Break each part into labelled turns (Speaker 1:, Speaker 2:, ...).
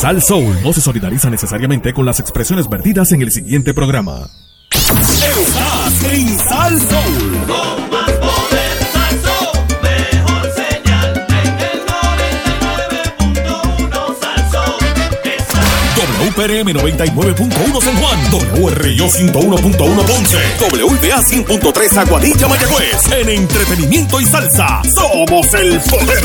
Speaker 1: Sal Soul no se solidariza necesariamente con las expresiones vertidas en el siguiente programa. Estás en Sal Soul.
Speaker 2: Con más poder, Salsón, mejor señal en el 99.1 Salsón. Está
Speaker 1: WPRM 99.1 San Juan, WRIO 101.1 Ponce, WBA 100.3 Aguadilla Mayagüez. En entretenimiento y salsa, somos el poder.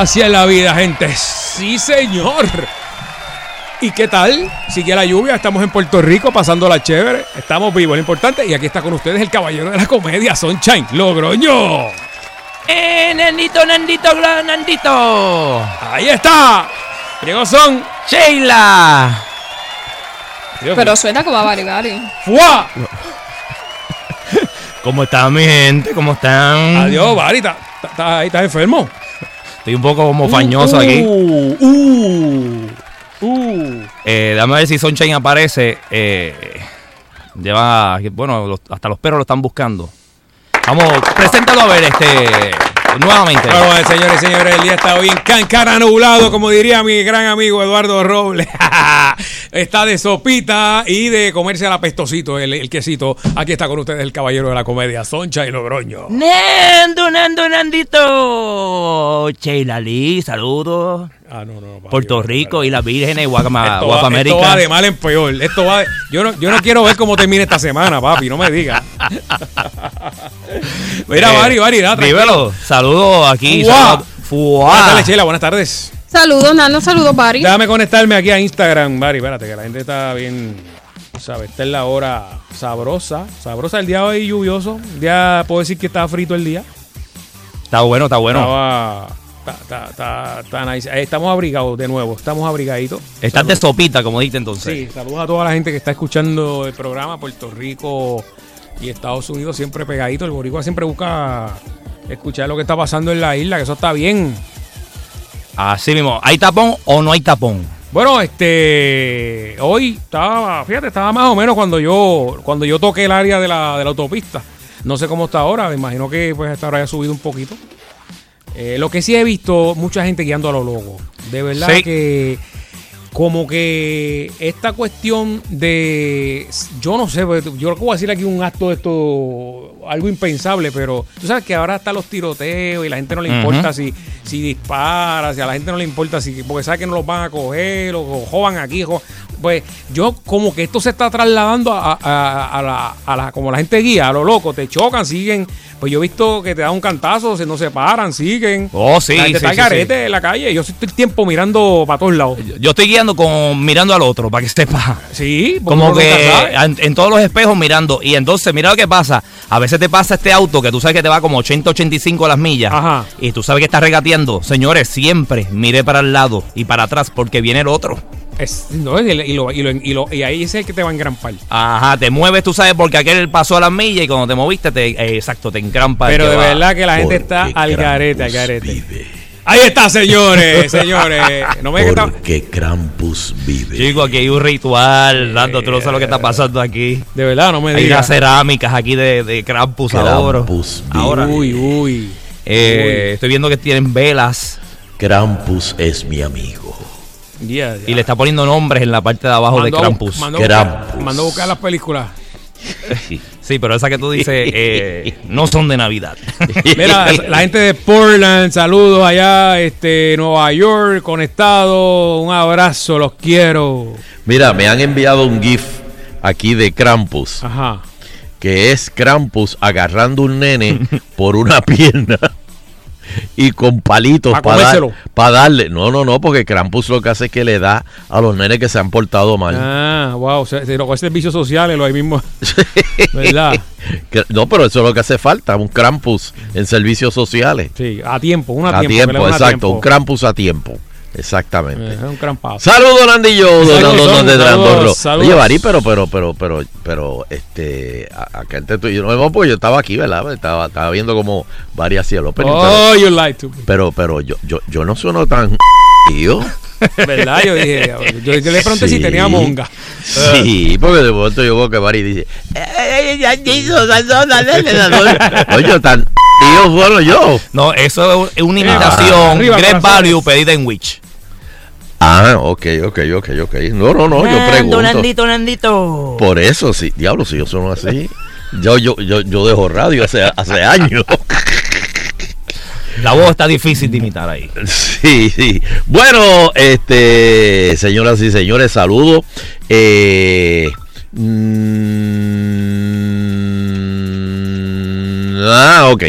Speaker 3: Así es la vida, gente. Sí, señor. ¿Y qué tal? Sigue la lluvia, estamos en Puerto Rico pasando la chévere, estamos vivos, lo importante. Y aquí está con ustedes el caballero de la comedia, Sunshine Logroño.
Speaker 4: ¡Eh, Nandito, Nandito, Nandito!
Speaker 3: Ahí está. Llegó Son.
Speaker 4: ¡Sheila!
Speaker 5: Pero suena como a Bari Bari.
Speaker 3: ¡Fua!
Speaker 4: ¿Cómo están, mi gente? ¿Cómo están?
Speaker 3: Adiós, Varita. ¿Estás ahí? ¿Estás enfermo?
Speaker 4: Estoy un poco como fañoso aquí.
Speaker 3: Uh, uh, uh.
Speaker 4: Eh, dame a ver si Sunshine aparece. Eh, lleva. Bueno, los- hasta los perros lo están buscando. Vamos, preséntalo a ver, este. Nuevamente.
Speaker 3: Bueno, señores y señores, el día está hoy en Cancara nublado, como diría mi gran amigo Eduardo Robles. está de sopita y de comerse al apestosito, el, el quesito. Aquí está con ustedes el caballero de la comedia, Soncha y Logroño.
Speaker 4: Nando, Nando, Nandito. Lee, saludos.
Speaker 3: Ah, no, no,
Speaker 4: Puerto Rico
Speaker 3: no,
Speaker 4: y las vírgenes, Guapa,
Speaker 3: Esto va,
Speaker 4: América.
Speaker 3: esto va de mal en peor. Esto va de- yo, no, yo no quiero ver cómo termina esta semana, papi. No me digas. Mira,
Speaker 4: Eh,
Speaker 3: Vari, nada, tranquilo.
Speaker 4: Dímelo, saludos aquí.
Speaker 3: Fuá. Buenas tardes, Chela, buenas tardes.
Speaker 5: Saludos, Nando, saludos, Bari.
Speaker 3: Déjame conectarme aquí a Instagram, Vari. Espérate, que la gente está bien. ¿Sabes? Esta es la hora sabrosa. Sabrosa. El día hoy lluvioso. El día, puedo decir que estaba frito el día.
Speaker 4: Está bueno, está bueno.
Speaker 3: Estaba. Está, está, está, está nice. Eh, Estamos abrigados de nuevo. Estamos abrigaditos.
Speaker 4: Estás de sopita, como dijiste entonces.
Speaker 3: Sí, saludos a toda la gente que está escuchando el programa. Puerto Rico y Estados Unidos siempre pegadito. El boricua siempre busca escuchar lo que está pasando en la isla, que eso está bien.
Speaker 4: Así mismo. ¿Hay tapón o no hay tapón?
Speaker 3: Bueno, este hoy estaba, fíjate, estaba más o menos cuando yo cuando yo toqué el área de la, de la autopista. No sé cómo está ahora, me imagino que pues hasta ahora haya subido un poquito. Eh, lo que sí he visto, mucha gente guiando a lo loco. De verdad
Speaker 4: Sí.
Speaker 3: que como que esta cuestión de yo no sé, yo voy a decir aquí un acto de esto algo impensable, pero tú sabes que ahora están los tiroteos y la gente no le importa si, si dispara, si a la gente no le importa si porque sabe que no los van a coger o, o aquí, jo- pues yo como que esto se está trasladando a, a- a la, a la- como la gente guía, a lo loco, te chocan, siguen, pues yo he visto que te dan un cantazo, se no se paran, siguen.
Speaker 4: Oh, sí,
Speaker 3: La gente
Speaker 4: sí,
Speaker 3: está
Speaker 4: sí,
Speaker 3: garete en la calle, yo estoy tiempo mirando para todos lados.
Speaker 4: Yo- Yo estoy guiando con mirando al otro, para que sepa.
Speaker 3: Sí, porque
Speaker 4: Como que en, en todos los espejos mirando. Y entonces, mira lo que pasa. A veces te pasa este auto que tú sabes que te va como 80, 85 las millas.
Speaker 3: Ajá.
Speaker 4: Y tú sabes que está regateando. Señores, siempre mire para el lado y para atrás porque viene el otro.
Speaker 3: Es- no, y, y lo- y lo- y lo- y ahí es el que te va a engrampar.
Speaker 4: Ajá, te mueves, tú sabes, porque aquel pasó a las millas y cuando te moviste, te, eh, exacto, te encrampa. el
Speaker 3: Pero de
Speaker 4: va.
Speaker 3: verdad que la gente está
Speaker 6: Porque
Speaker 3: al garete, al garete.
Speaker 6: vive.
Speaker 3: Ahí está, señores, señores. No me digas que está-
Speaker 6: Porque Krampus vive.
Speaker 4: Chico, aquí hay un ritual, Dando, tú no sabes lo que está pasando aquí.
Speaker 3: De verdad, no me
Speaker 4: Hay
Speaker 3: digas.
Speaker 4: unas cerámicas aquí de, de Krampus ahora.
Speaker 6: Krampus vive.
Speaker 4: Ahora.
Speaker 3: Uy, uy.
Speaker 4: Eh, estoy viendo que tienen velas
Speaker 6: Krampus es mi amigo.
Speaker 4: Y le está poniendo nombres en la parte de abajo de
Speaker 3: Mandó
Speaker 4: Krampus.
Speaker 3: Mandó a buscar,
Speaker 6: Krampus.
Speaker 3: mandó a buscar las películas.
Speaker 4: Sí, pero esa que tú dices eh, no son de Navidad.
Speaker 3: Mira, la gente de Portland, saludos allá, este, Nueva York, conectado, un abrazo, los quiero.
Speaker 6: Mira, me han enviado un GIF aquí de Krampus.
Speaker 3: Ajá.
Speaker 6: que es Krampus agarrando un nene por una pierna y con palitos
Speaker 3: Pa'
Speaker 6: para darle. No, no, no, porque Krampus lo que hace es que le da a los nenes que se han portado mal.
Speaker 3: Ah, wow. Se, se lo coge servicios sociales, lo ahí mismo. ¿Verdad?
Speaker 6: No, pero eso es lo que hace falta, un Krampus en servicios sociales.
Speaker 3: Sí, a tiempo, una
Speaker 6: A
Speaker 3: tiempo. a
Speaker 6: exacto,
Speaker 3: tiempo.
Speaker 6: un Krampus a tiempo. Exactamente.
Speaker 3: Eh, Es un crampazo.
Speaker 6: Saludos, Nandillo.
Speaker 3: Saludos,
Speaker 6: Don- don- don de
Speaker 3: saludos.
Speaker 6: Oye, Bari, pero, pero, pero, pero, pero, este, acá entre tú y yo, no, porque yo estaba aquí, ¿verdad? Estaba, estaba viendo como Bari hacía el opening,
Speaker 3: Oh, you lied to me.
Speaker 6: pero, pero, yo, yo, yo no sueno tan tío.
Speaker 3: ¿Verdad? Yo dije, yo, yo le pregunté si
Speaker 6: Sí.
Speaker 3: tenía monga.
Speaker 6: Sí, porque de momento yo veo que Bari dice, "Eh, dale". Oye, tan tío bueno yo.
Speaker 4: No, eso es una
Speaker 3: Ah,
Speaker 4: imitación
Speaker 3: arriba,
Speaker 4: Great. Value pedida en Witch.
Speaker 6: Ah, ok, ok, ok, ok. No, no, no, yo pregunto.
Speaker 4: Nandito, Nandito.
Speaker 6: Por eso, sí, diablo, si yo soy así. Yo, yo, yo, yo dejo radio hace, hace años.
Speaker 4: La voz está difícil de imitar ahí.
Speaker 6: Sí, sí. Bueno, este, señoras y señores, saludos. Eh, mm, ah, ok.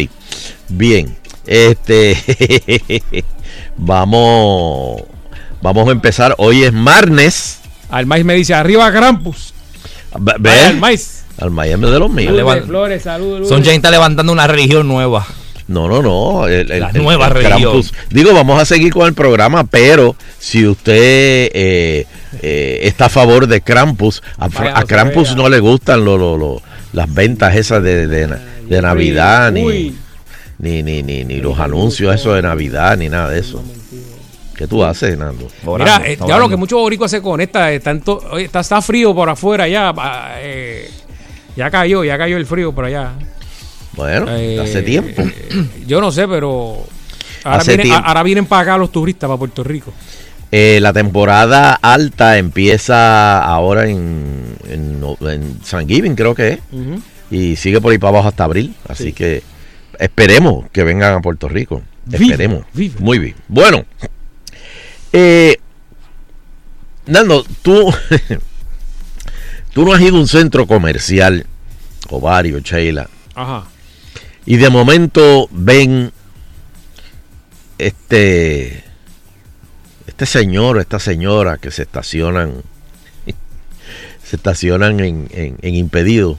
Speaker 6: Bien. Este, vamos, vamos a empezar. Hoy es martes.
Speaker 3: Al maíz me dice, arriba Krampus.
Speaker 6: Ve-
Speaker 3: Ay,
Speaker 6: ve,
Speaker 3: al maíz.
Speaker 6: Al Miami de los míos.
Speaker 3: Flores, saludos.
Speaker 4: Son. Jane está levantando una religión nueva.
Speaker 6: No, no, no. el- el-
Speaker 4: La nueva
Speaker 6: el
Speaker 4: religión.
Speaker 6: Krampus. Digo, vamos a seguir con el programa, pero si usted eh, eh, está a favor de Krampus, a,
Speaker 3: Vaya,
Speaker 6: Krampus no le gustan lo- lo- lo- las ventas esas de, de, de Navidad,
Speaker 3: Uy.
Speaker 6: ni, ni, ni, ni los anuncios eso de Navidad, ni nada de eso. ¿Qué tú haces, Nando?
Speaker 3: Mira, eh, ya
Speaker 4: orando.
Speaker 3: lo que muchos boricuas se conecta, eh, tanto, está, está frío por afuera ya. eh, ya cayó, ya cayó el frío por allá.
Speaker 6: Bueno,
Speaker 3: Eh,
Speaker 6: hace tiempo.
Speaker 3: eh, yo no sé, pero ahora,
Speaker 6: tiempo.
Speaker 3: ahora vienen para acá los turistas, para Puerto Rico.
Speaker 6: Eh, la temporada alta empieza ahora en, en, San Giving, creo que es. Y sigue por ahí para abajo hasta abril. Así
Speaker 3: Sí.
Speaker 6: que esperemos que vengan a Puerto Rico. Esperemos.
Speaker 3: viva.
Speaker 6: Muy bien. Bueno, eh, Nando, tú, tú no has ido a un centro comercial, o varios, Sheila,
Speaker 3: Ajá.
Speaker 6: y de momento ven este, este señor, esta señora que se estacionan, se estacionan en, en, en impedido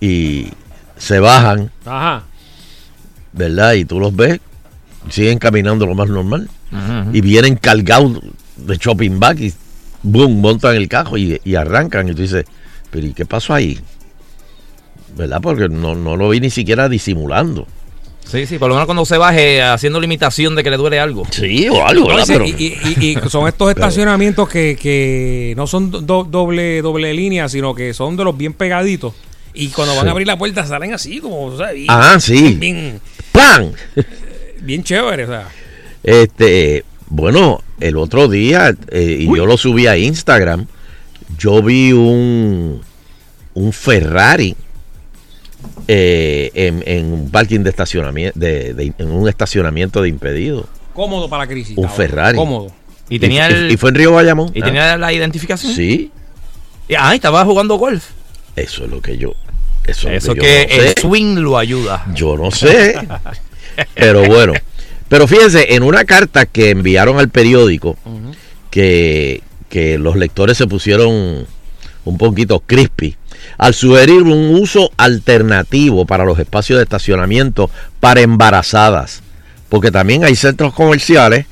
Speaker 6: y se bajan,
Speaker 3: Ajá.
Speaker 6: ¿verdad? Y tú los ves, siguen caminando lo más normal Y vienen cargados de shopping bag y boom, montan el cajo y, y arrancan y tú dices, pero ¿y qué pasó ahí? ¿Verdad? Porque no, no lo vi ni siquiera disimulando.
Speaker 4: Sí, sí, por lo menos cuando se baje haciendo la imitación de que le duele algo.
Speaker 6: Sí, o algo,
Speaker 3: No,
Speaker 6: ¿verdad? Pero-
Speaker 3: y, y- y son estos estacionamientos que, que no son do- doble, doble línea, sino que son de los bien pegaditos. Y cuando van
Speaker 6: Sí.
Speaker 3: a abrir la puerta salen así, como,
Speaker 6: Ah, sí.
Speaker 3: bien,
Speaker 6: ¡Plan!
Speaker 3: bien chévere, o sea.
Speaker 6: Este, bueno, el otro día, eh, y yo lo subí a Instagram, yo vi un, un Ferrari eh, en, en un parking de estacionamiento, de, de- en un estacionamiento de impedido.
Speaker 3: Cómodo para la crisis.
Speaker 6: Un Ferrari.
Speaker 3: Cómodo.
Speaker 4: Y tenía
Speaker 6: y,
Speaker 4: el,
Speaker 6: y fue en Río Bayamón.
Speaker 4: y
Speaker 6: Ah,
Speaker 4: tenía la identificación.
Speaker 6: Sí,
Speaker 4: Y, ah, estaba jugando golf.
Speaker 6: eso es lo que yo. Eso, es
Speaker 4: Eso
Speaker 6: lo
Speaker 4: que
Speaker 6: yo no
Speaker 4: el
Speaker 6: sé.
Speaker 4: swing lo ayuda.
Speaker 6: Yo no sé. Pero bueno. Pero fíjense, en una carta que enviaron al periódico, que, que los lectores se pusieron un poquito crispy, al sugerir un uso alternativo para los espacios de estacionamiento para embarazadas. Porque también hay centros comerciales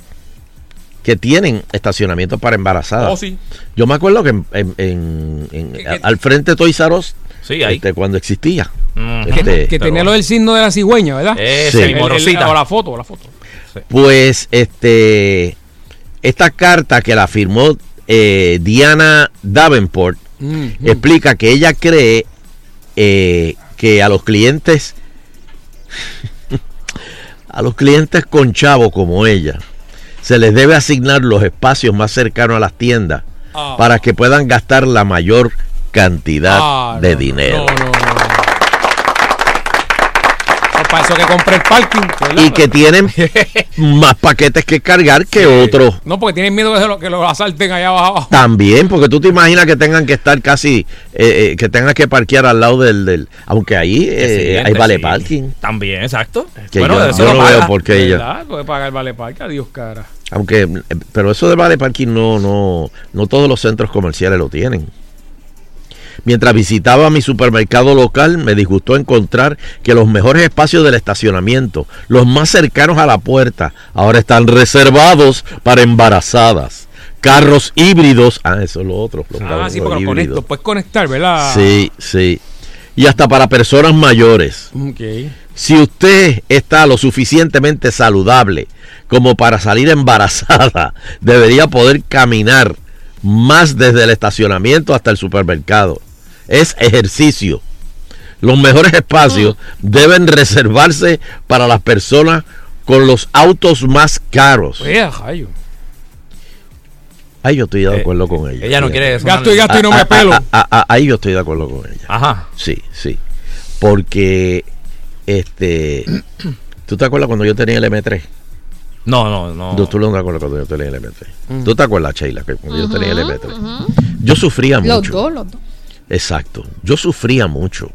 Speaker 6: que tienen estacionamientos para embarazadas.
Speaker 3: Oh, sí.
Speaker 6: Yo me acuerdo que en, en- en- en-
Speaker 3: ¿Qué- qué-
Speaker 6: al frente de Toys R Us,
Speaker 4: Sí, ahí.
Speaker 6: este, cuando existía. Este,
Speaker 3: Que tenía lo del signo de la cigüeña, ¿verdad?
Speaker 4: Ese,
Speaker 6: Sí.
Speaker 3: El-
Speaker 4: el
Speaker 3: el-
Speaker 4: morosita.
Speaker 3: o la foto, o la foto.
Speaker 6: Pues este esta carta que la firmó eh, Diana Davenport
Speaker 3: Mm, mm.
Speaker 6: explica que ella cree eh, que a los clientes a los clientes con chavo como ella se les debe asignar los espacios más cercanos a las tiendas
Speaker 3: Ah.
Speaker 6: para que puedan gastar la mayor cantidad
Speaker 3: Ah,
Speaker 6: de
Speaker 3: no,
Speaker 6: dinero.
Speaker 3: No, no, no. Eso para eso que compré el parking. ¿verdad?
Speaker 6: y que tienen más paquetes que cargar que otros.
Speaker 3: No, porque tienen miedo que lo, que lo asalten allá abajo.
Speaker 6: También, porque tú te imaginas que tengan que estar casi, eh, eh, que tengan que parquear al lado del, del aunque ahí eh, hay vale
Speaker 4: sí.
Speaker 6: parking.
Speaker 4: También, exacto.
Speaker 6: Que
Speaker 4: bueno,
Speaker 6: yo,
Speaker 4: eso
Speaker 6: yo
Speaker 4: lo
Speaker 6: no
Speaker 4: paga.
Speaker 6: veo por qué ella.
Speaker 3: Puede pagar vale parque, adiós cara.
Speaker 6: Aunque, eh, pero eso de vale parking no, no, no todos los centros comerciales lo tienen. Mientras visitaba mi supermercado local, me disgustó encontrar que los mejores espacios del estacionamiento, los más cercanos a la puerta, ahora están reservados para embarazadas. Carros híbridos, ah, eso es lo otro. los
Speaker 3: Ah, sí, porque lo
Speaker 6: híbridos.
Speaker 3: conecto. Puedes conectar, ¿verdad?
Speaker 6: Sí, sí. Y hasta para personas mayores.
Speaker 3: Ok.
Speaker 6: Si usted está lo suficientemente saludable como para salir embarazada, debería poder caminar más desde el estacionamiento hasta el supermercado. Es ejercicio. Los mejores espacios deben reservarse para las personas con los autos más caros.
Speaker 3: Vea, Jayo.
Speaker 6: Ahí yo estoy de
Speaker 4: Eh,
Speaker 6: acuerdo con ella.
Speaker 4: Ella no quiere eso.
Speaker 3: Gasto y gasto y no
Speaker 6: Ah,
Speaker 3: me
Speaker 6: ah,
Speaker 3: pelo.
Speaker 6: ah, ah, ah, ahí yo estoy de acuerdo con ella.
Speaker 4: Ajá.
Speaker 6: Sí, sí. Porque, este, ¿tú te acuerdas cuando yo tenía el M3?
Speaker 4: No, no, no.
Speaker 6: Tú, tú no te acuerdas cuando yo tenía el M3. ¿Tú te acuerdas, Sheila, que cuando yo tenía el M3? Yo sufría
Speaker 5: Los
Speaker 6: mucho.
Speaker 5: dos, los dos.
Speaker 6: Exacto. Yo sufría mucho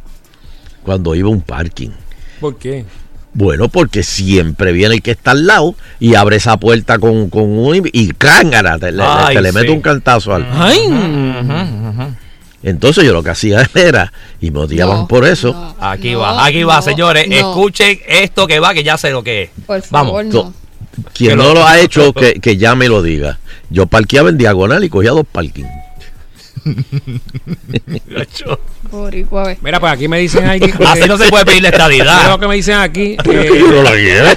Speaker 6: cuando iba a un parking.
Speaker 3: ¿Por qué?
Speaker 6: Bueno, porque siempre viene el que está al lado y abre esa puerta con, con un... Y cángara, te, le- te le mete un cantazo al...
Speaker 3: Ay.
Speaker 6: Entonces yo lo que hacía era, y me odiaban
Speaker 5: No,
Speaker 6: por eso,
Speaker 5: no,
Speaker 4: Aquí
Speaker 5: no,
Speaker 4: va, aquí va, señores.
Speaker 5: no.
Speaker 4: Escuchen esto que va, que ya sé lo que es.
Speaker 5: Por favor,
Speaker 4: Vamos.
Speaker 5: no.
Speaker 6: Quien no
Speaker 4: lo-
Speaker 6: ha hecho, que, que ya me lo diga. Yo parqueaba en diagonal y cogía dos parking.
Speaker 3: Mira, pues aquí me dicen aquí.
Speaker 4: Así no se puede pedir la
Speaker 3: Mira lo
Speaker 4: estadidad.
Speaker 3: que me dicen aquí. eh,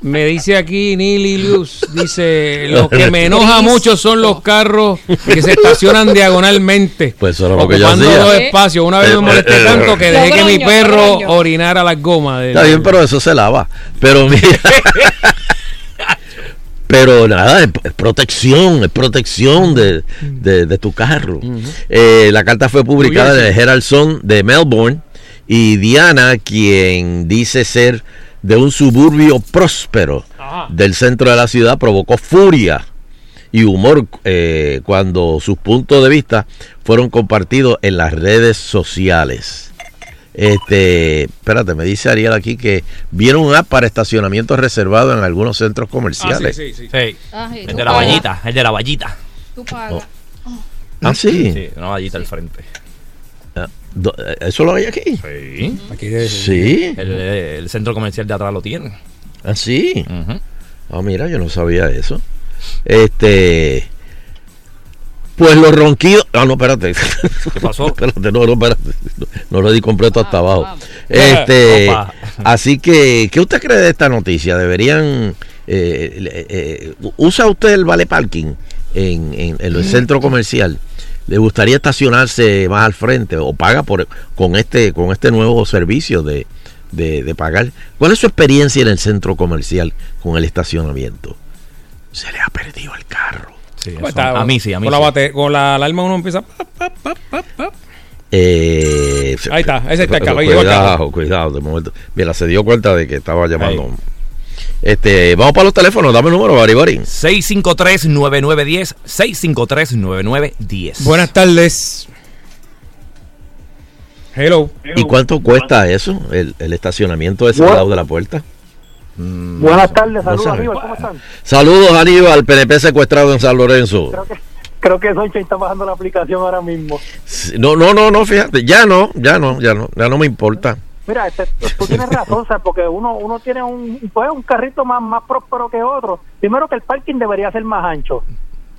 Speaker 3: me dice aquí Nili Luz. Dice: Lo que me enoja mucho son los carros que se estacionan diagonalmente.
Speaker 6: Pues eso era lo que yo
Speaker 3: ocupando
Speaker 6: hacía.
Speaker 3: dos espacios. Una vez me
Speaker 6: Eh,
Speaker 3: molesté
Speaker 6: eh, eh,
Speaker 3: tanto que dejé que mi perro orinara las gomas.
Speaker 6: Está bien, pero eso se lava. Pero mira. Pero nada, es, es protección, es protección de, de- de tu carro. Eh, la carta fue publicada en el Herald Sun de Melbourne y Diana, quien dice ser de un suburbio próspero
Speaker 3: Ajá.
Speaker 6: del centro de la ciudad, provocó furia y humor eh, cuando sus puntos de vista fueron compartidos en las redes sociales. Este, espérate, me dice Ariel aquí que vieron un app para estacionamiento reservado en algunos centros
Speaker 3: Ah,
Speaker 6: comerciales.
Speaker 3: sí, sí, sí.
Speaker 4: Sí.
Speaker 5: Ah, sí,
Speaker 4: El de la vallita, el de la vallita.
Speaker 5: Tú pagas.
Speaker 6: Ah, sí.
Speaker 4: Sí, una vallita al frente.
Speaker 6: Ah, eh, ¿Eso lo hay aquí?
Speaker 4: Sí.
Speaker 3: Aquí de-
Speaker 6: Sí.
Speaker 4: El, el centro comercial de atrás lo tiene.
Speaker 6: Ah, sí. Ah, mira, yo no sabía eso. Este. Pues los ronquidos. Ah, no, espérate.
Speaker 4: ¿Qué pasó?
Speaker 6: espérate, no, no, espérate. No, no lo di completo hasta
Speaker 5: Vamos,
Speaker 6: abajo.
Speaker 5: vamos.
Speaker 6: Este.
Speaker 4: Opa.
Speaker 6: así que, ¿qué usted cree de esta noticia? ¿Deberían. eh, eh, ¿Usa usted el vale parking en, en, en el centro comercial? ¿Le gustaría estacionarse más al frente o paga por con este con este nuevo servicio de, de, de pagar? ¿Cuál es su experiencia en el centro comercial con el estacionamiento? Se le ha perdido el carro.
Speaker 4: Sí,
Speaker 3: Pues
Speaker 4: eso-
Speaker 3: está-
Speaker 4: a mí sí, a mí
Speaker 3: con
Speaker 4: sí.
Speaker 3: La bate- con la alarma uno empieza. pap, pap.
Speaker 6: Eh,
Speaker 3: Ahí está, ese está el el
Speaker 6: Cuidado, cuidado, de momento. Mira, se dio cuenta de que estaba llamando.
Speaker 4: Ahí.
Speaker 6: Este, vamos para los teléfonos, dame el número, Bari Bari.
Speaker 4: 653-9910. 653-9910.
Speaker 3: Buenas tardes. Hello.
Speaker 6: ¿Y cuánto cuesta eso? El, el estacionamiento de ese lado de la puerta.
Speaker 7: Buenas tardes, saludos
Speaker 6: sabe.
Speaker 7: Aníbal, ¿cómo están?
Speaker 6: Saludos, Aníbal, PNP secuestrado en San Lorenzo.
Speaker 7: Creo que, creo que Soncha está bajando la aplicación ahora mismo.
Speaker 6: No, no, no, no, fíjate, ya no, ya no, ya no, ya no me importa.
Speaker 7: Mira, este, tú tienes razón, ¿sabes? porque uno uno tiene un, pues, un carrito más, más próspero que otro. Primero que el parking debería ser más ancho.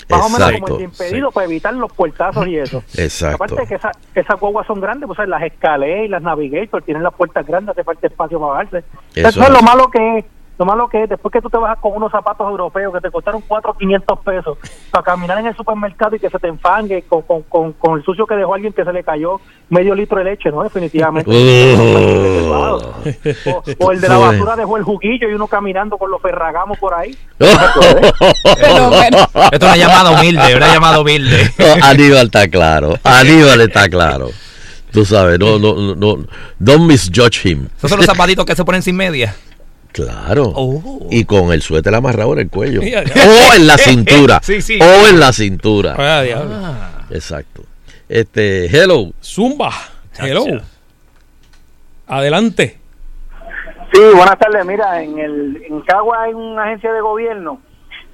Speaker 7: Más o menos como el de impedido para evitar los puertazos y eso.
Speaker 6: Exacto.
Speaker 7: Aparte que esa- esas guaguas son grandes, pues las escaleras y las Navigator tienen las puertas grandes, hace falta espacio para bajarse.
Speaker 6: Eso
Speaker 7: Eso es
Speaker 6: es.
Speaker 7: lo malo que es. Lo malo que es, después que tú te bajas con unos zapatos europeos que te costaron 4 o 500 pesos para caminar en el supermercado y que se te enfangue con, con, con, con el sucio que dejó alguien que se le cayó medio litro de leche, ¿no? Definitivamente.
Speaker 6: Uh.
Speaker 7: o, o el de la basura dejó el juguillo y uno caminando con los ferragamos por ahí.
Speaker 5: Pero bueno,
Speaker 4: Esto es una llamada humilde, una llamada humilde.
Speaker 6: Aníbal está claro, Aníbal está claro. Tú sabes, no, no, no, no, don't misjudge him.
Speaker 4: Esos son los zapatitos que se ponen sin media.
Speaker 6: Claro.
Speaker 4: Oh.
Speaker 6: Y con el suéter amarrado en el cuello. O en la cintura.
Speaker 4: Sí, sí.
Speaker 6: O en la cintura.
Speaker 3: Ah.
Speaker 6: Exacto. Este, hello.
Speaker 3: Zumba. Hello. Adelante.
Speaker 7: Sí, buenas tardes. Mira, en el en Cagua hay una agencia de gobierno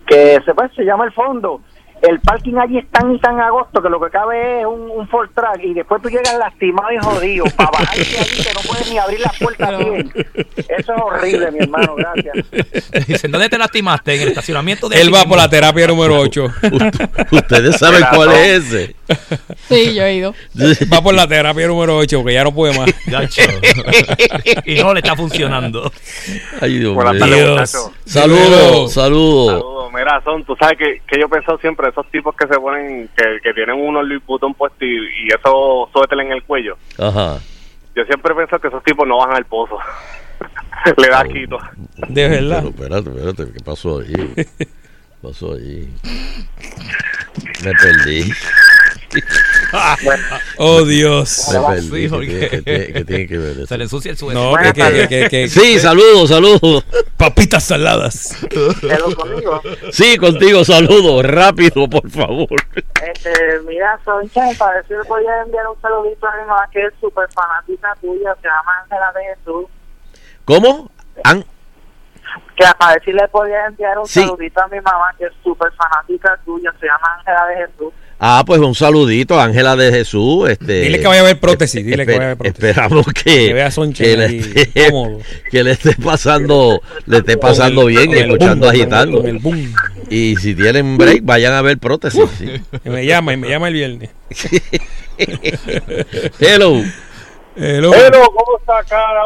Speaker 7: que se, pues, se llama el fondo. El parking allí es tan y tan agosto que lo que cabe es un, un Ford Track y después tú llegas lastimado y jodido para bajarte allí que no puedes ni abrir las puertas bien. Eso es horrible, mi hermano. Gracias.
Speaker 4: Dicen, ¿dónde te lastimaste? En el estacionamiento de
Speaker 3: Él va por la terapia número 8.
Speaker 6: Ustedes saben cuál es ese.
Speaker 5: Sí, yo he ido.
Speaker 3: Va por la terapia número 8 porque ya no puede más.
Speaker 4: Gacho. y no le está funcionando.
Speaker 6: Ay, Dios
Speaker 8: Buenas tardes.
Speaker 6: Saludos, saludos.
Speaker 8: Saludos. Mira, son, tú sabes que, que yo he pensado siempre, esos tipos que se ponen, que, que tienen unos Louis Vuitton puestos y, y esos suéteres en el cuello.
Speaker 6: Ajá.
Speaker 8: Yo siempre he pensado que esos tipos no bajan al pozo. Le da quito.
Speaker 3: De verdad.
Speaker 6: Pero espérate, espérate, ¿qué pasó ahí? ¿Qué pasó ahí? Me perdí.
Speaker 3: Oh, Dios.
Speaker 6: Me perdí.
Speaker 4: Sí,
Speaker 6: ¿Qué
Speaker 4: porque-
Speaker 6: tiene- qué que ver eso?
Speaker 4: Se le ensucia el.
Speaker 3: No, que, que, que, que-
Speaker 6: Sí, saludos, saludos.
Speaker 3: papitas saladas.
Speaker 7: Conmigo.
Speaker 6: Sí, contigo, saludos. Rápido, por favor.
Speaker 7: Este, mira, Soncha, para ver si le podía enviar un saludito a mi mamá que es súper fanática tuya, se llama Ángela de Jesús.
Speaker 6: ¿Cómo? An-
Speaker 7: Que para ver si le podía enviar un
Speaker 6: Sí.
Speaker 7: saludito a mi mamá que es súper fanática tuya, se llama Ángela de Jesús.
Speaker 6: Ah, pues un saludito a Ángela de Jesús. Este,
Speaker 3: Dile que vaya a ver prótesis, dile que vaya a ver prótesis.
Speaker 6: Esperamos que,
Speaker 3: Que vea
Speaker 6: que, le esté,
Speaker 3: cómodo.
Speaker 6: que le esté pasando, le esté pasando
Speaker 3: el-
Speaker 6: bien y escuchando
Speaker 3: boom,
Speaker 6: agitando.
Speaker 3: Con el boom.
Speaker 6: Y si tienen break, vayan a ver prótesis. sí.
Speaker 3: Me llama y me llama el viernes.
Speaker 6: Hello.
Speaker 3: Hello.
Speaker 9: ¿cómo está cara?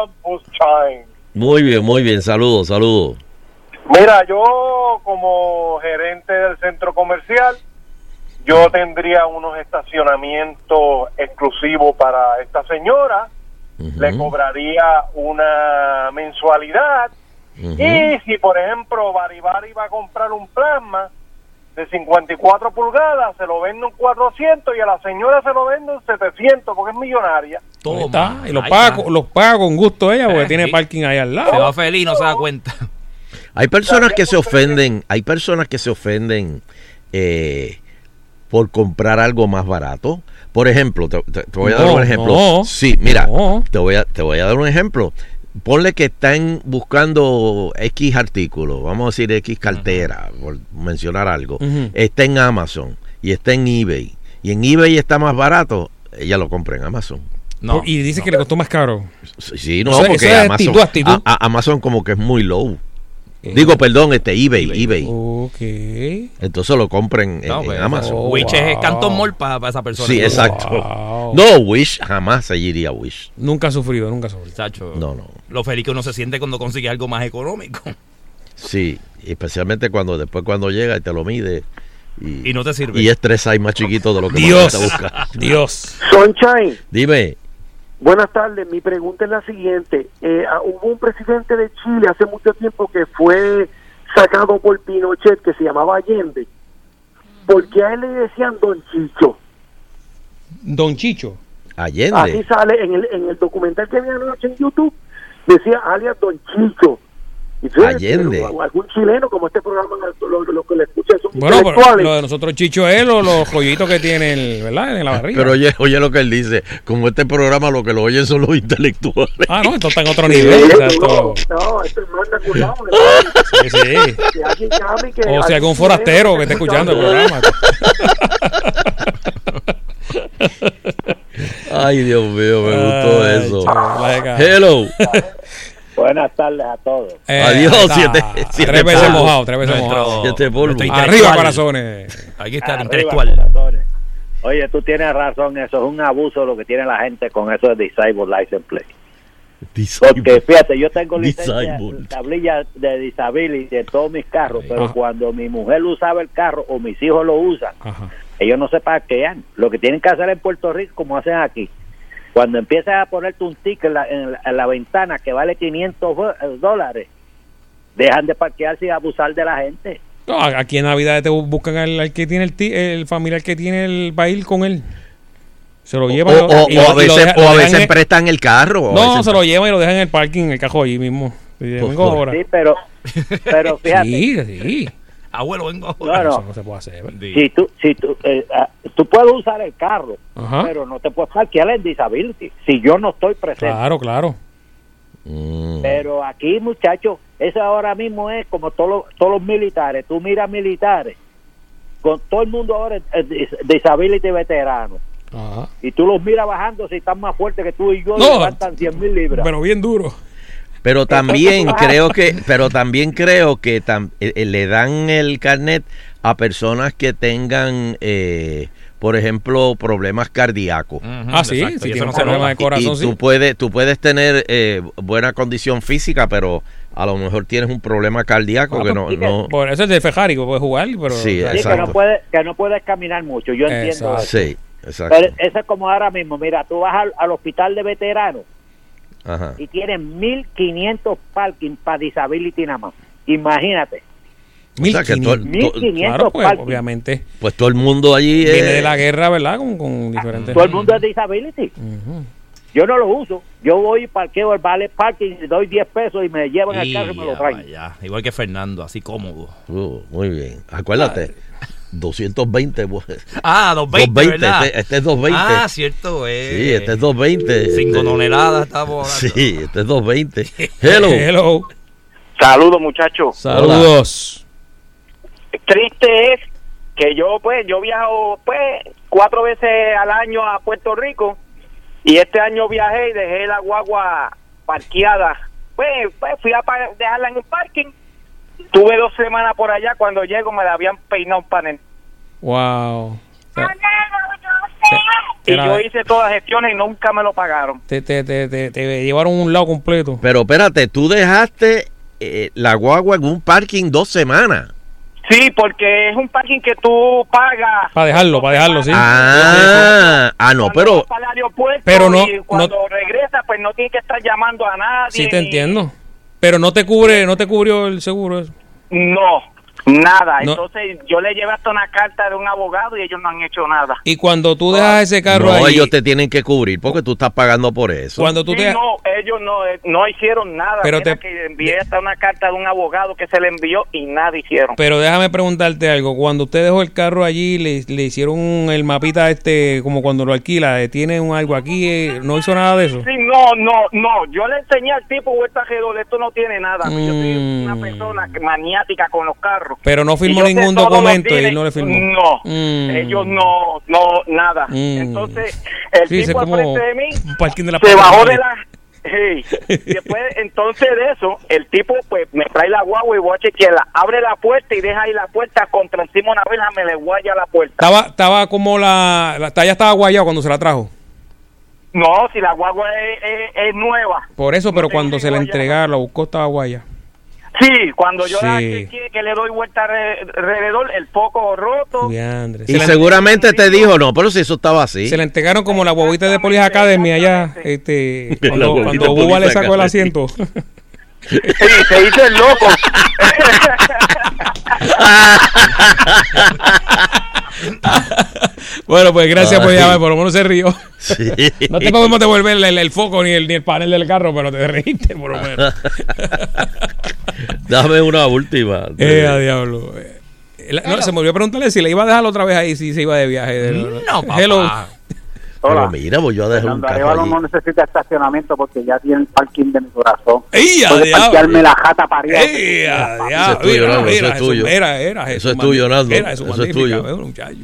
Speaker 6: Muy bien, muy bien. Saludos, saludos.
Speaker 9: Mira, yo como gerente del centro comercial, yo tendría unos estacionamientos exclusivos para esta señora, le cobraría una mensualidad y si por ejemplo Baribari va a comprar un plasma de 54 pulgadas, se lo vende en 400 y a la señora se lo vende en 700 porque es millonaria.
Speaker 4: Toma.
Speaker 3: está. Y los
Speaker 4: Ahí
Speaker 3: paga, los paga con gusto ella porque
Speaker 4: Eh,
Speaker 3: tiene parking ahí al
Speaker 4: Se
Speaker 3: lado.
Speaker 4: va feliz no se da cuenta.
Speaker 6: Hay personas que se ofenden, hay personas que se ofenden eh, por comprar algo más barato. Por ejemplo, te, te- te voy a dar un ejemplo.
Speaker 3: no,
Speaker 6: sí, mira,
Speaker 3: no.
Speaker 6: te voy a te voy a dar un ejemplo. Ponle que están buscando X artículo, vamos a decir X cartera, por mencionar algo. Está en Amazon y está en eBay. Y en eBay está más barato, ella lo compra en Amazon.
Speaker 4: No.
Speaker 3: y dice que le costó más caro.
Speaker 6: Sí, no, porque
Speaker 3: eso es
Speaker 6: Amazon,
Speaker 3: actitud, actitud.
Speaker 6: a- a- Amazon como que es muy low.
Speaker 3: Eh,
Speaker 6: Digo, perdón, este eBay, eBay.
Speaker 3: Ok.
Speaker 6: Entonces lo compren en,
Speaker 4: No,
Speaker 6: en
Speaker 4: pues,
Speaker 6: Amazon.
Speaker 3: oh,
Speaker 4: Wish es. Canton Mall para esa persona.
Speaker 6: Sí, exacto.
Speaker 3: Wow.
Speaker 6: No, Wish, jamás se iría Wish.
Speaker 3: Nunca ha sufrido, nunca ha sufrido.
Speaker 4: Chacho,
Speaker 6: No, no.
Speaker 4: Lo feliz que uno se siente cuando consigue algo más económico.
Speaker 6: Sí, especialmente cuando después cuando llega y te lo mide y,
Speaker 4: Y no te sirve.
Speaker 6: y es tres más chiquito de lo que
Speaker 3: Dios.
Speaker 6: te busca.
Speaker 3: Dios.
Speaker 7: Sunshine,
Speaker 6: Dime,
Speaker 7: buenas tardes. Mi pregunta es la siguiente. Eh, ah, hubo un presidente de Chile hace mucho tiempo que fue sacado por Pinochet que se llamaba Allende. ¿Por qué a él le decían Don Chicho?
Speaker 3: Don Chicho.
Speaker 7: Así
Speaker 6: Allende.
Speaker 7: sale en el, en el documental que vi anoche en YouTube, decía alias Don Chicho.
Speaker 6: Allende.
Speaker 7: algún chileno como este programa lo, lo- lo que le escucha son
Speaker 3: Bueno, pero
Speaker 7: intelectuales.
Speaker 3: lo de nosotros Chicho es lo- los joyitos que tiene, el, ¿verdad? En la barriga.
Speaker 6: Pero oye, oye lo que él dice, como este programa lo que lo oyen son los intelectuales.
Speaker 3: Ah, no, esto está en otro
Speaker 7: Sí,
Speaker 3: nivel. o sea,
Speaker 7: no,
Speaker 3: esto-
Speaker 7: no, esto es regulado.
Speaker 3: sí.
Speaker 7: Que que
Speaker 3: O sea,
Speaker 7: algún
Speaker 3: algún forastero que esté escuchando el programa.
Speaker 6: Ay, Dios mío, me gustó eso.
Speaker 3: chaval.
Speaker 6: Hello.
Speaker 7: Buenas tardes a todos.
Speaker 3: Eh,
Speaker 6: Adiós,
Speaker 3: ahí está.
Speaker 6: siete- siete
Speaker 3: Tres veces mojado, tres veces
Speaker 4: Nuestro-
Speaker 3: mojado.
Speaker 6: Siete
Speaker 3: Arriba, corazones.
Speaker 4: Aquí está el
Speaker 10: Arriba,
Speaker 4: intelectual.
Speaker 10: corazones. Oye, tú tienes razón, eso es un abuso lo que tiene la gente con eso de Disable License Plate. Porque fíjate, yo tengo licencia,
Speaker 6: Disabled.
Speaker 10: tablilla de disability en todos mis carros, pero
Speaker 3: Ajá.
Speaker 10: cuando mi mujer usaba el carro o mis hijos lo usan,
Speaker 3: Ajá.
Speaker 10: ellos no se parquean. Lo que tienen que hacer en Puerto Rico, como hacen aquí, cuando empiezas a ponerte un ticket en la, en la- en la ventana que vale 500 do- eh, dólares, dejan de parquearse y abusar de la gente.
Speaker 3: No, aquí en Navidad te buscan al, al que tiene el, ti- el familiar que tiene el baile con él. Se lo llevan
Speaker 6: o-
Speaker 3: y
Speaker 6: o
Speaker 3: lo-
Speaker 6: a veces,
Speaker 3: deja-
Speaker 6: o a veces
Speaker 3: en-
Speaker 6: prestan el carro.
Speaker 3: No, se lo llevan y lo dejan en el parking, en el cajón allí mismo.
Speaker 6: Pues, pues.
Speaker 10: Sí, pero, pero fíjate,
Speaker 3: Sí, sí.
Speaker 4: Abuelo, vengo ahora.
Speaker 10: no.
Speaker 3: Eso no se puede hacer. ¿verdad?
Speaker 4: Sí.
Speaker 10: si tú, si tú, eh, ah, tú puedes usar el carro,
Speaker 3: Ajá.
Speaker 10: pero no te puedes parquear en disability si yo no estoy presente.
Speaker 3: Claro, claro.
Speaker 6: Mm.
Speaker 10: Pero aquí, muchachos, eso ahora mismo es como todos los, todos los militares. Tú miras militares, con todo el mundo ahora es es dis- disability veterano.
Speaker 3: Ajá.
Speaker 10: Y tú los miras bajando si están más fuertes que tú y yo, y
Speaker 3: No.
Speaker 10: levantan 100 mil libras.
Speaker 3: Pero bien duro.
Speaker 6: Pero también creo que, pero también creo que tam- eh, eh, le dan el carnet a personas que tengan, eh, por ejemplo, problemas cardíacos.
Speaker 4: Ujú,
Speaker 3: Ah, sí,
Speaker 4: exacto,
Speaker 3: si
Speaker 4: y eso
Speaker 3: tiene
Speaker 4: no se
Speaker 3: problemas de corazón,
Speaker 6: y
Speaker 3: sí.
Speaker 6: tú puedes, tú puedes tener eh, buena condición física, pero a lo mejor tienes un problema cardíaco
Speaker 3: Ah,
Speaker 6: que no, no
Speaker 3: Por eso es de Ferrari, que puede jugar, pero.
Speaker 6: Sí,
Speaker 10: Sí, que
Speaker 6: exacto.
Speaker 10: no, puedes, que no puedes caminar mucho, yo entiendo
Speaker 3: Exacto.
Speaker 10: eso.
Speaker 6: sí, exacto.
Speaker 10: Pero eso es como ahora mismo, mira, tú vas al, al hospital de veteranos
Speaker 6: Ajá.
Speaker 10: y tienen 1.500 parking para disability nada más. Imagínate,
Speaker 6: O sea, que todo-
Speaker 3: 1500.
Speaker 6: to-
Speaker 10: 1.500
Speaker 3: Claro, pues,
Speaker 10: parking.
Speaker 3: obviamente.
Speaker 6: pues todo el mundo allí
Speaker 3: Viene
Speaker 6: eh,
Speaker 3: de la guerra, ¿verdad? Con, con diferentes.
Speaker 10: Todo el mundo es disability. Yo no lo uso. Yo voy y parqueo el ballet parking, y doy 10 pesos y me llevan al carro y me lo traen.
Speaker 4: vaya. Igual que Fernando, así cómodo.
Speaker 6: uh, muy bien. Acuérdate, 220. pues.
Speaker 4: Ah, 220,
Speaker 6: 220,
Speaker 4: ¿verdad?
Speaker 6: este, este es 220.
Speaker 4: Ah, cierto, eh.
Speaker 6: sí, este es 220.
Speaker 4: 5
Speaker 6: este-
Speaker 4: toneladas estamos hablando.
Speaker 6: Sí, este es 220. Hello.
Speaker 3: Hello.
Speaker 11: Saludos, muchachos.
Speaker 3: Saludos.
Speaker 11: Triste es que yo, pues, yo viajo, pues, cuatro veces al año a Puerto Rico y este año viajé y dejé la guagua parqueada. Pues, pues fui a dejarla en un parking. Tuve dos semanas por allá. Cuando llego me la habían peinado un panel.
Speaker 3: Wow.
Speaker 11: Y
Speaker 3: Era-
Speaker 11: yo hice todas las gestiones y nunca me lo pagaron.
Speaker 3: Te, te, te, te, te llevaron un lado completo.
Speaker 6: Pero espérate, tú dejaste eh, la guagua en un parking dos semanas.
Speaker 11: Sí, porque es un parking que tú pagas.
Speaker 3: Para dejarlo, para dejarlo, sí.
Speaker 6: Ah, ah, no, pero
Speaker 3: Pero no-
Speaker 11: y cuando regresas, pues no tienes que estar llamando a nadie.
Speaker 3: Sí, te entiendo. Pero no te cubre, no te cubrió el seguro eso.
Speaker 11: No, nada.
Speaker 3: No.
Speaker 11: Entonces yo le llevé hasta una carta de un abogado y ellos no han hecho nada.
Speaker 3: Y cuando tú dejas ese carro
Speaker 6: no,
Speaker 3: ahí,
Speaker 6: ellos te tienen que cubrir porque tú estás pagando por eso.
Speaker 3: cuando tú
Speaker 11: Sí,
Speaker 3: te
Speaker 11: no, ellos no, eh, no hicieron nada.
Speaker 3: Pero
Speaker 11: Mira
Speaker 3: te-
Speaker 11: que envié hasta una carta de un abogado que se le envió y nada hicieron.
Speaker 3: Pero déjame preguntarte algo. Cuando usted dejó el carro allí, le, le hicieron el mapita este, como cuando lo alquila, tiene un algo aquí, eh, no hizo nada de eso.
Speaker 11: Sí, no, no, no. Yo le enseñé al tipo vuelta esto no tiene nada. Yo soy
Speaker 3: Mm.
Speaker 11: una persona que- maniática con los carros.
Speaker 3: Pero no firmó ningún documento y no le firmó.
Speaker 11: No,
Speaker 3: Mm.
Speaker 11: ellos no, no, nada.
Speaker 3: Mm.
Speaker 11: Entonces, el
Speaker 3: Sí,
Speaker 11: tipo al frente de mí
Speaker 3: de la
Speaker 11: se bajó de la... Después, entonces de eso, el tipo pues me trae la guagua y voy a chequearla. Abre la puerta y deja ahí la puerta contra encima una verja, me le guaya la puerta.
Speaker 3: Estaba, estaba como la, la talla estaba guayada cuando se la trajo.
Speaker 11: No, si la guagua es, es- es nueva.
Speaker 3: Por eso, pero
Speaker 11: No
Speaker 3: cuando se la entregaron, la buscó, estaba guaya.
Speaker 11: Sí, cuando yo
Speaker 3: Sí.
Speaker 11: que le doy vuelta alre- alrededor, el foco roto.
Speaker 6: Y
Speaker 3: Se
Speaker 6: seguramente te dijo, no, pero si eso estaba así.
Speaker 3: Se la entregaron como la guaguita de Police Academy allá, este, cuando, cuando Buba le sacó el asiento.
Speaker 11: Sí, se hizo el loco.
Speaker 3: bueno, pues gracias por
Speaker 6: Ay.
Speaker 3: llamar, por lo menos se rió.
Speaker 6: Sí.
Speaker 3: No te podemos devolver el, el foco ni el, ni el panel del carro, pero te reíste por lo menos.
Speaker 6: Dame una última.
Speaker 3: eh, a diablo. Eh, la- no, se me olvidó preguntarle si le iba a dejar otra vez ahí, si se iba de viaje.
Speaker 4: No, papá.
Speaker 3: Hello.
Speaker 6: Pero mira, pues yo dejé un
Speaker 10: Fernando
Speaker 6: carro
Speaker 10: Arevalo
Speaker 6: allí.
Speaker 10: no necesita estacionamiento porque ya tiene el parking de mi corazón.
Speaker 3: ¡Ey, a
Speaker 10: parquearme la jata paría.
Speaker 3: ¡Ey, a
Speaker 6: Eso es tuyo, Nando, eso es tuyo.
Speaker 3: Era, era.
Speaker 6: Eso es tuyo. Nando. Eso es tuyo.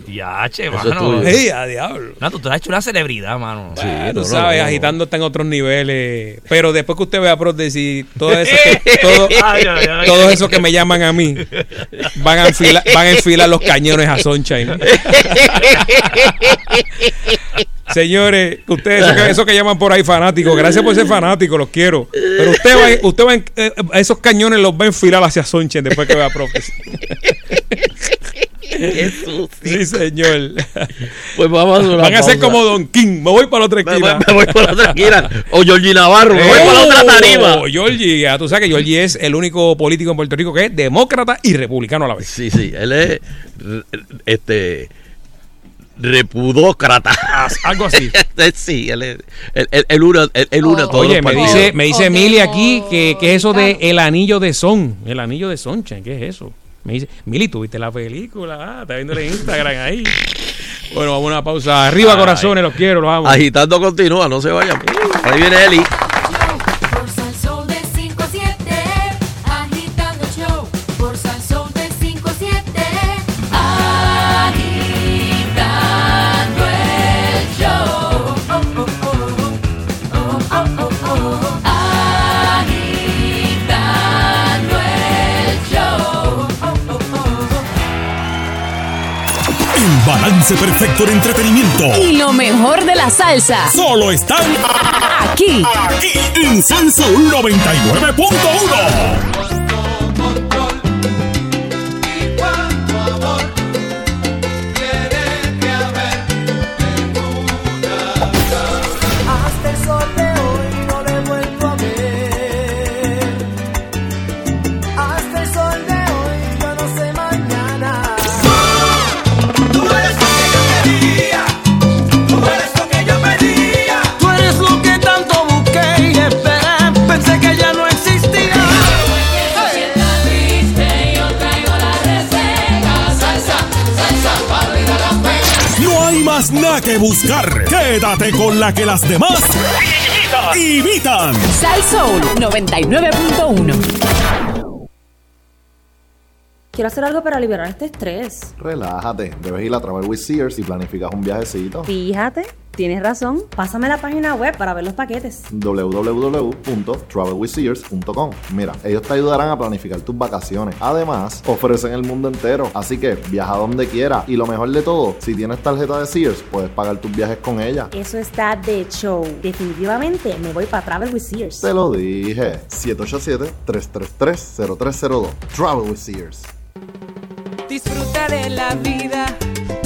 Speaker 4: Ya, che,
Speaker 6: Eso es
Speaker 4: mano.
Speaker 6: tuyo.
Speaker 3: ¡Ey, a diablo!
Speaker 4: Nato, tú has hecho una celebridad, mano.
Speaker 6: Sí,
Speaker 3: Ah, tú sabes,
Speaker 6: no, no.
Speaker 3: agitando está en otros niveles. Pero después que usted vea prótesis, todo eso que, todo, esos que me llaman a mí van a enfilar, van a enfilar los cañones a Sunshine. Señores, ustedes, eso que, eso que llaman por ahí fanáticos, gracias por ser fanáticos, los quiero. Pero usted va, usted va en- eh, esos cañones los va a enfilar hacia Sunshine después que vea
Speaker 6: sucio.
Speaker 3: Sí, señor.
Speaker 6: Pues vamos a
Speaker 3: Van a ser como Don King. Me voy para la otra
Speaker 6: Me,
Speaker 3: esquina.
Speaker 6: me voy por la otra esquina. O Georgie Navarro, me voy por la otra tarima.
Speaker 3: Oh, Giorgi, ya tú sabes que Giorgi es el único político en Puerto Rico que es demócrata y republicano a la vez.
Speaker 6: Sí, sí, él es este
Speaker 12: repudócrata.
Speaker 3: Algo así.
Speaker 12: sí, él, es- él, él, él une, él, él une a todos
Speaker 3: Oye,
Speaker 12: los
Speaker 3: me dice, me dice Mili aquí que, que es eso de el anillo de son. El anillo de Sonchen, ¿qué es eso? Me dice, Mili, ¿tuviste la película? Ah, está viendo en Instagram ahí. Bueno, vamos a una pausa. Arriba,
Speaker 12: Ay.
Speaker 3: corazones, los quiero, los amo.
Speaker 12: Agitando continúa, no se vayan. Ahí viene Eli.
Speaker 1: Balance perfecto en entretenimiento.
Speaker 13: Y lo mejor de la salsa.
Speaker 1: Solo están
Speaker 13: Aquí.
Speaker 1: aquí en Salsa 99.1. que buscar. Quédate con la que las demás imitan.
Speaker 13: Sal Soul 99.1.
Speaker 14: Quiero hacer algo para aliviar este estrés.
Speaker 15: Relájate, debes ir a Travel with Sears y planificas un viajecito.
Speaker 14: Fíjate, tienes razón. Pásame la página web para ver los paquetes.
Speaker 15: www.travelwithsears.com Mira, ellos te ayudarán a planificar tus vacaciones. Además, ofrecen el mundo entero. Así que viaja donde quiera. Y lo mejor de todo, si tienes tarjeta de Sears, puedes pagar tus viajes con ella.
Speaker 14: Eso está de show. Definitivamente me voy para Travel with Sears.
Speaker 15: Te lo dije. 787-333-0302. Travel with Sears.
Speaker 2: Disfruta de la vida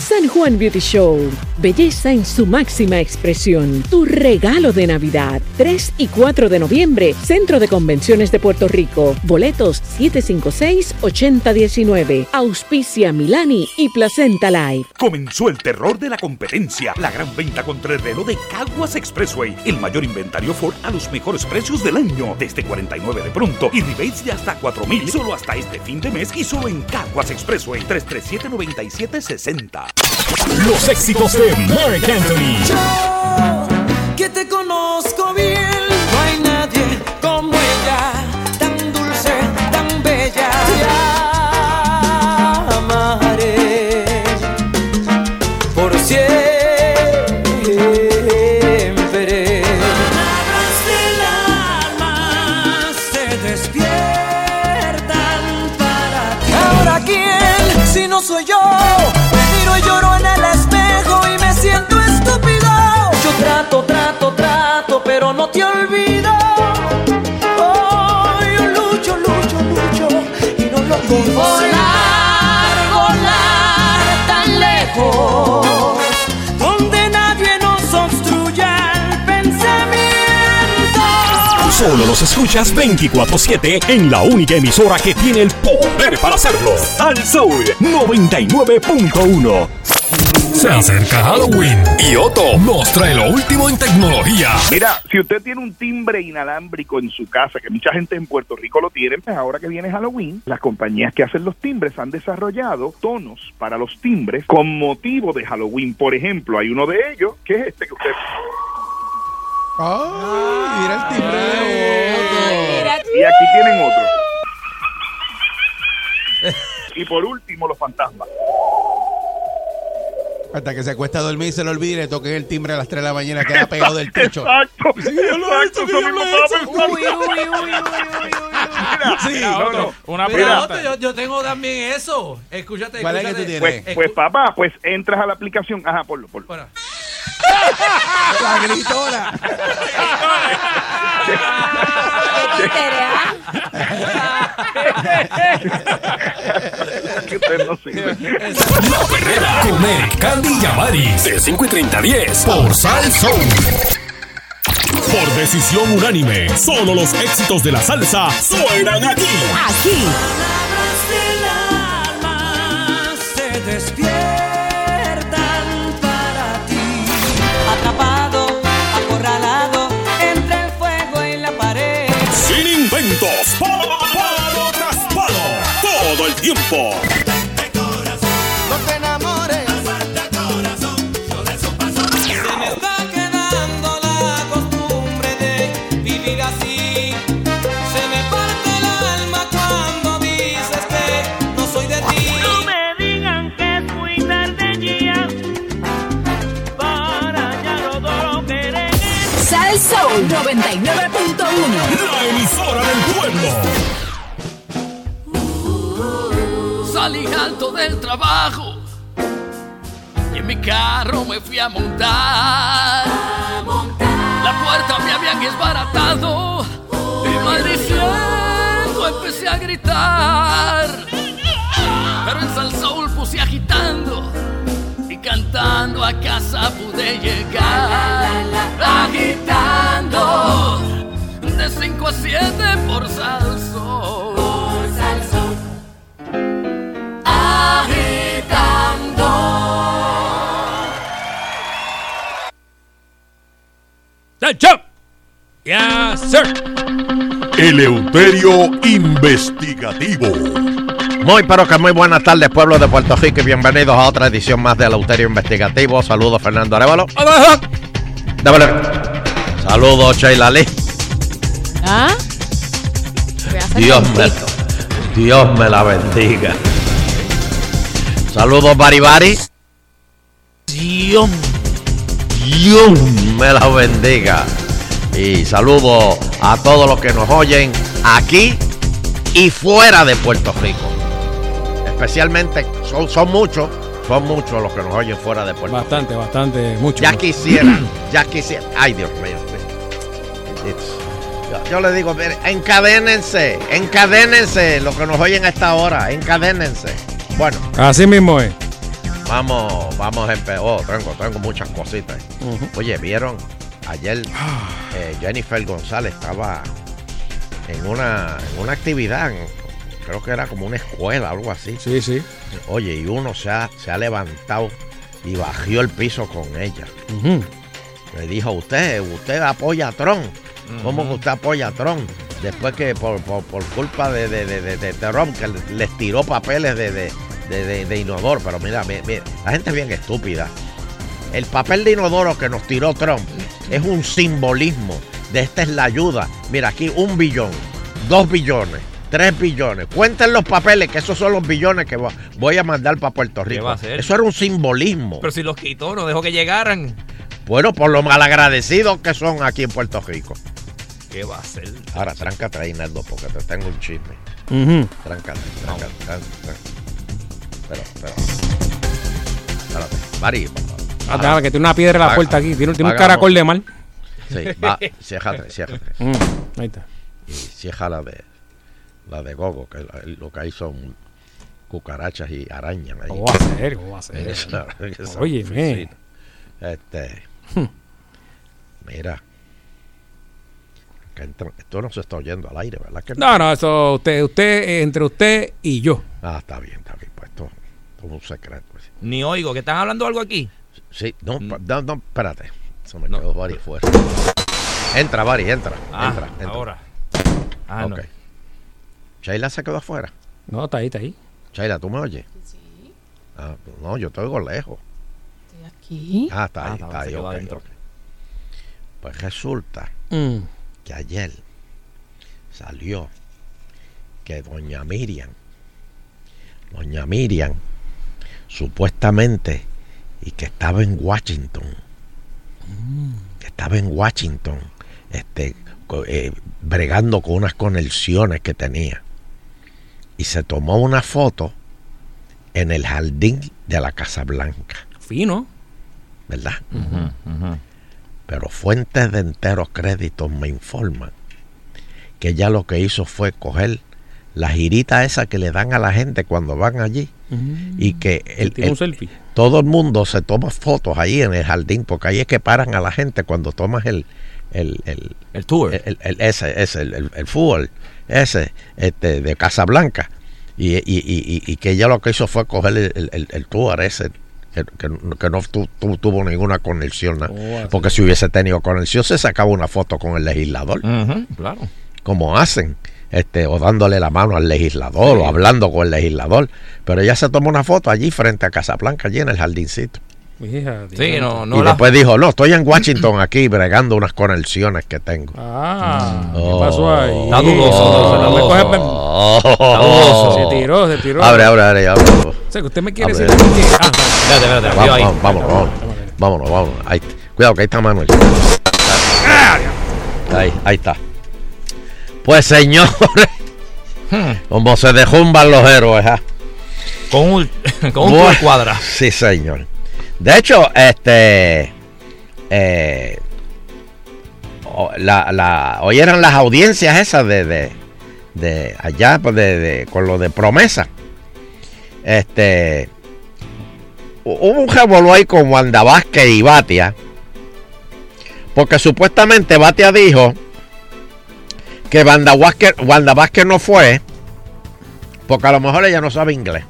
Speaker 16: San Juan Beauty Show, belleza en su máxima expresión. Tu regalo de Navidad, 3 y 4 de noviembre, Centro de Convenciones de Puerto Rico. Boletos 756-8019. Auspicia Milani y Placenta Live.
Speaker 17: Comenzó el terror de la competencia. La gran venta contra el reloj de Caguas Expressway. El mayor inventario Ford a los mejores precios del año. Desde 49 de pronto y rebates de hasta 4 mil. Solo hasta este fin de mes y solo en Caguas Expressway. 337-9760.
Speaker 1: Los éxitos de Mark Anthony.
Speaker 2: que te conozco bien. No te olvido. Oh, yo lucho, lucho, lucho y no lo consigo. Volar, volar tan lejos, donde nadie nos obstruya el pensamiento.
Speaker 1: Solo los escuchas 24-7 en la única emisora que tiene el poder para hacerlo. Al Soul 99.1. Se acerca Halloween y Otto nos trae lo último en tecnología.
Speaker 18: Mira, si usted tiene un timbre inalámbrico en su casa, que mucha gente en Puerto Rico lo tiene, pues ahora que viene Halloween, las compañías que hacen los timbres han desarrollado tonos para los timbres con motivo de Halloween. Por ejemplo, hay uno de ellos, que es este que usted...
Speaker 19: ¡Ay! Mira el timbre de Otto.
Speaker 18: Y aquí tienen otro. Y por último, los fantasmas.
Speaker 19: Hasta que se acuesta a dormir y se le olvide le toquen el timbre a las 3 de la mañana, queda pegado del techo.
Speaker 18: Exacto.
Speaker 19: Sí, yo lo he hecho, yo lo he hecho.
Speaker 18: estaba
Speaker 19: Uy, uy, uy,
Speaker 18: Mira,
Speaker 19: Sí,
Speaker 3: una
Speaker 20: Otto, yo, yo tengo también eso. Escúchate,
Speaker 19: ¿Cuál es que
Speaker 20: escúchate.
Speaker 19: tú tienes?
Speaker 18: Pues, pues papá, pues entras a la aplicación. Ajá, ponlo, ponlo.
Speaker 20: La gritona.
Speaker 19: que usted no sirve.
Speaker 1: La Perrera con Y Amaris. De 5 y 30 a 10. Por Sal Soul. Por decisión unánime, solo los éxitos de la salsa suenan aquí.
Speaker 13: Aquí.
Speaker 2: se despiertan para ti. Atrapado, acorralado entre el fuego y la pared.
Speaker 1: Sin inventos, palo, palo tras palo, todo el tiempo.
Speaker 13: Soul 99.1.
Speaker 1: La emisora del pueblo.
Speaker 21: Salí alto del trabajo y en mi carro me fui a montar. La puerta me habían desbaratado y maldiciendo empecé a gritar. Pero en Sal Soul puse agitando y cantando a casa pude llegar. Agitando 5 a 7 por Sal Soul.
Speaker 3: ¡Chop! Yes, sir.
Speaker 22: Eleuterio Investigativo.
Speaker 6: Muy pero que muy buenas tardes pueblo de Puerto Rico y bienvenidos a otra edición más de Eleuterio Investigativo. Saludos Fernando Arevalo. Saludos Sheila Lee.
Speaker 5: ¿Ah?
Speaker 6: Dios me. Dios me la bendiga. Saludos Bari Bari. Dios, Dios me la bendiga. Y saludos a todos los que nos oyen aquí y fuera de Puerto Rico. Especialmente, son, son muchos, son muchos los que nos oyen fuera de Puerto
Speaker 3: Bastante, bastante, mucho.
Speaker 6: ya
Speaker 3: ¿no?
Speaker 6: quisiera, ya quisiera. Ay, Dios mío. It's- Yo, le digo, encadénense, encadénense, los que nos oyen a esta hora, encadénense. Bueno,
Speaker 3: Así mismo es.
Speaker 6: vamos, vamos a empezar. Oh, tengo, tengo muchas cositas. Oye, ¿vieron? Ayer eh, Jennifer González estaba en una, en una actividad, creo que era como una escuela, algo así.
Speaker 3: Sí, sí.
Speaker 6: Oye, y uno se ha, se ha levantado y bajó el piso con ella.
Speaker 3: Ujú.
Speaker 6: Le dijo, usted, usted apoya a Trump. ¿Cómo que usted apoya a Trump? Después que por, por, por culpa de, de, de, de- de Trump, que les tiró papeles de, de, de, de- de inodoro. Pero mira, mi- mi- la gente es bien estúpida. El papel de inodoro que nos tiró Trump es un simbolismo de esta es la ayuda. Mira, aquí un billón, dos billones, tres billones. Cuenten los papeles, que esos son los billones que voy a mandar para Puerto Rico.
Speaker 4: va a hacer?
Speaker 6: Eso era un simbolismo.
Speaker 4: Pero si los quitó, no dejó que llegaran.
Speaker 6: Bueno, por lo malagradecidos que son aquí en Puerto Rico.
Speaker 4: ¿Qué va a hacer?
Speaker 6: Ahora, tráncate ahí, Naldo, porque te tengo un chisme.
Speaker 3: Ujú.
Speaker 6: Tráncate, tráncate, tráncate. Espera, espera. Espérate. Mari.
Speaker 3: Ah, que tiene una piedra en la puerta aquí. Tiene, tiene un caracol de mal.
Speaker 6: Sí, va, ciéjate, ciéjate.
Speaker 3: Mm, ahí está.
Speaker 6: Y cieja la de, la de Gogo, que la- lo que hay son cucarachas y arañas. ahí.
Speaker 3: ¿Cómo va a ser? ¿Cómo va a ser? Oye.
Speaker 6: Este. Mira. Que esto no se está oyendo al aire, ¿verdad? Que
Speaker 3: No, no, eso usted, usted, entre usted y yo.
Speaker 6: Ah, está bien, está bien. Pues esto, esto es un secreto. pues.
Speaker 4: Ni oigo, que están hablando algo aquí.
Speaker 6: Sí, no, pa- no, no, espérate. Se me quedó Bari fuera. Entra, Bari, entra.
Speaker 4: Ah,
Speaker 6: entra, entra.
Speaker 4: ahora. Ah,
Speaker 6: ok.
Speaker 4: no.
Speaker 6: Sheila se quedó afuera.
Speaker 3: No, está ahí, está ahí.
Speaker 6: Sheila, ¿tú me oyes? Sí. Ah, no, yo te oigo lejos.
Speaker 5: Aquí.
Speaker 6: Ah, está ahí,
Speaker 4: Ah,
Speaker 6: está ahí.
Speaker 4: quedó
Speaker 6: ok,
Speaker 4: adentro.
Speaker 6: ok. Pues resulta
Speaker 3: Mm.
Speaker 6: Que ayer salió que doña Miriam, doña Miriam, supuestamente, y que estaba en Washington, que estaba en Washington, este, eh, bregando con unas conexiones que tenía. Y se tomó una foto en el jardín de la Casa Blanca.
Speaker 3: Fino.
Speaker 6: ¿verdad? Pero fuentes de enteros créditos me informan que ella lo que hizo fue coger la girita esa que le dan a la gente cuando van allí y que el, todo el mundo se toma fotos ahí en el jardín porque ahí es que paran a la gente cuando tomas el el, el,
Speaker 4: el tour.
Speaker 6: ese, ese el, fútbol ese este de Casablanca. Y, y, y, y- y que ella lo que hizo fue coger el, el- el- el tour ese que, que- que no tu- tu- tuvo ninguna conexión.
Speaker 4: Oh,
Speaker 6: porque si hubiese tenido conexión se sacaba una foto con el legislador
Speaker 4: claro.
Speaker 6: como hacen, este, o dándole la mano al legislador,
Speaker 4: Sí.
Speaker 6: o hablando con el legislador. Pero ella se tomó una foto allí frente a Casablanca, allí en el jardincito.
Speaker 3: Fíjate.
Speaker 4: Sí, no,
Speaker 6: y
Speaker 4: no la-
Speaker 6: después dijo, no, estoy en Washington aquí bregando unas conexiones que tengo.
Speaker 3: Ah,
Speaker 6: Oh.
Speaker 3: ¿qué pasó ahí?
Speaker 6: Está dudoso, Oh.
Speaker 3: Se tiró, se tiró.
Speaker 6: Abre, abre, abre, abre.
Speaker 3: O sea, que usted me quiere
Speaker 6: Abre.
Speaker 3: decir que... Ah,
Speaker 4: Espérate, espérate,
Speaker 6: Vamos,
Speaker 4: ahí.
Speaker 6: vamos, vámonos, vámonos, vámonos, vámonos. Ahí, cuidado que ahí está Manuel. Ahí, ahí está. Pues señores, como se dejumban los héroes, ¿ah?
Speaker 4: Con un, con un
Speaker 6: Bueno,
Speaker 4: cuadra.
Speaker 6: Sí, señor. De hecho, este. eh, la, hoy eran las audiencias esas de, de, de allá, pues, de, de- con lo de promesa. Este. hu- Hubo un revolú ahí con Wanda Vázquez y Batia. Porque supuestamente Batia dijo que Wanda Vázquez, no fue. Porque a lo mejor ella no sabe inglés.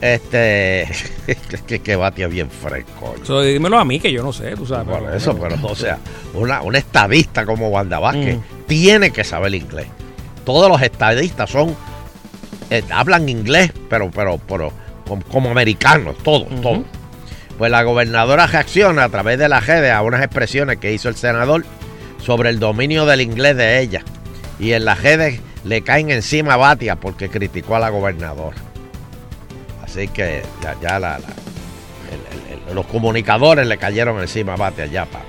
Speaker 6: Este. que, que Batia bien fresco.
Speaker 3: So, dímelo a mí, que yo no sé, tú sabes.
Speaker 6: Por eso, pero, o sea, una, una estadista como Wanda Vázquez
Speaker 3: Mm.
Speaker 6: tiene que saber inglés. Todos los estadistas son. eh, hablan inglés, pero, pero, pero como, como americanos, todos, todos. Pues la gobernadora reacciona a través de la redes a unas expresiones que hizo el senador sobre el dominio del inglés de ella. Y en las redes le caen encima a Batia porque criticó a la gobernadora. Así que ya, ya la- la- el- el- el- los comunicadores le cayeron encima a Batia ya para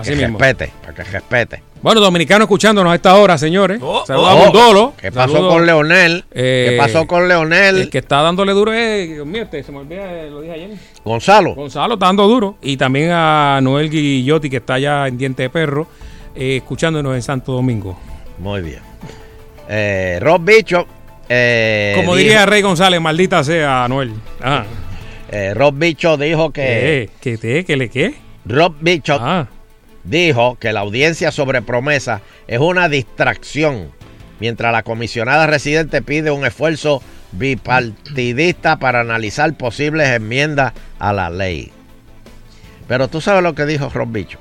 Speaker 3: Así
Speaker 6: que
Speaker 3: mismo.
Speaker 6: respete, para que respete.
Speaker 3: Bueno, dominicano escuchándonos a esta hora, señores. Saludos a
Speaker 6: oh.
Speaker 3: Bundolo.
Speaker 6: ¿Qué pasó
Speaker 3: Saludos.
Speaker 6: con Leonel?
Speaker 3: Eh,
Speaker 6: ¿Qué pasó con Leonel?
Speaker 3: El que está dándole duro es, Dios mío, este, se me olvida, eh, lo dije ayer.
Speaker 6: Gonzalo.
Speaker 3: Gonzalo está dando duro. Y también a Noel Guillotti, que está allá en Diente de Perro, eh, escuchándonos en Santo Domingo.
Speaker 6: Muy bien. Eh, Rob Bicho. Eh,
Speaker 3: Como
Speaker 6: dijo-
Speaker 3: diría Rey González, maldita sea Noel. Ah.
Speaker 6: eh, Rob Bicho dijo que.
Speaker 3: Eh, ¿Que te? ¿Que le qué?
Speaker 6: Rob Bicho
Speaker 3: Ah.
Speaker 6: dijo que la audiencia sobre promesa es una distracción, mientras la comisionada residente pide un esfuerzo bipartidista para analizar posibles enmiendas a la ley. Pero tú sabes lo que dijo Rob Bicho.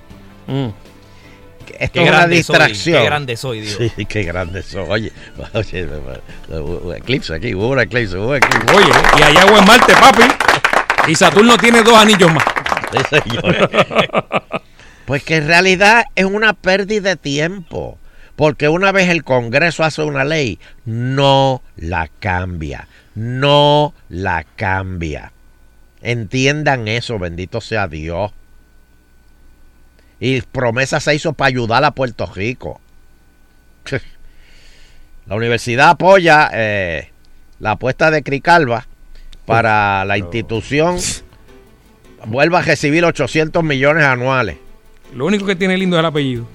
Speaker 3: Mm.
Speaker 6: Esto
Speaker 4: Qué
Speaker 6: es una
Speaker 4: grande soy,
Speaker 6: distracción.
Speaker 4: qué grande soy, digo.
Speaker 6: Sí, qué grande soy. Oye, oye, eclipse aquí, hubo un eclipse, hubo un eclipse.
Speaker 3: Oye, y allá en Marte, papi. Y Saturno tiene dos anillos más.
Speaker 6: Sí, señor. Pues que en realidad es una pérdida de tiempo. Porque una vez el Congreso hace una ley, no la cambia. No la cambia. Entiendan eso, bendito sea Dios. Y promesa se hizo para ayudar a Puerto Rico. La universidad apoya eh, la apuesta de Cricalva para la institución vuelva a recibir 800 millones anuales.
Speaker 3: Lo único que tiene lindo es el apellido.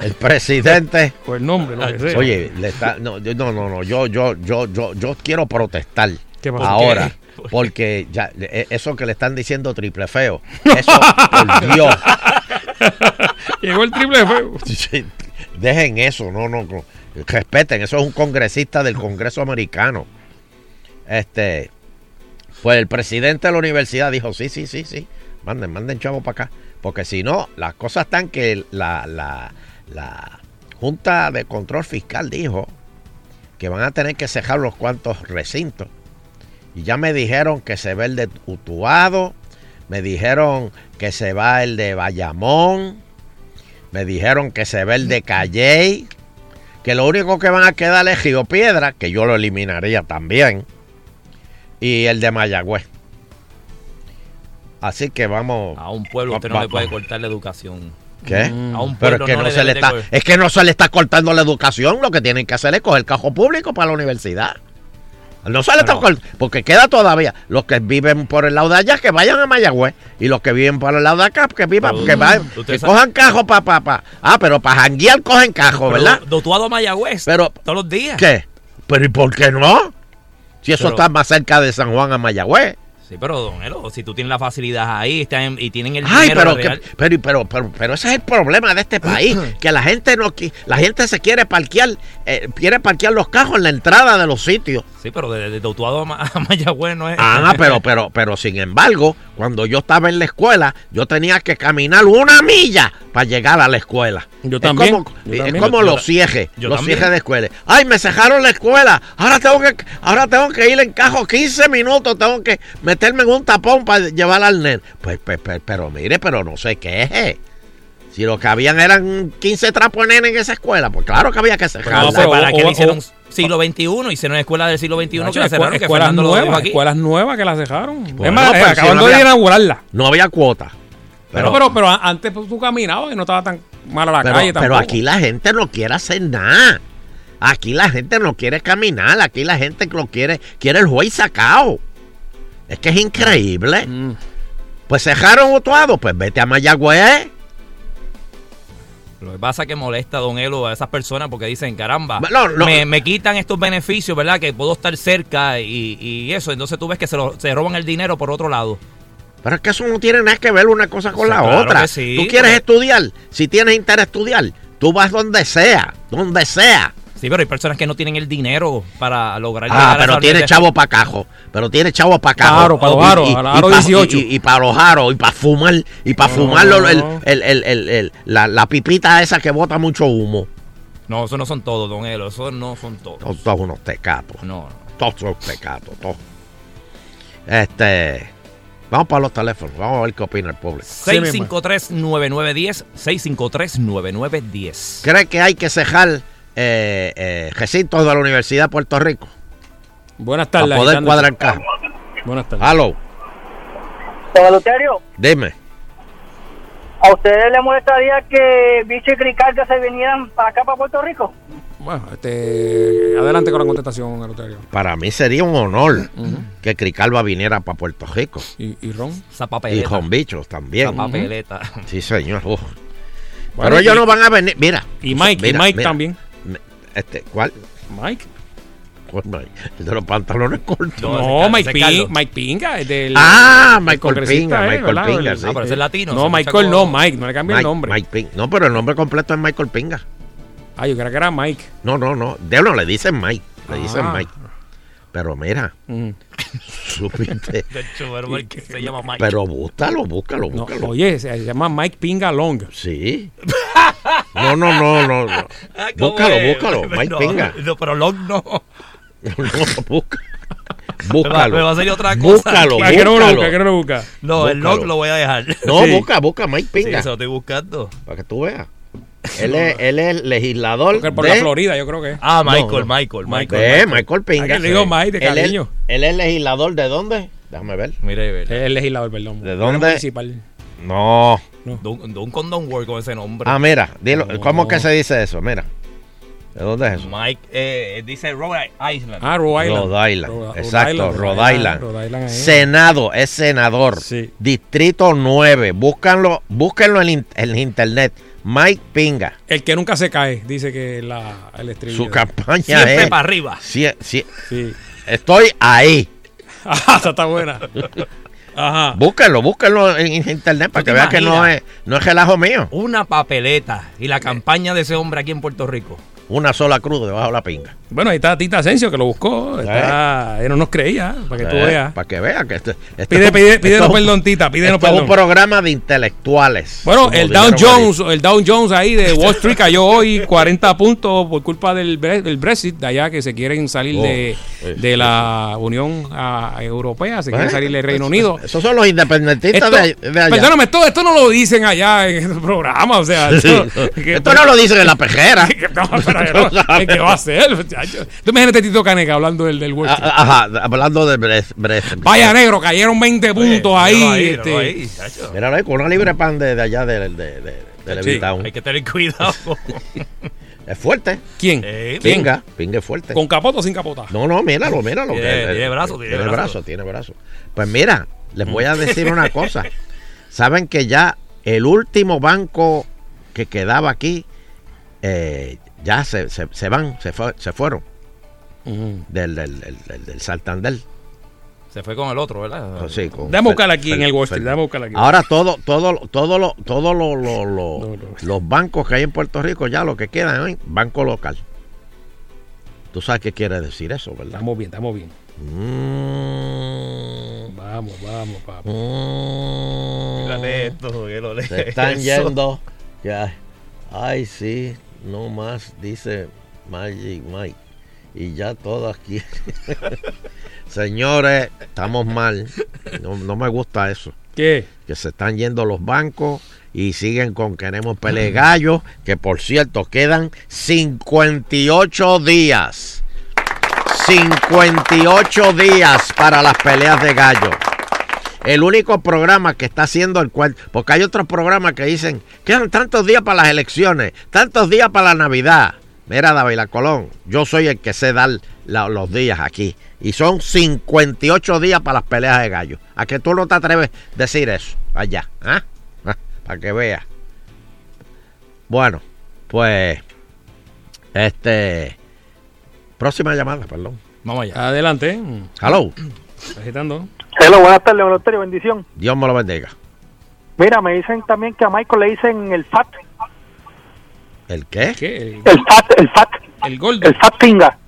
Speaker 6: El presidente.
Speaker 3: O el nombre, lo que sea.
Speaker 6: Oye, le está, no, no, no, no, yo, yo, yo, yo, yo quiero protestar
Speaker 3: ¿Qué pasó?
Speaker 6: ahora.
Speaker 3: ¿Por qué?
Speaker 6: Porque ya, eh, eso que le están diciendo triple feo, eso, por Dios.
Speaker 3: Llegó el triple.
Speaker 6: Sí, Dejen eso, no, no, no. Respeten, eso es un congresista del Congreso americano. Este, pues el presidente de la universidad dijo, sí, sí, sí, sí, manden, manden chavo para acá. Porque si no, las cosas están que la, la, la Junta de Control Fiscal dijo que van a tener que cejar los cuantos recintos. Y ya me dijeron que se ve el de Utuado, me dijeron que se va el de Bayamón, me dijeron que se ve el de Calley, que lo único que van a quedar es Río Piedra, que yo lo eliminaría también, y el de Mayagüez. Así que vamos.
Speaker 4: A un pueblo usted no le puede cortar la educación.
Speaker 6: ¿Qué?
Speaker 4: A un
Speaker 6: Pero es que
Speaker 4: no
Speaker 6: se le está, es que no se le está cortando la educación, lo que tienen que hacer es coger cajo público para la universidad. No se le tocó el- porque queda todavía. Los que viven por el lado de allá, que vayan a Mayagüez. Y los que viven por el lado de acá, que vivan,
Speaker 4: Pero,
Speaker 6: que, vayan, que cojan cajo para pa, pa. Ah, pero para janguear cogen cajo, ¿verdad?
Speaker 4: Pero, Dotuado Mayagüez.
Speaker 6: Pero-
Speaker 4: todos los días.
Speaker 6: ¿Qué? Pero ¿y por qué no? Si eso
Speaker 4: Pero-
Speaker 6: está más cerca de San Juan a Mayagüez.
Speaker 4: Sí, pero Don Elo, si tú tienes la facilidad ahí están, y tienen el
Speaker 6: Ay,
Speaker 4: dinero
Speaker 6: pero,
Speaker 4: real.
Speaker 6: que- pero, pero, pero, pero ese es el problema de este país, que la gente no la gente se quiere parquear, eh, quiere parquear los cajos en la entrada de los sitios.
Speaker 4: Sí, pero de, de Dotuado a, Ma- a Mayagüez no es.
Speaker 6: Ah, pero, pero, pero sin embargo, cuando yo estaba en la escuela, yo tenía que caminar una milla para llegar a la escuela.
Speaker 3: Yo
Speaker 6: Es
Speaker 3: también,
Speaker 6: como,
Speaker 3: yo
Speaker 6: es
Speaker 3: también.
Speaker 6: como
Speaker 3: Yo-
Speaker 6: los ciejes, los
Speaker 4: también.
Speaker 6: ciejes de escuela. Ay, me cejaron la escuela. Ahora tengo que, ahora tengo que ir en cajo 15 minutos, tengo que meterme en un tapón para llevar al nen. Pues, pues, pues, pero mire, pero no sé qué es. Si lo que habían eran 15 trapos nene en esa escuela, pues claro que había que cejarla.
Speaker 4: No, pero ¿para
Speaker 3: o-
Speaker 4: qué
Speaker 3: o-
Speaker 4: le hicieron
Speaker 3: o-
Speaker 4: siglo XXI? Hicieron escuela del siglo XXI que la cerraron, que
Speaker 3: escuelas nuevas,
Speaker 4: aquí.
Speaker 3: escuelas nuevas que las dejaron.
Speaker 6: Bueno,
Speaker 3: es más,
Speaker 6: pero si
Speaker 3: acabando
Speaker 6: no
Speaker 3: de inaugurarla.
Speaker 6: No había cuota.
Speaker 3: Pero, pero, pero a- antes pues, tú caminabas y no estaba tan mala la
Speaker 6: pero,
Speaker 3: calle
Speaker 6: pero aquí la gente no quiere hacer nada. Aquí la gente no quiere caminar. Aquí la gente lo quiere, quiere el juez sacado. Es que es increíble.
Speaker 3: Mm.
Speaker 6: Pues cejaron Utuado, pues vete a Mayagüez.
Speaker 4: Lo que pasa es que molesta a Don Elo a esas personas porque dicen, caramba,
Speaker 6: No, no.
Speaker 4: Me, me quitan estos beneficios, ¿verdad? Que puedo estar cerca y, y eso. Entonces tú ves que se, lo- se roban el dinero por otro lado.
Speaker 6: Pero es que eso no tiene nada que ver una cosa con la
Speaker 4: claro
Speaker 6: otra.
Speaker 4: sí,
Speaker 6: tú quieres
Speaker 4: porque-
Speaker 6: estudiar, si tienes interés estudiar, tú vas donde sea, donde sea.
Speaker 4: Sí, pero hay personas que no tienen el dinero para lograr
Speaker 6: Ah, pero tiene chavo para cajo. Pero tiene chavo para cajo.
Speaker 3: Aro, pa' los
Speaker 6: Y-
Speaker 3: aros,
Speaker 6: y-
Speaker 3: a la
Speaker 6: y
Speaker 3: aro
Speaker 6: pa-
Speaker 3: 18.
Speaker 6: Y, y para los aros, y para fumar. Y para fumar lo- el- el- el- el- el- la, la pipita esa que bota mucho humo.
Speaker 4: No, eso no son todos, Don Elo. Eso no son todos.
Speaker 6: Son todos unos tecatos.
Speaker 4: No,
Speaker 6: Todos son tecatos, todos. Este. Vamos para los teléfonos. Vamos a ver qué opina el público.
Speaker 4: 653-9910. 653-9910.
Speaker 6: ¿Cree que hay que cejar eh, eh, recintos de la Universidad de Puerto Rico?
Speaker 3: Buenas tardes.
Speaker 6: poder
Speaker 3: agitando-
Speaker 6: cuadrar.
Speaker 3: Buenas tardes.
Speaker 6: Aló,
Speaker 23: Don
Speaker 6: dime.
Speaker 23: ¿a ustedes les molestaría que Bicho y Cricarga se vinieran para acá, para Puerto Rico?
Speaker 3: Bueno, este, adelante con la contestación, Eleuterio.
Speaker 6: Para mí sería un honor que Cricalba viniera para Puerto Rico.
Speaker 3: ¿Y, y Ron?
Speaker 4: Esa
Speaker 6: Y con bichos también.
Speaker 4: Esa papeleta.
Speaker 6: Sí, señor. Uf.
Speaker 3: Bueno,
Speaker 6: Pero ellos
Speaker 3: y-
Speaker 6: no van a venir. Mira.
Speaker 3: Y Mike, y Mike
Speaker 6: mira.
Speaker 3: también.
Speaker 6: Este, ¿Cuál?
Speaker 3: Mike.
Speaker 6: ¿Cuál Mike? El de los pantalones cortos.
Speaker 3: No, Mike, Ping- Mike Pinga, es del.
Speaker 6: Ah, Michael Pinga,
Speaker 3: eh,
Speaker 6: Michael
Speaker 3: ¿verdad?
Speaker 6: Pinga,
Speaker 3: El-
Speaker 6: sí.
Speaker 4: Ah, pero ese es latino.
Speaker 3: No, Michael no, Mike, no le cambié el nombre.
Speaker 6: Mike Pinga. No, pero el nombre completo es Michael Pinga.
Speaker 3: Ah, yo creo que era Mike.
Speaker 6: No, no, no. De no, le dicen Mike. Le dicen
Speaker 3: Ah.
Speaker 6: Mike. Pero mira,
Speaker 3: Mm.
Speaker 6: supiste.
Speaker 4: De hecho, pero el que se llama Mike.
Speaker 6: Pero búscalo, búscalo,
Speaker 3: No,
Speaker 6: búscalo.
Speaker 3: oye, se llama Mike Pinga Long.
Speaker 6: Sí. No, no, no, no. no.
Speaker 4: Ah, ¿cómo
Speaker 6: Búscalo,
Speaker 4: es?
Speaker 6: búscalo. Mike
Speaker 4: No,
Speaker 6: Pinga.
Speaker 4: No, pero Long no.
Speaker 6: No,
Speaker 4: va,
Speaker 6: Búscalo.
Speaker 4: me va a salir otra cosa.
Speaker 6: Búscalo,
Speaker 3: ¿Para qué no lo
Speaker 6: búscalo.
Speaker 3: busca? ¿Qué no lo busca?
Speaker 4: No, el
Speaker 6: Búscalo.
Speaker 4: Long lo voy a dejar.
Speaker 6: No,
Speaker 3: Sí.
Speaker 6: busca, busca Mike
Speaker 4: Sí,
Speaker 6: Pinga.
Speaker 4: eso lo estoy buscando.
Speaker 6: Para que tú veas. Él es, él es legislador
Speaker 3: Porque por
Speaker 6: de...
Speaker 3: la Florida, yo creo que.
Speaker 4: Ah, Michael,
Speaker 6: no.
Speaker 4: Michael, Michael.
Speaker 6: Ve, Michael Pinga.
Speaker 3: Ah, que le digo Mike de
Speaker 6: Él es-
Speaker 3: cariño.
Speaker 6: Él es legislador de dónde? Déjame ver.
Speaker 4: Mire, mire.
Speaker 3: Es el legislador, perdón.
Speaker 6: ¿De dónde?
Speaker 3: municipal.
Speaker 6: No.
Speaker 4: De un, de un condom work con ese nombre.
Speaker 6: Ah, mira, dilo.
Speaker 3: No.
Speaker 6: ¿Cómo que se dice eso? Mira. ¿De dónde es eso?
Speaker 4: Mike, eh, dice Rhode Island.
Speaker 3: Ah, Rhode Island.
Speaker 6: Rhode Island.
Speaker 3: Rhode- Rhode
Speaker 6: Exacto,
Speaker 3: Island,
Speaker 6: Rhode Island.
Speaker 3: Rhode Island ahí.
Speaker 6: Senado, es senador.
Speaker 3: Sí.
Speaker 6: Distrito 9. Búscanlo, búsquenlo en, en internet. Mike Pinga.
Speaker 3: El que nunca se cae, dice que la, el estribillo.
Speaker 6: Su campaña
Speaker 4: Siempre
Speaker 6: es.
Speaker 4: para arriba.
Speaker 6: Sí, sí.
Speaker 3: Sí.
Speaker 6: Estoy ahí.
Speaker 3: Ah, esa está buena. Ajá.
Speaker 6: Búsquenlo, búsquenlo en internet para
Speaker 4: ¿Tú
Speaker 6: que
Speaker 4: te
Speaker 6: vean que no es, no es relajo mío.
Speaker 4: Una papeleta y la campaña de ese hombre aquí en Puerto Rico.
Speaker 6: Una sola cruz debajo de la pinga.
Speaker 3: Bueno, ahí está Tita Asensio que lo buscó. Está, Él no nos creía, para que tú veas.
Speaker 6: Para que vean que esto, esto
Speaker 3: Pide,
Speaker 6: es un-
Speaker 3: pide,
Speaker 6: esto
Speaker 3: perdón, Tita, pídenos
Speaker 6: esto es un
Speaker 3: perdón.
Speaker 6: programa de intelectuales.
Speaker 3: Bueno, el Dow Jones, el Dow Jones ahí de Wall Street cayó hoy 40 puntos por culpa del, del Brexit, de allá que se quieren salir
Speaker 6: Oh,
Speaker 3: de,
Speaker 6: sí,
Speaker 3: de la Unión ah, Europea, se quieren
Speaker 6: ¿Eh?
Speaker 3: salir del Reino Unido.
Speaker 6: Esos son los independentistas
Speaker 3: Esto-
Speaker 6: de, de allá.
Speaker 3: Perdóname, esto, esto no lo dicen allá en el programa, o sea, esto, que-
Speaker 6: Esto no lo dicen en la pejera.
Speaker 3: que- no, pero ¿Qué va a hacer? muchacho? Tú imagínate a Tito Caneca hablando del, del Wall
Speaker 6: Ah. Ajá, hablando de. Brexit.
Speaker 3: Vaya negro, cayeron 20 puntos ahí.
Speaker 4: Míralo ahí,
Speaker 3: este,
Speaker 4: ahí.
Speaker 6: Míralo ahí, con una libre pan de, de allá de, de, de, de
Speaker 4: Sí, hay que tener cuidado.
Speaker 6: Es fuerte.
Speaker 3: ¿Quién?
Speaker 4: Eh.
Speaker 6: Pinga, pinga es fuerte.
Speaker 3: ¿Con capota o sin capota?
Speaker 6: No, no, míralo, míralo.
Speaker 4: Tiene-
Speaker 6: que-
Speaker 4: tiene brazo, tiene
Speaker 6: tiene
Speaker 4: brazo.
Speaker 6: brazo, tiene brazo. Pues mira, les voy a decir una cosa. Saben que ya el último banco que quedaba aquí, eh, ya se, se- se van, se, fue- se fueron del, del, del, del- del Santander.
Speaker 4: Se fue con el otro, ¿verdad?
Speaker 6: Pues sí, con
Speaker 3: Déjame buscar aquí
Speaker 6: Fer-
Speaker 3: en el Wall Street. Déjame buscar aquí.
Speaker 6: Ahora todo, todo, todo, lo, todo lo, lo- lo- los bancos que hay en Puerto Rico, ya lo que quedan hoy, banco local. Tú sabes qué quiere decir eso, ¿verdad?
Speaker 3: Estamos bien, estamos bien.
Speaker 6: Mm,
Speaker 3: Vamos, vamos, vamos.
Speaker 6: mm.
Speaker 4: Mírale esto, que lo
Speaker 6: Se están
Speaker 4: eso.
Speaker 6: yendo. Ya. Ay, sí, no más, dice Magic Mike. Y ya todo aquí. Señores, estamos mal. No, no me gusta eso.
Speaker 3: ¿Qué?
Speaker 6: Que se están yendo los bancos y siguen con queremos pele gallo. Que por cierto, quedan 58 días. 58 días para las peleas de gallo. El único programa que está haciendo el cual, porque hay otros programas que dicen, quedan tantos días para las elecciones, tantos días para la Navidad. Mira, David Colón, yo soy el que sé dar la- los días aquí. Y son 58 días para las peleas de gallo. ¿A que tú no te atreves a decir eso allá? ¿Ah? Ah, Para que veas. Bueno, pues, este, próxima llamada, perdón.
Speaker 4: Vamos allá.
Speaker 3: Adelante.
Speaker 6: Hello.
Speaker 3: Agitando.
Speaker 7: Hello, buenas tardes, Monasterio, bendición.
Speaker 6: Dios me lo bendiga.
Speaker 7: Mira, me dicen también que a Michael le dicen el FAT.
Speaker 6: ¿El qué?
Speaker 3: ¿Qué? El,
Speaker 7: FAT, el FAT.
Speaker 3: el gordo.
Speaker 7: El FAT Pinga.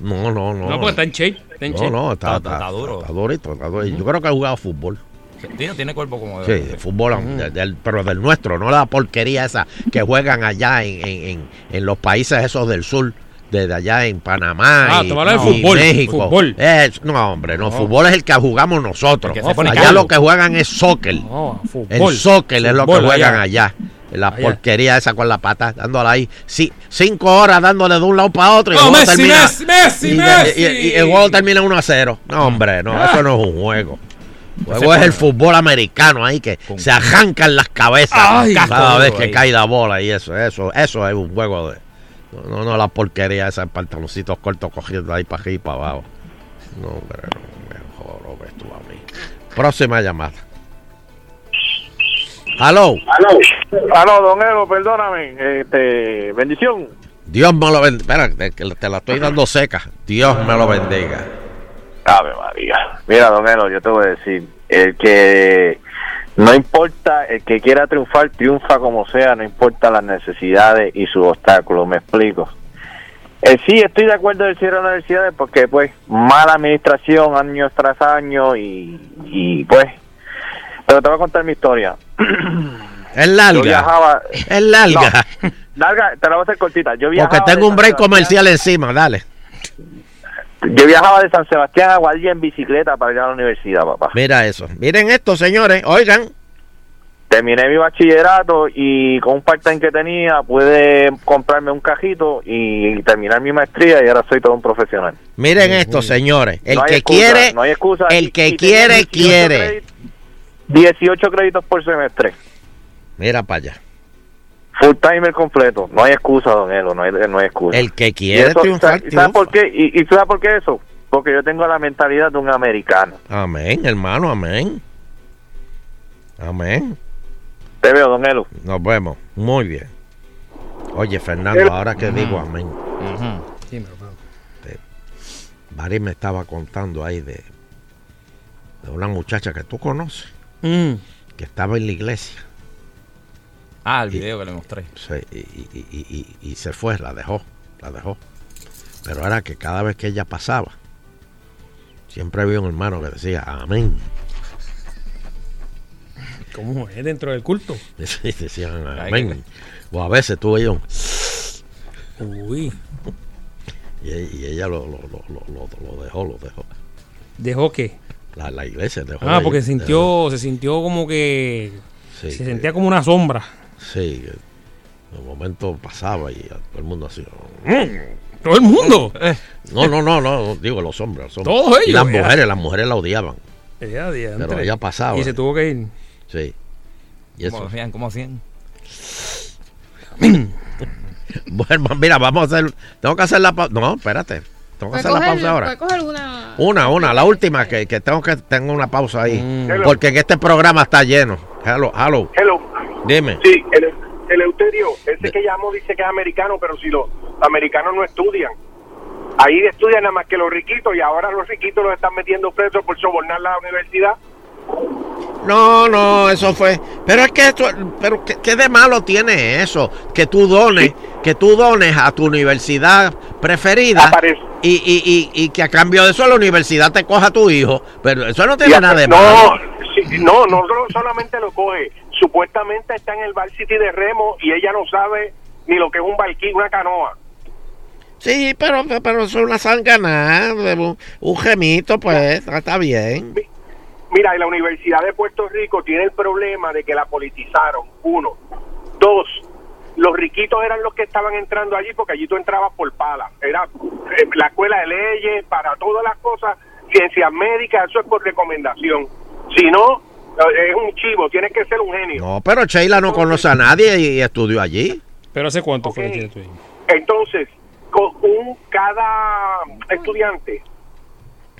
Speaker 6: No, no, no.
Speaker 3: No, porque está en shape. Está en
Speaker 6: No,
Speaker 3: shape.
Speaker 6: no, está,
Speaker 4: Está-
Speaker 6: está,
Speaker 4: está duro.
Speaker 6: Está durito, está durito. Yo creo que ha jugado fútbol.
Speaker 4: Tiene, tiene cuerpo como
Speaker 6: Sí, de fútbol, de- del- pero del nuestro, no la porquería esa que juegan allá en, en, en, en los países esos del sur, desde allá en Panamá
Speaker 3: Ah,
Speaker 6: y,
Speaker 3: fútbol,
Speaker 6: México.
Speaker 3: fútbol.
Speaker 6: Es- no, hombre, no,
Speaker 3: No.
Speaker 6: fútbol es el que jugamos nosotros. Allá
Speaker 4: calvo.
Speaker 6: lo que juegan es soccer.
Speaker 3: No, fútbol.
Speaker 6: El soccer es lo que juegan
Speaker 3: allá.
Speaker 6: allá. La
Speaker 3: Allá.
Speaker 6: porquería esa con la pata, dándole ahí sí, cinco horas dándole de un lado para otro. Y,
Speaker 3: No,
Speaker 6: el
Speaker 3: Messi,
Speaker 6: termina,
Speaker 3: Messi, Messi,
Speaker 6: y,
Speaker 3: Messi.
Speaker 6: y- el juego termina 1 a 0. No, hombre, no, eso no es un juego. El juego es el fútbol americano ahí que se arrancan las cabezas
Speaker 3: Ay,
Speaker 6: cada vez que
Speaker 4: ahí.
Speaker 6: cae la bola y eso, eso, eso es un juego de. No, no, la porquería esa pantaloncitos cortos cogiendo ahí para arriba y para abajo. No, hombre, no, mejor ves tú a mí. Próxima llamada. Hello.
Speaker 24: Aló, don Elo, perdóname. Este, bendición.
Speaker 6: Dios me lo bendiga. Espera, te, te la estoy dando seca. Dios me lo bendiga.
Speaker 24: Ave María. Mira, don Elo, yo te voy a decir, el que no importa, el que quiera triunfar, triunfa como sea, no importa las necesidades y sus obstáculos, me explico. Eh, sí, estoy de acuerdo de cierre de universidades porque, pues, mala administración año tras año y, y pues, pero te voy a contar mi historia.
Speaker 6: Es
Speaker 24: Yo
Speaker 6: larga.
Speaker 24: viajaba,
Speaker 6: Es larga.
Speaker 24: larga, te la voy a hacer cortita. Yo viajaba
Speaker 6: Porque tengo un break comercial encima, dale.
Speaker 24: Yo viajaba de San Sebastián a Guardia en bicicleta para ir a la universidad, papá.
Speaker 6: Mira eso. Miren esto, señores. Oigan.
Speaker 24: Terminé mi bachillerato y con un part-time que tenía pude comprarme un cajito y terminar mi maestría y ahora soy todo un profesional.
Speaker 6: Miren esto, señores. El
Speaker 24: No
Speaker 6: que
Speaker 24: excusa,
Speaker 6: quiere,
Speaker 24: no hay excusa.
Speaker 6: el que
Speaker 24: y
Speaker 6: quiere,
Speaker 24: 18
Speaker 6: quiere.
Speaker 24: créditos- 18 créditos por semestre.
Speaker 6: Mira para allá.
Speaker 24: Full timer completo. No hay excusa, don Elo, no hay, no hay excusa.
Speaker 6: El que quiere
Speaker 24: eso,
Speaker 6: triunfar,
Speaker 24: ¿sabe- ¿Sabe por qué? ¿Y, y sabe por qué eso? Porque yo tengo la mentalidad de un americano.
Speaker 6: Amén, hermano, amén. Amén.
Speaker 24: Te veo, don Elo.
Speaker 6: Nos vemos. Muy bien. Oye, Fernando, ahora que digo amén. Me estaba contando ahí de, de una muchacha que tú conoces,
Speaker 3: Mm.
Speaker 6: que estaba en la iglesia.
Speaker 4: Ah, el video que le mostré.
Speaker 6: Sí, y, y- y- y- y se fue, la dejó, la dejó. Pero era que cada vez que ella pasaba, siempre había un hermano que decía amén.
Speaker 3: ¿Cómo es dentro del culto?
Speaker 6: Sí, decían amén. O a veces tú un...
Speaker 3: Uy.
Speaker 6: Y, y ella lo, lo, lo, lo, dejó, lo dejó.
Speaker 3: ¿Dejó qué?
Speaker 6: La, la iglesia dejó.
Speaker 3: Ah, porque sintió, se sintió como que
Speaker 6: Sí,
Speaker 3: se sentía como una sombra.
Speaker 6: Sí, de momento pasaba y a todo el mundo así.
Speaker 3: ¿Todo el mundo?
Speaker 6: No, no, no, no, digo los hombres. Los hombres.
Speaker 3: Todos
Speaker 6: Y
Speaker 3: ellos,
Speaker 6: las
Speaker 3: ya.
Speaker 6: mujeres, las mujeres la odiaban.
Speaker 3: Ya, diantre.
Speaker 6: Pero ella pasaba.
Speaker 3: Y se tuvo que ir.
Speaker 6: Sí. Y
Speaker 4: ¿Cómo hacían? ¿Cómo hacían?
Speaker 6: Bueno, mira, vamos a hacer. Tengo que hacer la pausa. No, espérate. Tengo que hacer la pausa ahora.
Speaker 5: coger una.
Speaker 6: Una, una, la última, que, que tengo que tengo una pausa ahí.
Speaker 9: Mm.
Speaker 6: Porque en este programa está lleno. Hello, hello.
Speaker 9: Hello.
Speaker 6: Dime.
Speaker 9: Sí, el, el Euterio, ese que llamó dice que es americano, pero si los americanos no estudian. Ahí estudian nada más que los riquitos y ahora los riquitos los están metiendo presos por sobornar la universidad.
Speaker 6: No, no, eso fue. Pero es que esto, pero ¿qué, qué de malo tiene eso? Que tú dones, que tú dones a tu universidad preferida y, y, y, y que a cambio de eso la universidad te coja a tu hijo. Pero eso no tiene nada de
Speaker 9: no,
Speaker 6: malo.
Speaker 9: sí, no, no solamente lo coge. Supuestamente está en el Bar City de Remo y ella no sabe ni lo que es un barquín, una canoa.
Speaker 6: Sí, pero, pero es una sangana, un, gemito, pues, está bien.
Speaker 9: Mira, y la Universidad de Puerto Rico tiene el problema de que la politizaron, uno. Dos, los riquitos eran los que estaban entrando allí porque allí tú entrabas por pala. Era eh, la escuela de leyes, para todas las cosas, ciencias médicas, eso es por recomendación. Si no, es un chivo, tienes que ser un genio.
Speaker 6: No, pero Sheila no conoce a nadie y, y estudió allí.
Speaker 3: Pero hace cuánto fue que tiene tu hijo?
Speaker 9: Entonces, con un, cada estudiante,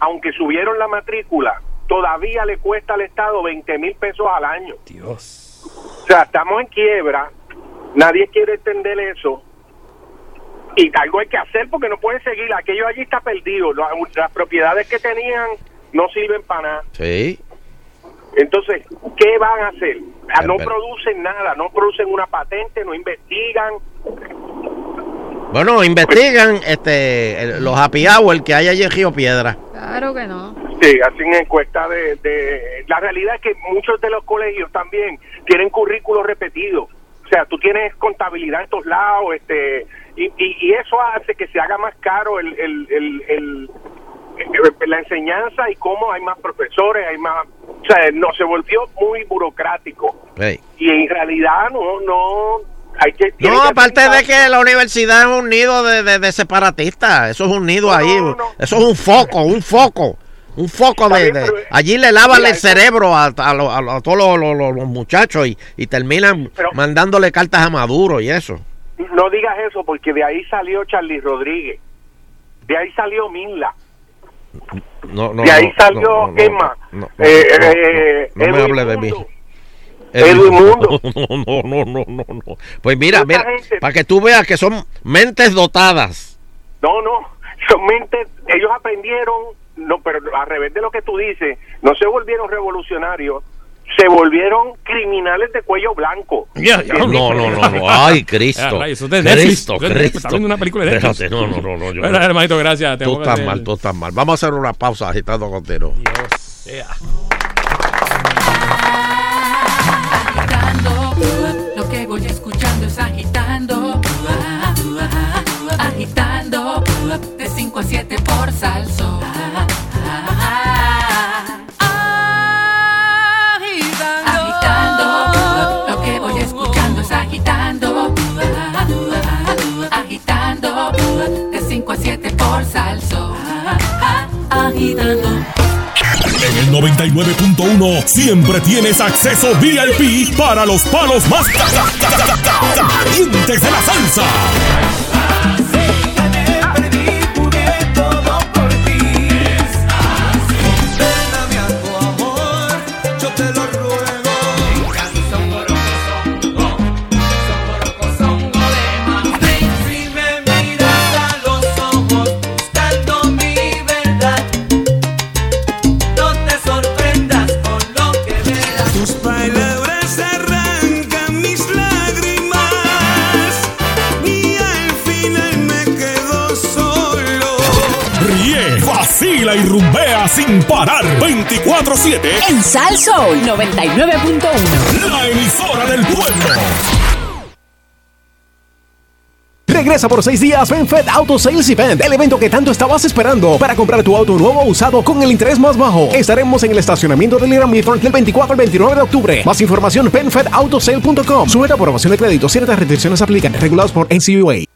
Speaker 9: aunque subieron la matrícula, todavía le cuesta al Estado 20 mil pesos al año.
Speaker 3: Dios.
Speaker 9: O sea, estamos en quiebra, nadie quiere entender eso. Y algo hay que hacer porque no puede seguir. Aquello allí está perdido. Las, las propiedades que tenían no sirven para nada.
Speaker 6: Sí.
Speaker 9: Entonces, ¿qué van a hacer? Ah, No producen nada, no producen una patente, no investigan.
Speaker 6: Bueno, investigan este el- los happy hour que hay allí en Río Piedra.
Speaker 5: Claro que no.
Speaker 9: Sí, hacen encuesta de, de... La realidad es que muchos de los colegios también tienen currículos repetidos. O sea, tú tienes contabilidad en todos lados, este, y, y, y eso hace que se haga más caro el, el, el- el- la enseñanza y cómo hay más profesores, hay más... O sea, no, se volvió muy burocrático.
Speaker 6: Hey.
Speaker 9: Y en realidad no, no... Hay que,
Speaker 6: No,
Speaker 9: que
Speaker 6: aparte de que la universidad es un nido de, de- de separatistas, eso es un nido ahí, eso es un foco, un foco, un foco de... de- allí le lavan el cerebro a, a lo- a todos los, los- los- los muchachos y, y terminan mandándole cartas a Maduro y eso.
Speaker 9: No digas eso porque de ahí salió Charlie Rodríguez. De ahí salió Minla.
Speaker 6: No, no,
Speaker 9: de ahí salió
Speaker 6: no, no, no,
Speaker 9: Emma.
Speaker 6: no, no,
Speaker 9: eh, eh,
Speaker 6: no me hable de mí.
Speaker 9: Edwin Mundo.
Speaker 6: No, no, no, no, no. Pues mira, mira, para que tú veas que son mentes dotadas.
Speaker 9: No, no. Son mentes, ellos aprendieron, no, pero al revés de lo que tú dices, no se volvieron revolucionarios, se volvieron criminales de cuello blanco.
Speaker 6: No, no, no, no. Ay, Cristo.
Speaker 3: Ah, eso es de.
Speaker 6: Cristo,
Speaker 3: Netflix.
Speaker 6: Cristo.
Speaker 3: Está viendo una película de Netflix.
Speaker 6: Espérate, no, no, no, no. yo
Speaker 3: Bueno,
Speaker 6: no.
Speaker 3: hermanito, gracias.
Speaker 6: Tú estás mal, tú estás mal. Vamos a hacer una pausa agitando contigo.
Speaker 12: Lo que voy escuchando es agitando, agitando, de 5 a 7 por salso. A 7 por salso. Agitando.
Speaker 1: En el 99.1 siempre tienes acceso VIP para los palos más ca- ca- ca- ca- ca- calientes de la salsa. Vacila y rumbea sin parar 24-7
Speaker 13: En Sal Soul 99.1.
Speaker 1: La emisora del pueblo.
Speaker 25: Regresa por seis días FenFed Auto Sales Event, el evento que tanto estabas esperando para comprar tu auto nuevo o usado con el interés más bajo. Estaremos en el estacionamiento del Irán Midford del 24 al 29 de octubre. Más información penfedautosale.com. Sujeta a aprobación de crédito, ciertas restricciones aplican, regulados por NCUA.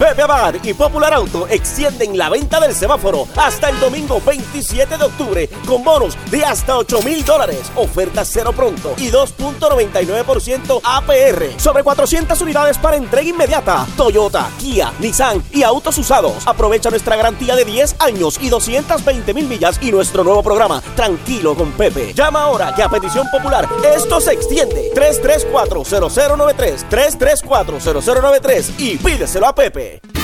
Speaker 26: Pepe Abad y Popular Auto extienden la venta del semáforo hasta el domingo 27 de octubre con bonos de hasta 8 mil dólares, ofertas cero pronto y 2.99% APR sobre 400 unidades para entrega inmediata. Toyota, Kia, Nissan y autos usados. Aprovecha nuestra garantía de 10 años y 220 mil millas y nuestro nuevo programa Tranquilo con Pepe. Llama ahora que a petición popular esto se extiende 334-0093 334-0093 y pídeselo a Pepe. Chile.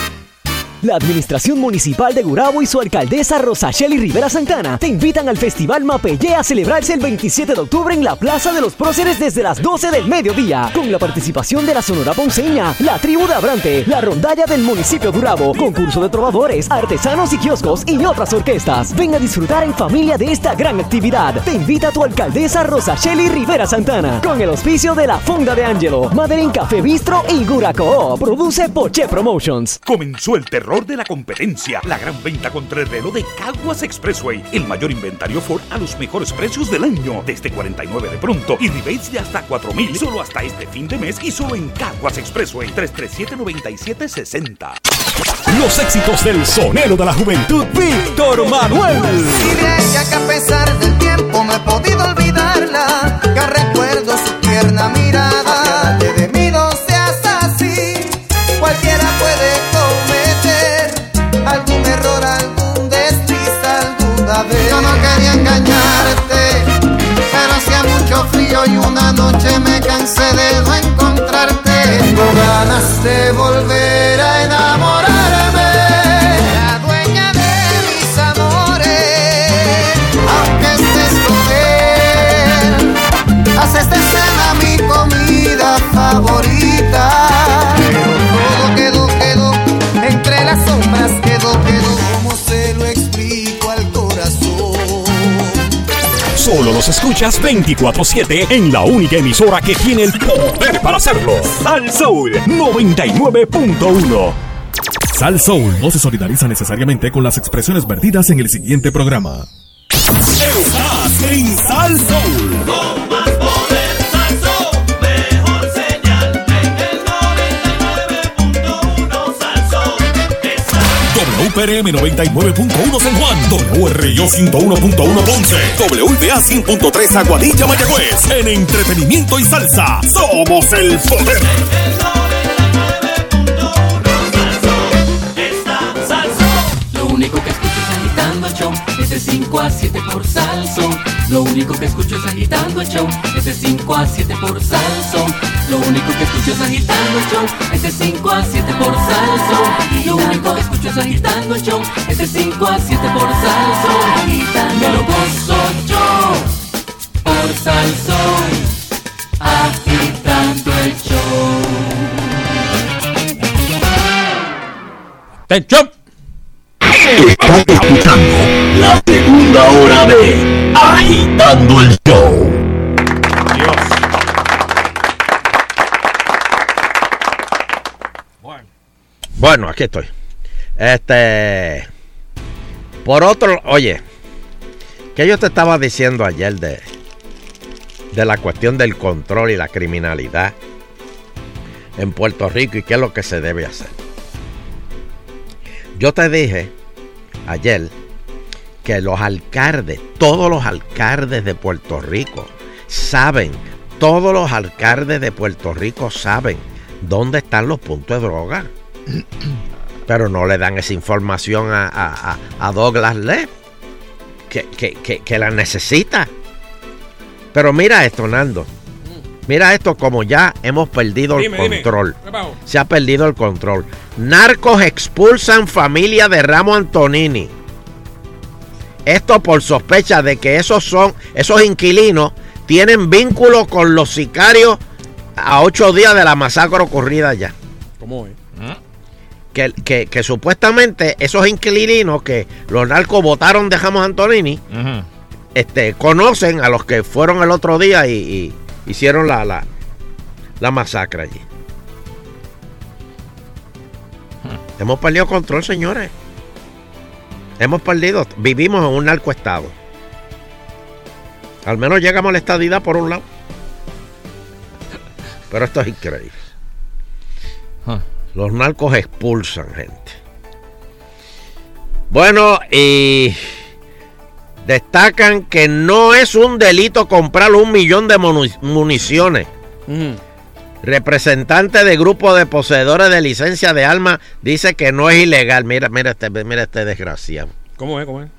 Speaker 27: La Administración Municipal de Gurabo y su alcaldesa Rosacheli Rivera Santana te invitan al Festival Mapellé a celebrarse el 27 de octubre en la Plaza de los Próceres desde las 12 del mediodía, con la participación de la Sonora Ponceña, la Tribu de Abrante, la Rondalla del municipio de Gurabo, concurso de trovadores, artesanos y kioscos y otras orquestas. Ven a disfrutar en familia de esta gran actividad. Te invita tu alcaldesa Rosacheli Rivera Santana, con el auspicio de la Fonda de Angelo, Madeleine Café Bistro y Guraco. Produce Poche Promotions.
Speaker 17: Comenzó el terror de la competencia. La gran venta contra el reloj de Caguas Expressway. El mayor inventario Ford a los mejores precios del año. Desde 49 de pronto y rebates de hasta 4 mil. Solo hasta este fin de mes y solo en Caguas Expressway. 337-9760.
Speaker 3: Los éxitos del sonero de la juventud, Víctor Manuel.
Speaker 28: Y de ella que a pesar del tiempo no he podido olvidarla, que recuerdo su tierna mirada. De mí no noche me cansé de no encontrarte. Tengo ganas de volver a enamorarme. La dueña de mis amores, aunque estés con él, haces de cena mi comida favorita.
Speaker 3: Solo los escuchas 24-7 en la única emisora que tiene el poder para hacerlo. Sal Soul 99.1.
Speaker 1: Sal Soul no se solidariza necesariamente con las expresiones vertidas en el siguiente programa.
Speaker 3: Estás en Sal Soul.
Speaker 1: WPRM 99.1 San Juan, WRIO 101.1 Ponce, WPA 100.3 Aguadilla Mayagüez. En entretenimiento y salsa, somos el poder.
Speaker 12: Lo único que show, ese 5 a 7 por salso. Lo único que escucho es agitando el show, ese 5 a 7 por salso. Lo único que escucho es agitando el show, ese 5 a 7 por salso. Lo único que escucho es agitando el show, ese 5 a 7 por salso. Me lo gozo yo por salso, agitando el show.
Speaker 3: ¡Tenchón!
Speaker 1: Estás escuchando la segunda hora de Agitando el Show.
Speaker 6: Bueno, aquí estoy. Este. Por otro, oye, que yo te estaba diciendo ayer de, de la cuestión del control y la criminalidad en Puerto Rico y qué es lo que se debe hacer. Yo te dije ayer que los alcaldes, todos los alcaldes de Puerto Rico saben, todos los alcaldes de Puerto Rico saben dónde están los puntos de droga. Pero no le dan esa información a, a- a- a Douglas Leff, que, que, que, que la necesita. Pero mira esto, Nando. Mira esto como ya hemos perdido
Speaker 4: Dime,
Speaker 6: el control. Se ha perdido el control. Narcos expulsan familia de Ramo Antonini. Esto por sospecha de que esos son, esos inquilinos tienen vínculo con los sicarios a ocho días de la masacre ocurrida allá.
Speaker 4: ¿Cómo es?
Speaker 6: Que, que- que supuestamente esos inquilinos que los narcos votaron de Ramos Antonini este, conocen a los que fueron el otro día y, y hicieron la, la, la masacre allí. Hemos perdido control, señores. Hemos perdido, vivimos en un narcoestado. Al menos llegamos a la estadidad por un lado. Pero esto es increíble. Los narcos expulsan gente. Bueno, y destacan que no es un delito comprar un millón de municiones. Representante de grupo de poseedores de licencia de armas dice que no es ilegal. Mira, mira este, mira este desgraciado.
Speaker 3: ¿Cómo es? ¿Cómo es?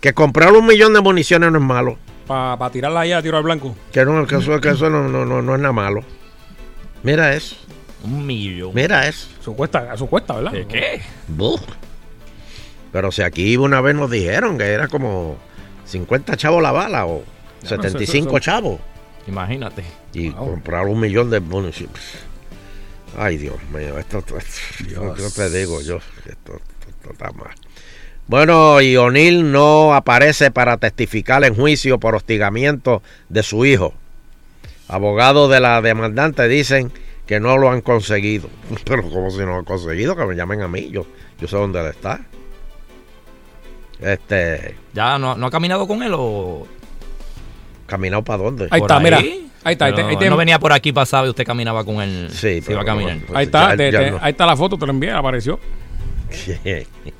Speaker 6: Que comprar un millón de municiones no es malo.
Speaker 3: Para tirarla ahí a tiro al blanco.
Speaker 6: Que, no, que eso, que eso no, no, no, no es nada malo. Mira eso.
Speaker 4: Un millón.
Speaker 6: Mira eso.
Speaker 3: Eso cuesta, eso cuesta, ¿verdad?
Speaker 4: ¿De qué?
Speaker 6: Buh. Pero si aquí una vez nos dijeron que era como 50 chavos la bala o
Speaker 4: Ya,
Speaker 6: 75
Speaker 4: eso- eso-
Speaker 6: chavos.
Speaker 4: Imagínate.
Speaker 6: Y comprar un millón de municiones. Ay, Dios mío, esto, esto- esto- yo te digo yo, esto está mal. Bueno, y O'Neill no aparece para testificar en juicio por hostigamiento de su hijo. Abogados de la demandante dicen que no lo han conseguido. Pero como si no lo han conseguido, que me llamen a mí, yo, yo sé dónde él está. Este,
Speaker 4: ¿Ya no, no ha caminado con él o...?
Speaker 6: ¿caminado para dónde?
Speaker 3: Ahí está, mira. Ahí está, ahí te- ahí te-
Speaker 4: no venía por aquí pasado y usted caminaba con él.
Speaker 6: Sí,
Speaker 4: se iba a caminar.
Speaker 3: Ahí está,
Speaker 6: ya-
Speaker 3: te-
Speaker 6: ya
Speaker 3: te-
Speaker 6: no.
Speaker 3: ahí está la foto, te la envié, apareció.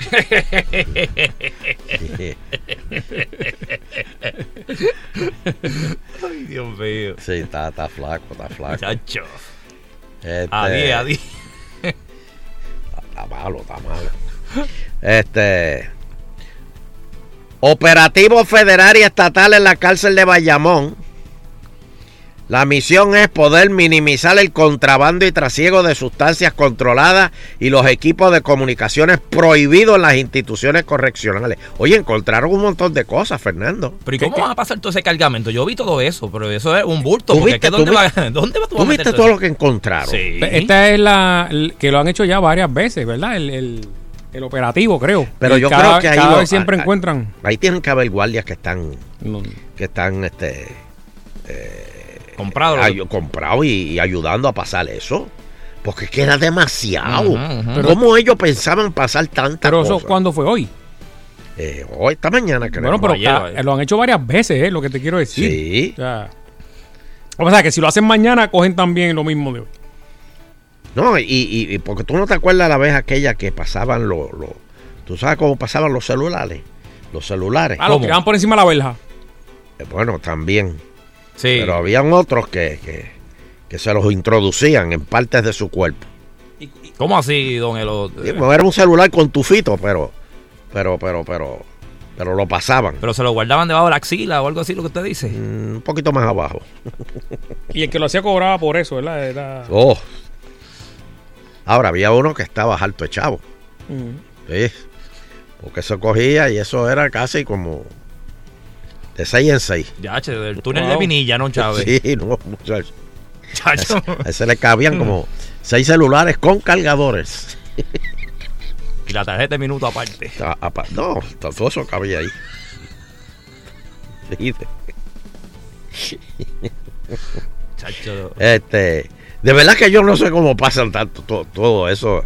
Speaker 4: Ay, Dios mío.
Speaker 6: Sí, está, está flaco, está flaco.
Speaker 4: Chacho.
Speaker 6: Este,
Speaker 4: A 10, a 10.
Speaker 6: Está malo, está malo. Este. Operativo federal y estatal en la cárcel de Bayamón. La misión es poder minimizar el contrabando y trasiego de sustancias controladas y los equipos de comunicaciones prohibidos en las instituciones correccionales. Oye, encontraron un montón de cosas, Fernando.
Speaker 4: Pero ¿y cómo van a pasar todo ese cargamento? Yo vi todo eso, pero eso es un bulto.
Speaker 6: ¿Tú
Speaker 4: porque
Speaker 6: viste-
Speaker 4: es que ¿dónde,
Speaker 6: tú
Speaker 4: va,
Speaker 6: viste-
Speaker 4: ¿Dónde va tú
Speaker 6: ¿Tú
Speaker 4: a meter
Speaker 6: viste todo lo que encontraron?
Speaker 4: Sí.
Speaker 3: Esta es la que lo han hecho ya varias veces, ¿verdad? El, el- el operativo, creo.
Speaker 6: Pero
Speaker 3: Y
Speaker 6: yo
Speaker 3: cada,
Speaker 6: creo que ahí
Speaker 3: cada vez siempre
Speaker 6: a-
Speaker 3: encuentran.
Speaker 6: Ahí tienen que haber guardias que están. Que están este.
Speaker 4: Comprado.
Speaker 6: ay- comprado y, y ayudando a pasar eso. Porque es que era demasiado.
Speaker 3: Ujú.
Speaker 6: ¿Cómo ellos pensaban pasar tantas
Speaker 3: Pero eso? ¿cuándo fue hoy?
Speaker 6: Eh, hoy, esta mañana, creo.
Speaker 3: Bueno, pero
Speaker 6: Ayer, ayer.
Speaker 3: lo han hecho varias veces, ¿eh? Lo que te quiero decir.
Speaker 6: Sí.
Speaker 3: O sea, o sea, que si lo hacen mañana, cogen también lo mismo de hoy.
Speaker 6: No, y, y- y porque tú no te acuerdas la vez aquella que pasaban los. los- ¿Tú sabes cómo pasaban los celulares? Los celulares.
Speaker 3: Ah, lo tiraban por encima de la verja.
Speaker 6: Eh, Bueno, también.
Speaker 4: Sí.
Speaker 6: Pero habían otros que, que, que se los introducían en partes de su cuerpo.
Speaker 4: ¿Cómo así, don Elo?
Speaker 6: Sí, pues era un celular con tufito, pero, pero, pero, pero, pero lo pasaban.
Speaker 4: Pero se lo guardaban debajo de la axila o algo así, lo que usted dice.
Speaker 6: un poquito más abajo.
Speaker 3: Y el que lo hacía cobraba por eso, ¿verdad? Era-
Speaker 6: Oh. Ahora había uno que estaba alto de chavo.
Speaker 3: Mm.
Speaker 6: Sí. Porque eso cogía y eso era casi como de 6 en 6.
Speaker 4: Ya, che, del túnel de. Vinilla, ¿no, Chávez?
Speaker 6: Sí, no, muchacho.
Speaker 4: Chacho.
Speaker 6: A ese le cabían como seis celulares con cargadores.
Speaker 4: Y la tarjeta de minuto aparte.
Speaker 6: A- apa- No, todo eso cabía ahí.
Speaker 4: Chacho.
Speaker 6: Este, de verdad que yo no sé cómo pasan tanto to- todo eso.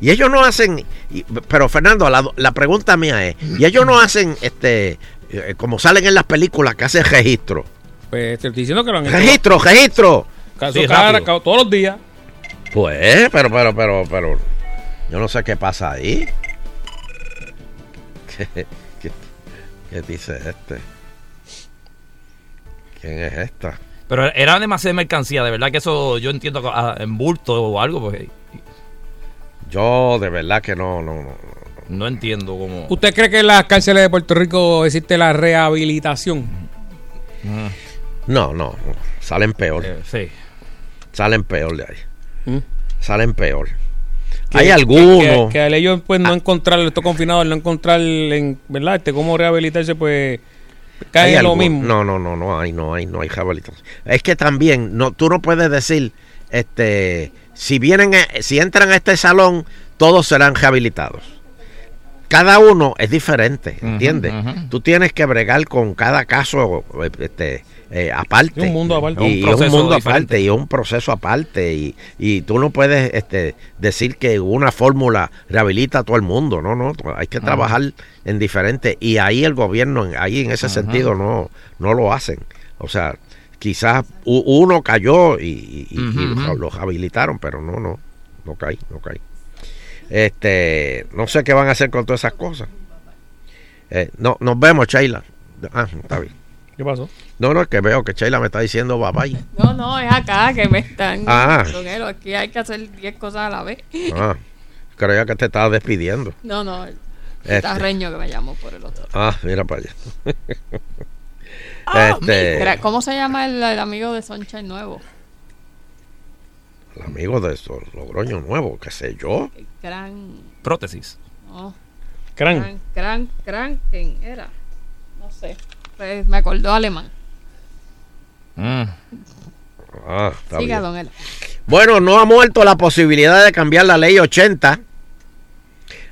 Speaker 6: Y ellos no hacen, pero Fernando, la, la pregunta mía es, y ellos no hacen, este, eh, como salen en las películas que hacen registro.
Speaker 3: Pues te estoy diciendo que lo han hecho.
Speaker 6: Registro, registro.
Speaker 3: Caso
Speaker 6: Sí,
Speaker 3: cada- todos los días.
Speaker 6: Pues, pero, pero, pero, pero, yo no sé qué pasa ahí. ¿Qué, qué- qué dice este? ¿Quién es esta?
Speaker 4: Pero era demasiada mercancía, de verdad que eso yo entiendo ah, en bulto o algo, pues
Speaker 6: Yo de verdad que no, no, no.
Speaker 4: no entiendo cómo.
Speaker 3: ¿Usted cree que en las cárceles de Puerto Rico existe la rehabilitación?
Speaker 6: No, no, no. salen peor.
Speaker 4: Eh, sí.
Speaker 6: Salen peor de ahí.
Speaker 3: ¿Mm?
Speaker 6: Salen peor.
Speaker 3: Que-
Speaker 6: Hay
Speaker 3: que-
Speaker 6: algunos.
Speaker 3: Que, que al ellos pues no encontrar, estos confinados, no encontrar, en, ¿verdad? Este, cómo rehabilitarse, pues cae lo mismo.
Speaker 6: No, no, no, no hay, no hay, no hay rehabilitación. Es que también, no, tú no puedes decir, este, si vienen, a- si entran a este salón, todos serán rehabilitados. cada uno es diferente, ¿entiendes? Tú tienes que bregar con cada caso este, eh, aparte.
Speaker 3: Es un mundo aparte.
Speaker 6: Y,
Speaker 3: Un
Speaker 6: es un
Speaker 3: proceso
Speaker 6: mundo
Speaker 3: diferente.
Speaker 6: aparte y es un proceso aparte. Y, y tú no puedes este, decir que una fórmula rehabilita a todo el mundo. No, no. Hay que
Speaker 3: Ajá.
Speaker 6: trabajar en diferente. Y ahí el gobierno, ahí en ese
Speaker 3: Ajá.
Speaker 6: sentido, no, no lo hacen. O sea, quizás uno cayó y, y- y- y
Speaker 4: Ujú,
Speaker 6: lo-
Speaker 4: ujú.
Speaker 6: lo habilitaron, pero no, no. No caí, no caí. Este, no sé qué van a hacer con todas esas cosas. Eh, no, nos vemos, Sheila. Ah, está bien.
Speaker 3: ¿Qué pasó?
Speaker 6: No, no, es que veo que Sheila me está diciendo bye bye.
Speaker 5: No, no, es acá que me están.
Speaker 6: Ah.
Speaker 5: Aquí hay que hacer 10 cosas a la vez.
Speaker 6: Ah, creía que te estaba despidiendo.
Speaker 5: No, no, el
Speaker 6: Este.
Speaker 5: tarreño que me llamó por el otro.
Speaker 6: Ah, mira para allá.
Speaker 5: Mira,
Speaker 6: este,
Speaker 5: ¿Cómo se llama el, el amigo de Sunshine nuevo?
Speaker 6: el amigo de esos Logroño Nuevo, qué sé yo.
Speaker 5: Gran.
Speaker 4: Prótesis.
Speaker 5: No.
Speaker 3: Cran.
Speaker 5: Gran, gran, gran, ¿quién era? No sé. Pues me acordó alemán.
Speaker 6: Ah, está
Speaker 5: Siga,
Speaker 6: bien.
Speaker 5: don.
Speaker 6: Bueno, no ha muerto la posibilidad de cambiar la ley 80.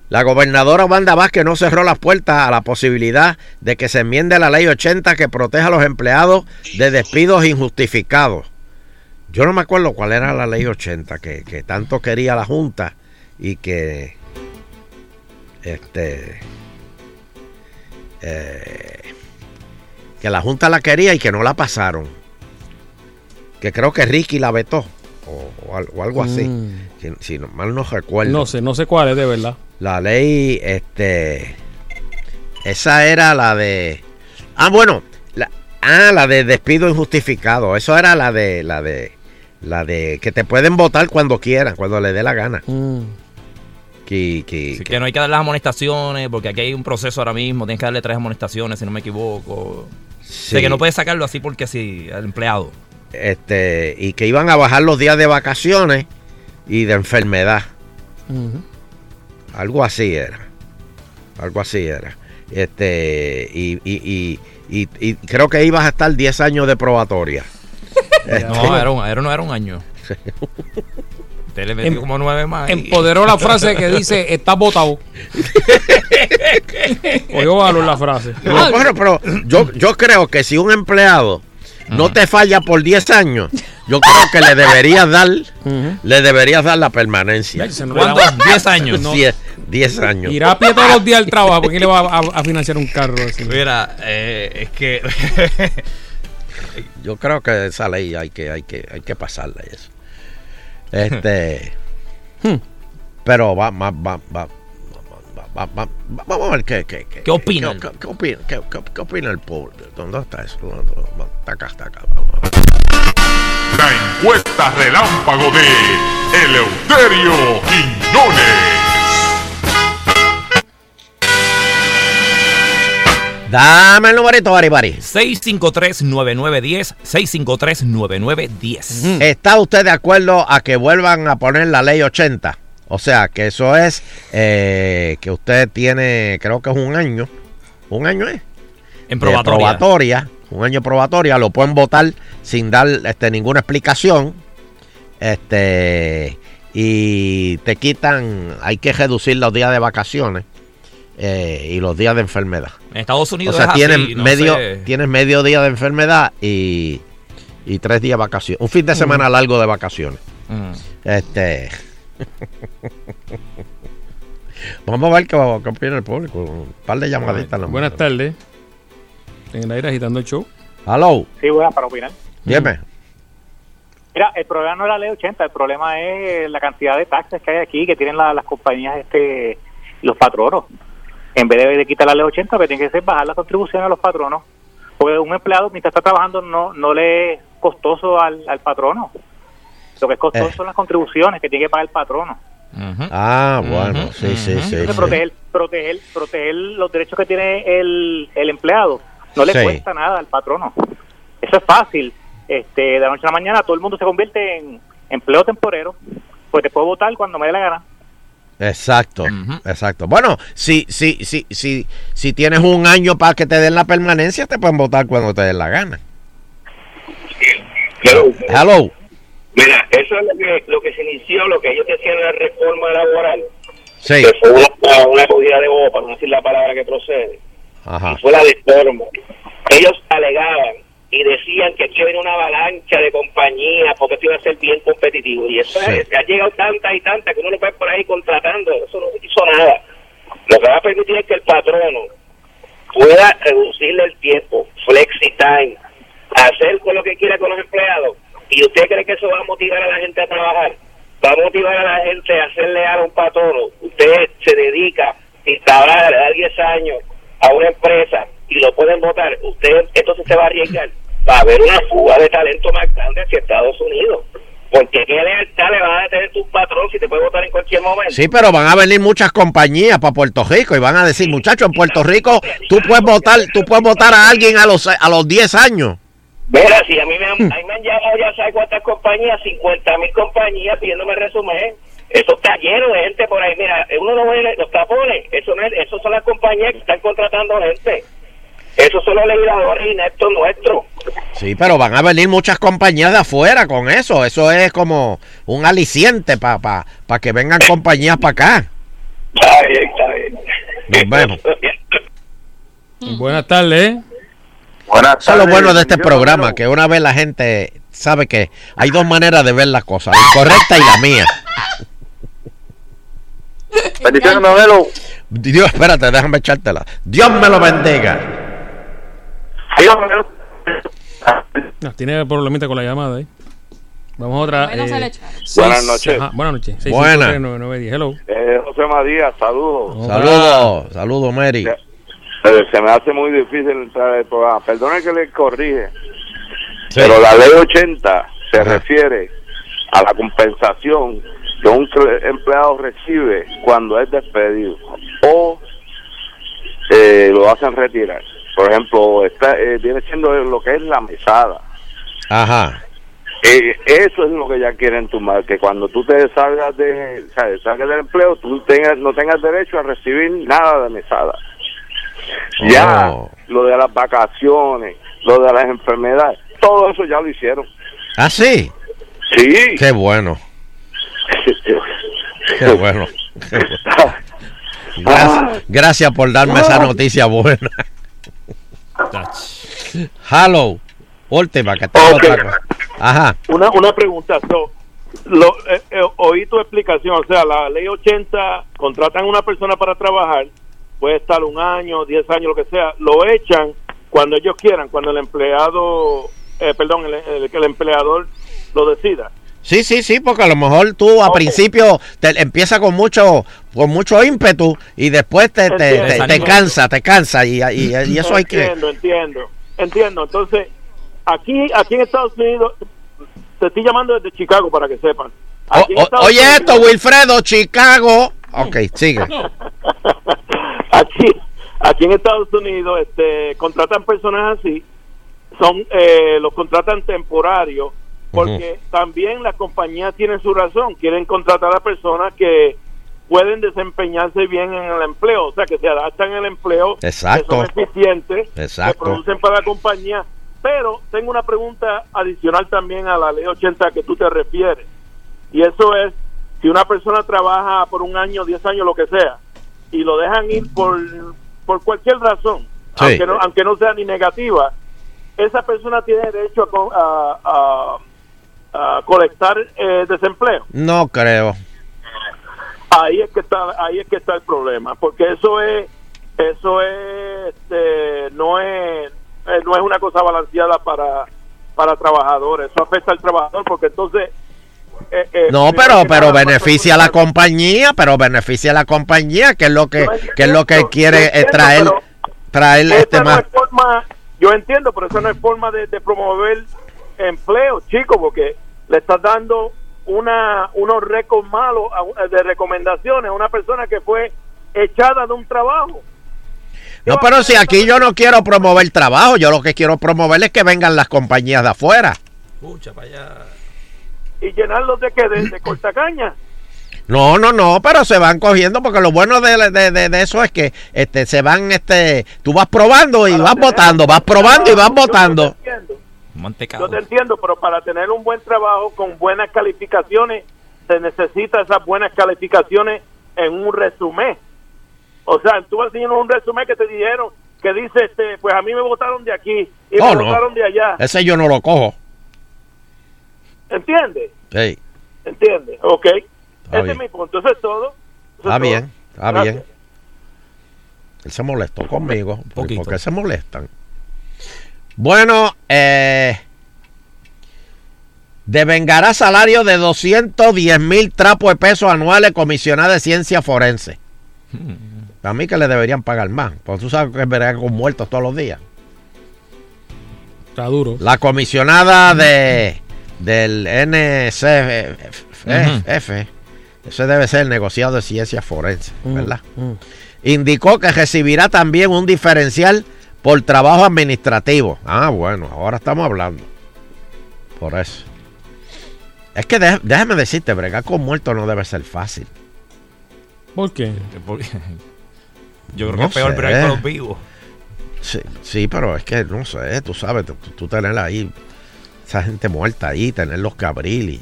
Speaker 6: La gobernadora Wanda Vázquez no cerró las puertas a la posibilidad de que se enmiende la ley 80 que proteja a los empleados de despidos injustificados. Yo no me acuerdo cuál era la ley 80 que, que tanto quería la Junta y que este eh, que la Junta la quería y que no la pasaron. Que creo que Ricky la vetó o, o al- o algo así.
Speaker 3: Mm.
Speaker 6: Si, si no- mal no recuerdo.
Speaker 3: No sé, no sé cuál es de verdad.
Speaker 6: La ley, este. Esa era la de. Ah, bueno. La, ah, la de despido injustificado. Eso era la de. La de. La de que te pueden votar cuando quieran, cuando le dé la gana. Que, que-
Speaker 4: Así que no hay que dar las amonestaciones, porque aquí hay un proceso ahora mismo, tienes que darle tres amonestaciones, si no me equivoco.
Speaker 6: Sí.
Speaker 4: De que no puedes sacarlo así porque sí, al empleado.
Speaker 6: este, y que iban a bajar los días de vacaciones y de enfermedad. Algo así era. Algo así era. Este, y, y, y, y- y creo que ibas a estar 10 años de probatoria. Este,
Speaker 4: No, era un, era, no era un año. Usted le metió
Speaker 3: Em-
Speaker 4: como nueve más. y-
Speaker 3: Empoderó la frase que dice, estás votado. Oye, valor la frase.
Speaker 6: No, bueno, pero yo, yo creo que si un empleado no te falla por 10 años, yo creo que le deberías dar, le deberías dar la permanencia.
Speaker 3: ¿Cuánto? 10 años. No.
Speaker 6: 10, 10 años.
Speaker 3: Irá a pie todos los días al trabajo. ¿Por qué le va a, a financiar un carro así?
Speaker 4: Mira, eh, es que.
Speaker 6: Yo creo que esa ley hay que, hay que, hay que pasarla eso. Este. Pero va, va, va, va, va- va- va- va- vamos a ver qué, qué, qué,
Speaker 4: ¿Qué opina?
Speaker 6: qué, qué opina, qué, qué- qué opina el público. ¿Dónde está eso? Está acá, está acá.
Speaker 22: La encuesta relámpago de Eleuterio Quiñones.
Speaker 6: Dame el numerito, Bari Bari.
Speaker 4: 653-9910. 653-9910.
Speaker 6: ¿Está usted de acuerdo a que vuelvan a poner la ley 80? O sea, que eso es eh, que usted tiene, creo que es un año. ¿Un año es?
Speaker 4: En
Speaker 6: de
Speaker 4: probatoria.
Speaker 6: probatoria, un año de probatoria, lo pueden votar sin dar este, ninguna explicación. Este y te quitan, hay que reducir los días de vacaciones eh, y los días de enfermedad.
Speaker 4: En Estados
Speaker 6: O
Speaker 4: Unidos
Speaker 6: sea,
Speaker 4: es
Speaker 6: tienes
Speaker 4: así, no
Speaker 6: medio,
Speaker 4: sé.
Speaker 6: tienes medio día de enfermedad y, y tres días de vacaciones. Un fin de semana
Speaker 3: Mm.
Speaker 6: largo de vacaciones.
Speaker 4: Mm.
Speaker 6: Este. Vamos a ver qué, qué opina el público. Un par de llamaditas. nomás.
Speaker 3: Buenas tardes. En el aire agitando el show.
Speaker 6: Hello.
Speaker 23: Sí, buena para opinar.
Speaker 6: Dime.
Speaker 23: Mira, el problema no es la ley 80, el problema es la cantidad de taxes que hay aquí que tienen la- las compañías, este los patronos. En vez de, de quitar la ley 80, lo que tiene que ser bajar las contribuciones a los patronos. Porque un empleado, mientras está trabajando, no, no le es costoso al, al patrono. Lo que es costoso
Speaker 6: Eh.
Speaker 23: son las contribuciones que tiene que pagar el patrono.
Speaker 6: Ah, bueno, sí, sí, sí.
Speaker 23: Entonces,
Speaker 6: sí.
Speaker 23: proteger, proteger, proteger los derechos que tiene el, el empleado no le
Speaker 6: Sí.
Speaker 23: cuesta nada al patrono. Eso es fácil. Este, de la noche a la mañana todo el mundo se convierte en empleo temporero, pues te puedo votar cuando me dé la gana.
Speaker 6: Exacto, exacto. Bueno, si, si, si, si, si tienes un año para que te den la permanencia, te pueden votar cuando te den la gana. Hello.
Speaker 29: Mira, eso es lo que, lo que se inició, lo que ellos decían en la reforma laboral,
Speaker 6: Sí.
Speaker 9: que fue una, una cogida de bobo, para no decir la palabra que procede,
Speaker 6: Ajá.
Speaker 9: y fue la de Stormo. Ellos alegaban y decían que aquí viene una avalancha de compañías porque esto iba a ser bien competitivo. Y eso
Speaker 6: Sí.
Speaker 9: es- ha llegado tantas y tantas que uno lo ve por ahí contratando. Eso no hizo nada. Lo que va a permitir es que el patrono pueda reducirle el tiempo, flexi time, hacer con lo que quiera con los empleados. ¿Y usted cree que eso va a motivar a la gente a trabajar? Va a motivar a la gente a ser leal a un patrono. Usted se dedica, si ahora le da 10 años a una empresa y lo pueden votar, usted entonces se va a arriesgar. Va a haber una fuga de talento más grande hacia Estados Unidos. Porque qué lealtad le va a tener tu patrón si te puede votar en cualquier momento.
Speaker 6: Sí, pero van a venir muchas compañías para Puerto Rico y van a decir, muchachos, en Puerto Rico tú puedes votar, tú puedes votar a alguien a los a los 10 años.
Speaker 9: Mira, si a mí me han, a mí me han llamado ya sabes cuántas compañías, 50 mil compañías pidiéndome resumen. Eso está lleno de gente por ahí. Mira, uno no ve los tapones. Eso no es, eso son las compañías que están contratando gente. Esos son los legisladores ineptos nuestros.
Speaker 6: Sí, pero van a venir muchas compañías de afuera con eso. Eso es como un aliciente para pa, pa que vengan compañías para acá.
Speaker 9: Está bien, está bien.
Speaker 6: Nos vemos.
Speaker 3: Buenas tardes. ¿eh?
Speaker 6: Eso es lo bueno de este programa, que una vez la gente sabe que hay dos maneras de ver las cosas, la correcta y la mía.
Speaker 29: Bendiciones, Novelo.
Speaker 6: Dios, espérate, déjame echártela. Dios me lo bendiga.
Speaker 3: No, tiene problemita con la llamada ahí. Vamos a otra. Eh, seis-
Speaker 29: Buenas noches.
Speaker 3: Ajá, buenas noches. Seis,
Speaker 6: Buenas.
Speaker 3: tres, nueve, nueve, diez. Hello.
Speaker 29: Eh, José María, saludos.
Speaker 6: Saludos, saludos, Mary.
Speaker 29: Eh, se me hace muy difícil entrar al programa. Perdone que le corrige, pero la ley 80 se refiere a la compensación que un empleado recibe cuando es despedido o eh, lo hacen retirar. Por ejemplo, está, eh, viene siendo lo que es la mesada.
Speaker 6: Ajá.
Speaker 29: Eh, eso es lo que ya quieren tumbar, que cuando tú te salgas de, sea, salgas del empleo, tú tengas, no tengas derecho a recibir nada de mesada. Ya,
Speaker 6: Oh.
Speaker 29: lo de las vacaciones, lo de las enfermedades, todo eso ya lo hicieron.
Speaker 6: ¿Ah, sí?
Speaker 29: Sí.
Speaker 6: Qué bueno. Qué bueno. Qué bueno. Gracias, gracias por darme esa noticia buena. Hello. Última, que tengo
Speaker 30: Ok.
Speaker 6: otra cosa. Ajá.
Speaker 30: Una, una pregunta. so, lo, eh, eh, oí tu explicación. O sea, la ley 80 contratan a una persona para trabajar, puede estar un año, 10 años, lo que sea. Lo echan cuando ellos quieran, cuando el empleado, eh, perdón, el, el- que el empleador lo decida.
Speaker 6: Sí, sí, sí, porque a lo mejor tú a principio te empieza con mucho con mucho ímpetu y después te, te, te, te
Speaker 30: Entiendo.
Speaker 6: cansa, te cansa y, y, y eso hay que...
Speaker 30: Entiendo, entiendo. Entiendo. Entonces, aquí, aquí en Estados Unidos, te estoy llamando desde Chicago para que sepan. Aquí
Speaker 6: o- oye
Speaker 30: Unidos-
Speaker 6: esto, Wilfredo, Chicago. Ok, sigue.
Speaker 30: aquí, aquí en Estados Unidos este, contratan personas así, son eh, los contratan temporarios, porque también las compañías tienen su razón, quieren contratar a personas que pueden desempeñarse bien en el empleo, o sea, que se adaptan al empleo,
Speaker 6: Exacto.
Speaker 30: que son eficientes,
Speaker 6: Exacto.
Speaker 30: que producen para la compañía. Pero tengo una pregunta adicional también a la ley 80 que tú te refieres, y eso es, si una persona trabaja por un año, 10 años, lo que sea, y lo dejan ir por, por cualquier razón,
Speaker 6: Sí.
Speaker 30: aunque, no, aunque no sea ni negativa, esa persona tiene derecho a, a, a- a colectar eh, desempleo.
Speaker 6: No creo.
Speaker 30: Ahí es que está, ahí es que está el problema, porque eso es, eso es, este, no es, eh, no es una cosa balanceada para, para trabajadores. Eso afecta al trabajador, porque entonces eh, eh,
Speaker 6: No, pero pero beneficia a la compañía, pero beneficia a la compañía, que es lo que que es lo que quiere eh, traer traer este
Speaker 30: no
Speaker 6: más.
Speaker 30: es forma, yo entiendo, pero esa no es forma de, de promover empleo, chico, porque le estás dando una unos récords malos de recomendaciones a una persona que fue echada de un trabajo.
Speaker 6: No, pero si aquí yo no quiero promover trabajo, yo lo que quiero promover es que vengan las compañías de afuera.
Speaker 4: Escucha para allá.
Speaker 30: y llenarlos de que de, de cortacaña.
Speaker 6: No, no, no, pero se van cogiendo porque lo bueno de, de, de- de eso es que este se van este tú vas probando y vas votando, vas probando y vas votando.
Speaker 4: Mantecado.
Speaker 30: Yo te entiendo, pero para tener un buen trabajo con buenas calificaciones se necesita esas buenas calificaciones en un resumen. O sea, tú vas un resumen que te dijeron que dice, este, pues a mí me votaron de aquí y
Speaker 6: Oh,
Speaker 30: me
Speaker 6: no.
Speaker 30: votaron de allá.
Speaker 6: Ese yo no lo cojo.
Speaker 30: ¿Entiendes?
Speaker 6: Sí,
Speaker 30: ¿Entiendes? Ok. Ese
Speaker 6: bien.
Speaker 30: es mi punto. Eso es todo. Eso
Speaker 6: está
Speaker 30: es
Speaker 6: bien,
Speaker 30: todo.
Speaker 6: está
Speaker 30: Gracias.
Speaker 6: bien. Él se molestó conmigo. ¿Por por qué se molestan? Bueno, eh, devengará salario de 210 mil trapos de pesos anuales comisionada de ciencia forense. A mí que le deberían pagar más, porque tú sabes que verán con muertos todos los días.
Speaker 3: Está duro.
Speaker 6: La comisionada de del NCF, ese debe ser el negociado de ciencia forense, ¿verdad? Indicó que recibirá también un diferencial por trabajo administrativo. Ah, bueno, ahora estamos hablando. Por eso. Es que dé- déjame decirte, bregar con muertos no debe ser fácil.
Speaker 3: ¿Por qué?
Speaker 4: Yo creo
Speaker 6: No
Speaker 4: que es peor bregar con los vivos.
Speaker 6: Sí, sí, pero es que no sé, tú sabes, tú, tú tener ahí esa gente muerta ahí, tenerlos que abrir y,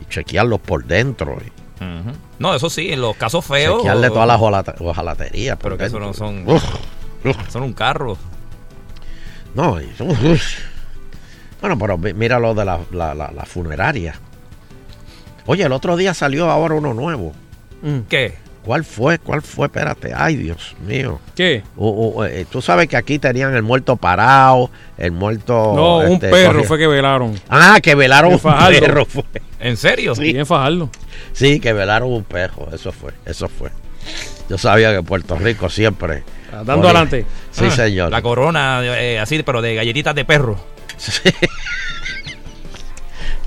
Speaker 6: y chequearlos por dentro. Y.
Speaker 4: No, eso sí, en los casos feos.
Speaker 6: chequearle todas las ojala- ojalaterías.
Speaker 4: Pero que eso no son.
Speaker 6: Uf,
Speaker 4: Son un carro.
Speaker 6: No, y- uf, uf. bueno, pero mi- mira lo de la, la- la- la funeraria. Oye, el otro día salió ahora uno nuevo.
Speaker 4: ¿Qué?
Speaker 6: ¿Cuál fue? ¿Cuál fue? Espérate. Ay, Dios mío.
Speaker 3: ¿Qué?
Speaker 6: O- o, eh, tú sabes que aquí tenían el muerto parado, el muerto...
Speaker 3: No, un
Speaker 6: este,
Speaker 3: perro fue que velaron.
Speaker 6: Ah, que velaron un perro. Fue.
Speaker 4: ¿En serio?
Speaker 6: Sí.
Speaker 3: Bien fajarlo.
Speaker 6: Sí, que velaron un perro. Eso fue, eso fue. Yo sabía que Puerto Rico siempre...
Speaker 3: Dando
Speaker 6: ponía-
Speaker 3: adelante.
Speaker 6: Sí,
Speaker 4: Ah,
Speaker 6: señor.
Speaker 4: La corona, eh, así, pero de galletitas de perro.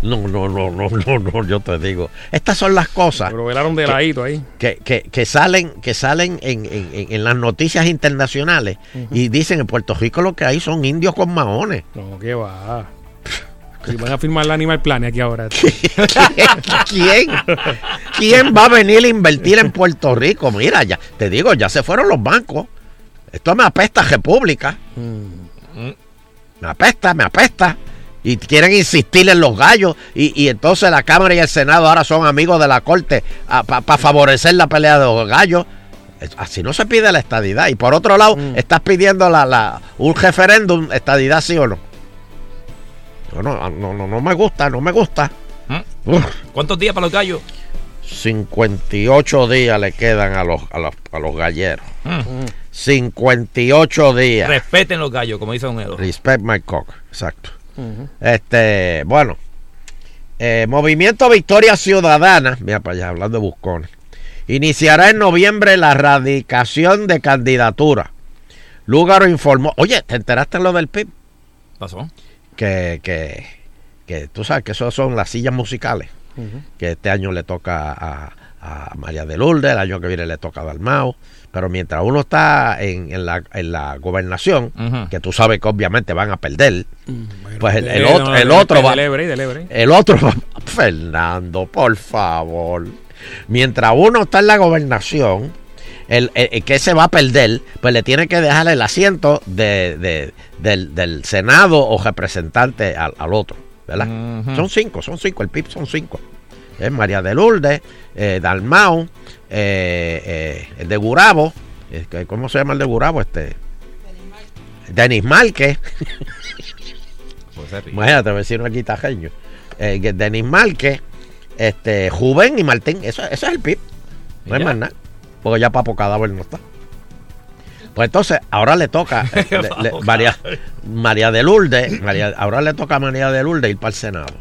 Speaker 6: No, no, no, no, no, no, yo te digo. Estas son las cosas
Speaker 3: Pero velaron de
Speaker 6: que-
Speaker 3: ladito ahí.
Speaker 6: que, que, que salen, que salen en, en- las noticias internacionales y dicen en Puerto Rico lo que hay son indios con maones.
Speaker 3: No, ¿qué va? Si van a firmar la Animal Plan aquí ahora.
Speaker 6: ¿Quién? ¿Quién va a venir a invertir en Puerto Rico? Mira, ya te digo, ya se fueron los bancos. Esto me apesta a República. Me apesta, me apesta. Y quieren insistir en los gallos. Y, y entonces la Cámara y el Senado ahora son amigos de la Corte para favorecer la pelea de los gallos. Así no se pide la estadidad. Y por otro lado, estás pidiendo la, la- un referéndum, estadidad sí o no. No, no, no, no, no me gusta, no me gusta. Uf.
Speaker 4: ¿Cuántos días para los gallos?
Speaker 6: 58 días le quedan a los, a los, a los galleros.
Speaker 4: Mm.
Speaker 6: 58 días.
Speaker 4: Respeten los gallos, como dice Don Edo.
Speaker 6: Respect my cock, exacto. Este, bueno, eh, Movimiento Victoria Ciudadana, mira para allá, hablando de buscones, iniciará en noviembre la radicación de candidatura. Lúgaro informó, oye, ¿te enteraste lo del PIB?
Speaker 4: pasó?
Speaker 6: Que, que, que tú sabes que eso son las sillas musicales, que este año le toca a, a María de Lourdes, el año que viene le toca a Dalmao, pero mientras uno está en, en la, en la gobernación, que tú sabes que obviamente van a perder, pues el, el otro, el otro va. El otro va. Fernando, por favor. Mientras uno está en la gobernación, el, el- el que se va a perder, pues le tiene que dejar el asiento de, de- del, del Senado o representante al, al otro. ¿verdad? Son cinco, son cinco, el PIB son cinco. Es María de Lourdes, eh, Dalmau, eh, eh, el de Gurabo, eh, que- ¿cómo se llama el de Gurabo? Este, Denis Márquez. Imagínate, vecino aquí tajeño. Eh, Denis Márquez, este, Juven y Martín. Eso, eso es el PIB. No hay más nada. Porque ya Papo Cadáver no está. Pues entonces, ahora le toca eh, le- le-
Speaker 4: Papo
Speaker 6: María, María de Lourdes, María- ahora le toca a María de Lourdes ir para el Senado.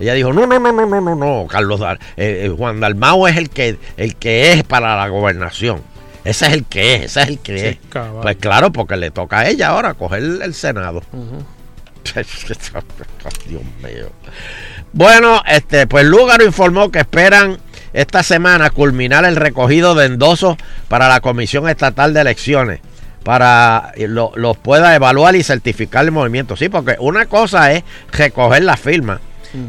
Speaker 6: Ella dijo, no, no, no, no, no, no, no, Carlos Dar, eh, eh, Juan Dalmau es el que, el que es para la gobernación. Ese es el que es, ese es el que
Speaker 3: Sí,
Speaker 6: es. Pues claro, porque le toca a ella ahora coger el, el Senado. Dios mío. Bueno, este, pues Lúgaro informó que esperan esta semana culminar el recogido de endosos para la Comisión Estatal de Elecciones para eh, lo- los pueda evaluar y certificar el movimiento. Sí, porque una cosa es recoger la firma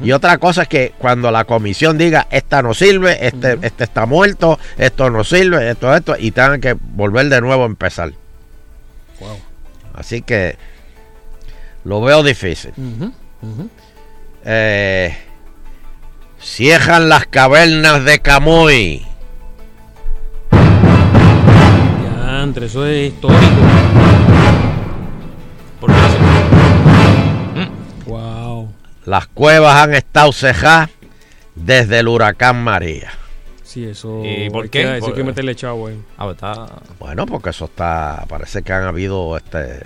Speaker 6: y otra cosa es que cuando la comisión diga esta no sirve, este, este está muerto, esto no sirve, esto, esto, y tengan que volver de nuevo a empezar. Así que lo veo difícil. Eh, cierran las cavernas de Camuy.
Speaker 3: diantre, eso es histórico. Wow.
Speaker 6: Las cuevas han estado cejadas desde el huracán María.
Speaker 3: Sí, eso.
Speaker 4: ¿Y por qué?
Speaker 3: que- eso hay que
Speaker 4: Por-
Speaker 3: meterle chavo ahí.
Speaker 4: Ah, pues está.
Speaker 6: Bueno, porque eso está. Parece que han habido este.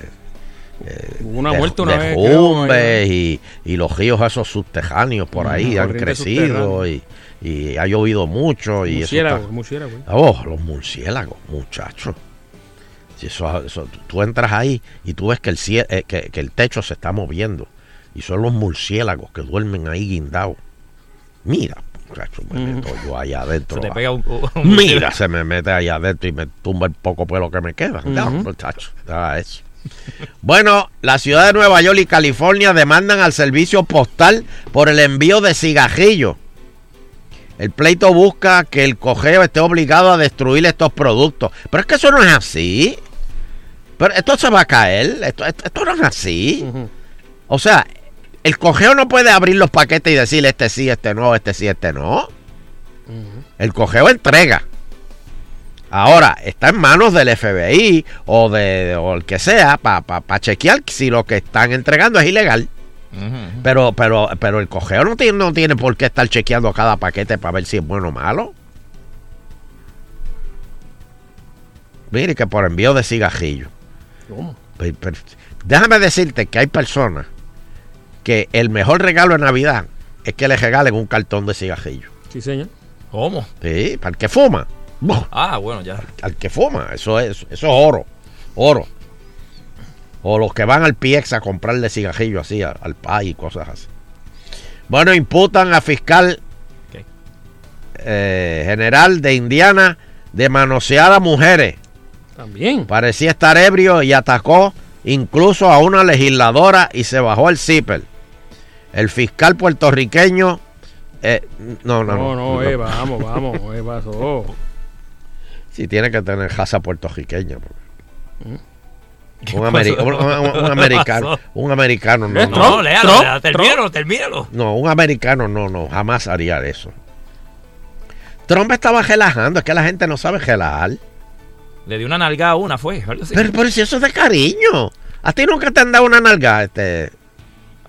Speaker 6: Eh,
Speaker 3: una
Speaker 6: de-
Speaker 3: muerte una vez, creo,
Speaker 6: y, y los ríos esos subterráneos por ahí han crecido y, y ha llovido mucho. y eso
Speaker 3: Murciélago,
Speaker 6: está-
Speaker 3: murciélago. ¿eh?
Speaker 6: Oh, los murciélagos, muchachos. Si eso, eso- tú entras ahí y tú ves que el, eh, que, que el techo se está moviendo. Y son los murciélagos que duermen ahí guindados. Mira, muchacho, me meto yo allá adentro.
Speaker 4: Se te
Speaker 6: ah.
Speaker 4: pega un- un
Speaker 6: Mira, se me mete allá adentro y me tumba el poco pelo que me queda. No, muchacho, nada eso. Bueno, la ciudad de Nueva York y California demandan al servicio postal por el envío de cigarrillos. El pleito busca que el cogeo esté obligado a destruir estos productos. Pero es que eso no es así. Pero esto se va a caer. Esto, esto- esto no es así. O sea, el cogeo no puede abrir los paquetes y decir este sí, este no, este sí, este no. El cogeo entrega. Ahora, está en manos del FBI o de o el que sea para chequear si lo que están entregando es ilegal. Pero, pero, pero el cogeo no tiene, no tiene por qué estar chequeando cada paquete para ver si es bueno o malo. Mire que por envío de cigarrillos.
Speaker 3: ¿Cómo?
Speaker 6: Pero déjame decirte que hay personas que el mejor regalo de Navidad es que le regalen un cartón de cigarrillos.
Speaker 3: Sí, señor.
Speaker 4: ¿Cómo?
Speaker 6: Sí, para el que fuma.
Speaker 4: Ah, bueno, ya.
Speaker 6: Al que fuma, eso es, eso es oro. Oro. O los que van al PX a comprarle cigarrillos así, al, al PAI y cosas así. Bueno, imputan a fiscal eh, general de Indiana de manosear a mujeres.
Speaker 3: También.
Speaker 6: Parecía estar ebrio y atacó incluso a una legisladora y se bajó el zipper. El fiscal puertorriqueño. eh, no, no,
Speaker 3: No,
Speaker 6: no.
Speaker 3: no, eh, vamos, vamos.
Speaker 6: Sí, tiene que tener raza puertorriqueña. porque-
Speaker 4: ¿Qué
Speaker 6: Un, ameri- un- un- un
Speaker 4: ¿Qué
Speaker 6: americano, un americano no,
Speaker 4: No,
Speaker 6: no.
Speaker 4: léalo, léalo, termínalo, termínalo.
Speaker 6: No, un americano no, no, jamás haría eso. Trump estaba relajando, es que la gente no sabe relajar.
Speaker 4: Le dio una nalgada a una, fue.
Speaker 6: Pero, pero si eso es de cariño. A ti nunca te han dado una nalga, este.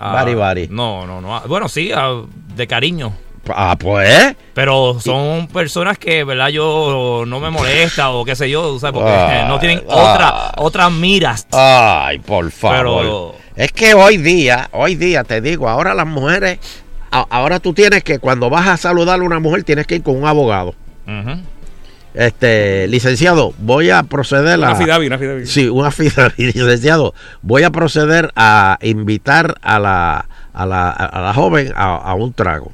Speaker 4: Ah,
Speaker 6: Bari Bari.
Speaker 4: No, no, no. Bueno, sí, ah, de cariño.
Speaker 6: Ah, pues.
Speaker 4: Pero son personas que, ¿verdad? Yo no me molesta o qué sé yo, ¿sabes? Porque
Speaker 6: Ah,
Speaker 4: eh, no tienen
Speaker 6: ah.
Speaker 4: otra, otras miras.
Speaker 6: Ay, por favor.
Speaker 4: Pero-
Speaker 6: Es que hoy día, hoy día te digo, ahora las mujeres, a- ahora tú tienes que, cuando vas a saludar a una mujer, tienes que ir con un abogado. Este, licenciado, voy a proceder a.
Speaker 3: Una affidavit, una.
Speaker 6: Sí, una affidavit, licenciado. Voy a proceder a invitar a la, a la, a la joven a, a un trago.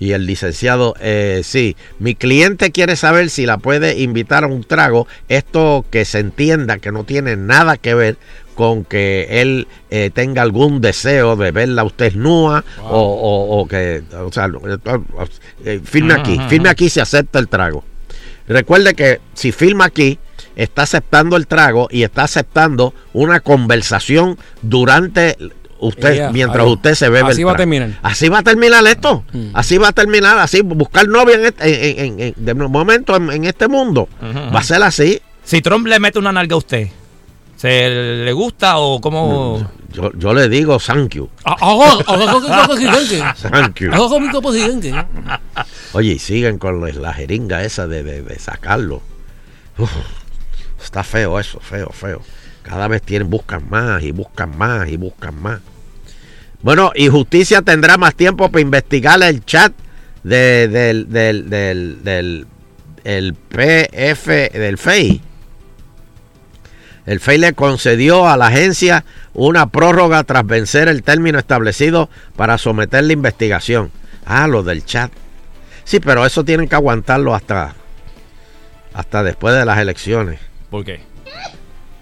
Speaker 6: Y el licenciado, eh, sí, mi cliente quiere saber si la puede invitar a un trago. Esto que se entienda que no tiene nada que ver con que él eh, tenga algún deseo de verla usted nua o, o- o que, o sea, eh, firme
Speaker 4: Ajá,
Speaker 6: aquí, firme aquí si acepta el trago. Recuerde que si firma aquí, está aceptando el trago y está aceptando una conversación durante usted,
Speaker 3: Ella,
Speaker 6: mientras
Speaker 3: ahí.
Speaker 6: usted se bebe
Speaker 3: Así
Speaker 6: el
Speaker 3: va a terminar. Mm.
Speaker 6: Así va a terminar esto. Así va a terminar, así buscar novia en este, en- en- en- de momento en, en este mundo. Va a ser así.
Speaker 4: Si Trump le mete una nalga a usted, ¿se le gusta o cómo?
Speaker 6: Yo, yo le digo thank you. Thank you. Oye, y siguen con la, la jeringa esa de, de- de sacarlo. Uf, está feo eso, feo, feo. Cada vez tienen, buscan más y buscan más y buscan más. Bueno, y justicia tendrá más tiempo para investigar el chat de- del, del, del, del el PF del FEI. El FEI le concedió a la agencia una prórroga tras vencer el término establecido para someter la investigación. Ah, lo del chat. Sí, pero eso tienen que aguantarlo hasta, hasta después de las elecciones.
Speaker 4: ¿Por qué?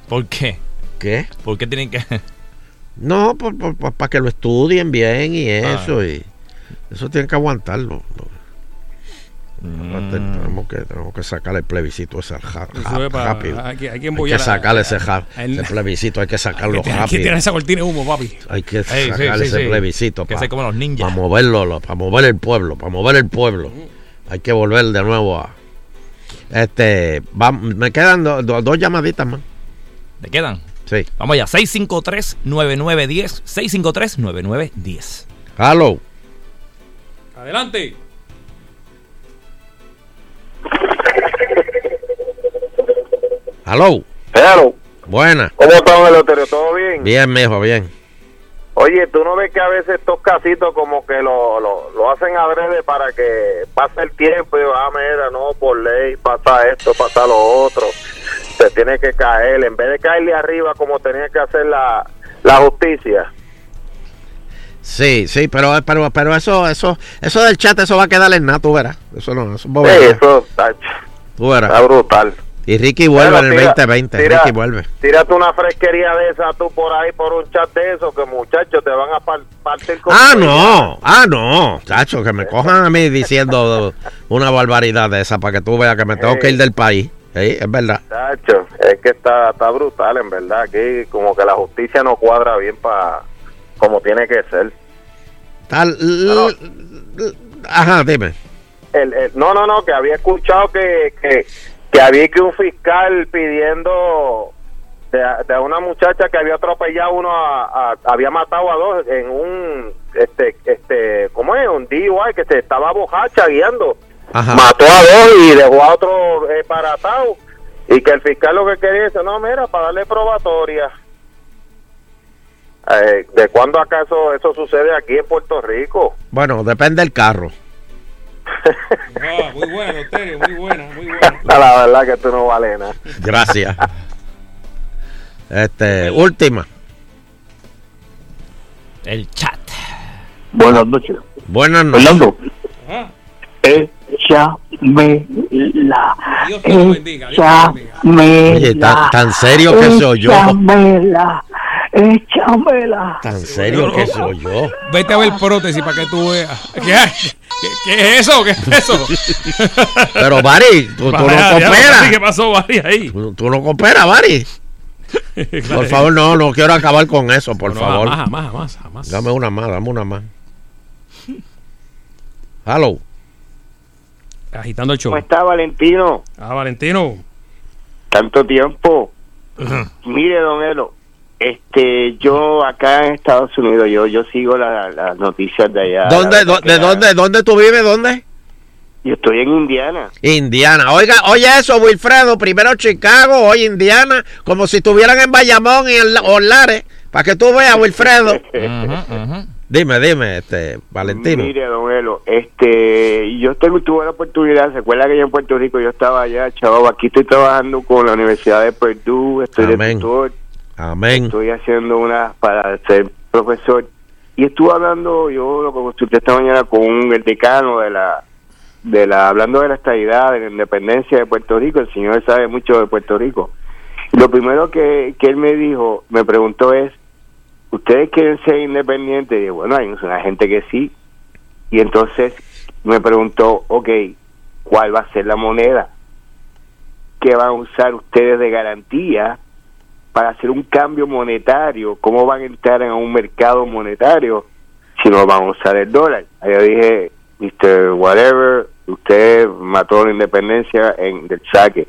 Speaker 4: ¿Por qué?
Speaker 6: ¿Qué?
Speaker 4: ¿Por qué tienen que.?
Speaker 6: No, para que lo estudien bien y
Speaker 4: Ah.
Speaker 6: eso. Y eso tienen que aguantarlo.
Speaker 4: Mm.
Speaker 6: Tenemos, que, tenemos que sacar el plebiscito ese ja- ja- rápido.
Speaker 3: hay que- hay que
Speaker 6: hay que
Speaker 3: embullar a-
Speaker 6: sacar ese, ja-
Speaker 3: a- el-
Speaker 6: ese plebiscito, hay que sacarlo
Speaker 3: Hay que
Speaker 6: rápido.
Speaker 3: tirar esa cortina de humo, papi.
Speaker 6: Hay que
Speaker 4: Ey, sí,
Speaker 6: ese
Speaker 4: sí.
Speaker 6: plebiscito
Speaker 4: Que
Speaker 6: para
Speaker 4: como los ninjas.
Speaker 6: moverlo, para mover el pueblo, para mover el pueblo. Hay que volver de nuevo a... Este, va- me quedan do- do- dos llamaditas más.
Speaker 4: ¿Te quedan?
Speaker 6: Sí.
Speaker 4: Vamos allá, 653-9910. 653-9910.
Speaker 6: Hello.
Speaker 3: Adelante.
Speaker 6: Hello.
Speaker 31: Hello.
Speaker 6: Buena.
Speaker 31: ¿Cómo estamos, Eloterio? ¿Todo bien?
Speaker 6: Bien, mijo, bien.
Speaker 31: Oye, ¿tú no ves que a veces estos casitos como que lo, lo, lo hacen adrede para que pase el tiempo y ah, mira, no, por ley pasa esto, pasa lo otro, se tiene que caer, en vez de caerle arriba como tenía que hacer la, la justicia.
Speaker 6: Sí, sí, pero, pero, pero eso, eso, eso del chat, eso va a quedar en nada, tú verás. Eso no, eso es
Speaker 31: Sí, eso está,
Speaker 6: Tú verás.
Speaker 31: está brutal.
Speaker 6: Y Ricky vuelve en el
Speaker 31: tira-
Speaker 6: 2020.
Speaker 31: tira-
Speaker 6: Ricky vuelve.
Speaker 31: Tírate una fresquería de esa tú por ahí, por un chat de eso, que muchachos te van a par- partir con...
Speaker 6: Ah, no, ah, no, chacho, que me cojan a mí diciendo una barbaridad de esa para que tú veas que me tengo que ir del país. Sí, es verdad.
Speaker 31: Es que está, está brutal, en verdad. Aquí como que la justicia no cuadra bien para como tiene que ser.
Speaker 6: Tal, ajá, dime.
Speaker 31: El, el- no, no, no, que había escuchado que, que, que había que un fiscal pidiendo de, de una muchacha que había atropellado uno, a, a- había matado a dos en un, este, este, ¿cómo es? Un DUI que se estaba bojacha guiando.
Speaker 6: Ajá.
Speaker 31: Mató a dos y dejó a otro eh, paratado. Y que el fiscal lo que quería dice, no, mira, para darle probatoria. Eh, ¿De cuándo acaso eso sucede aquí en Puerto Rico?
Speaker 6: Bueno, depende del carro.
Speaker 3: Ah, muy buena, Loterio, muy buena, muy buena.
Speaker 31: La verdad que tú no vales nada.
Speaker 6: Gracias. Este, última.
Speaker 4: El chat.
Speaker 32: Buenas noches.
Speaker 6: Buenas noches.
Speaker 32: Fernando. La.
Speaker 3: Dios te lo bendiga, Dios te lo bendiga.
Speaker 32: Échame
Speaker 6: Oye, tan,
Speaker 32: la.
Speaker 6: tan serio que soy yo.
Speaker 32: Échamela. Échamela.
Speaker 6: Tan serio que soy yo.
Speaker 3: Vete a ver prótesis para que tú veas. ¿Qué? ¿Qué, qué es eso? ¿Qué es eso?
Speaker 6: Pero, Bari, tú, tú no cooperas.
Speaker 3: ¿Qué pasó, Bari, ahí?
Speaker 6: Tú, tú no cooperas, Bari. Por favor, no, no quiero acabar con eso, por
Speaker 3: No,
Speaker 6: favor.
Speaker 3: Jamás, jamás, jamás, jamás.
Speaker 6: Dame una más, dame una más. Hello.
Speaker 3: Agitando el show.
Speaker 31: ¿Cómo está Valentino?
Speaker 3: Ah, Valentino.
Speaker 31: Tanto tiempo. Mire, don Elo, este, yo acá en Estados Unidos, yo yo sigo la- las noticias de allá.
Speaker 6: ¿Dónde, do- ¿De dónde, dónde tú vives? ¿Dónde?
Speaker 31: Yo estoy en Indiana.
Speaker 6: Indiana. Oiga, oye eso, Wilfredo. Primero Chicago, hoy Indiana. Como si estuvieran en Bayamón y en La- Orlares. Para que tú veas, Wilfredo. Dime, dime, este, Valentino.
Speaker 31: Mire, don Elo, este, yo tengo, tuve la oportunidad, se acuerda que yo en Puerto Rico yo estaba allá, chaval, aquí estoy trabajando con la Universidad de Purdue, estoy de
Speaker 6: Amén.
Speaker 31: tutor,
Speaker 6: Amén.
Speaker 31: estoy haciendo una para ser profesor. Y estuve hablando, yo lo consulté esta mañana con un, el decano de la, de la, hablando de la estabilidad, de la independencia de Puerto Rico, el señor sabe mucho de Puerto Rico. Lo primero que, que él me dijo, me preguntó es, ¿ustedes quieren ser independientes? Y dije, bueno, hay una gente que sí. Y entonces me preguntó, ok, ¿cuál va a ser la moneda? ¿Qué van a usar ustedes de garantía para hacer un cambio monetario? ¿Cómo van a entrar en un mercado monetario si no van a usar el dólar? Ahí yo dije, Mr. Whatever, usted mató la independencia en del saque.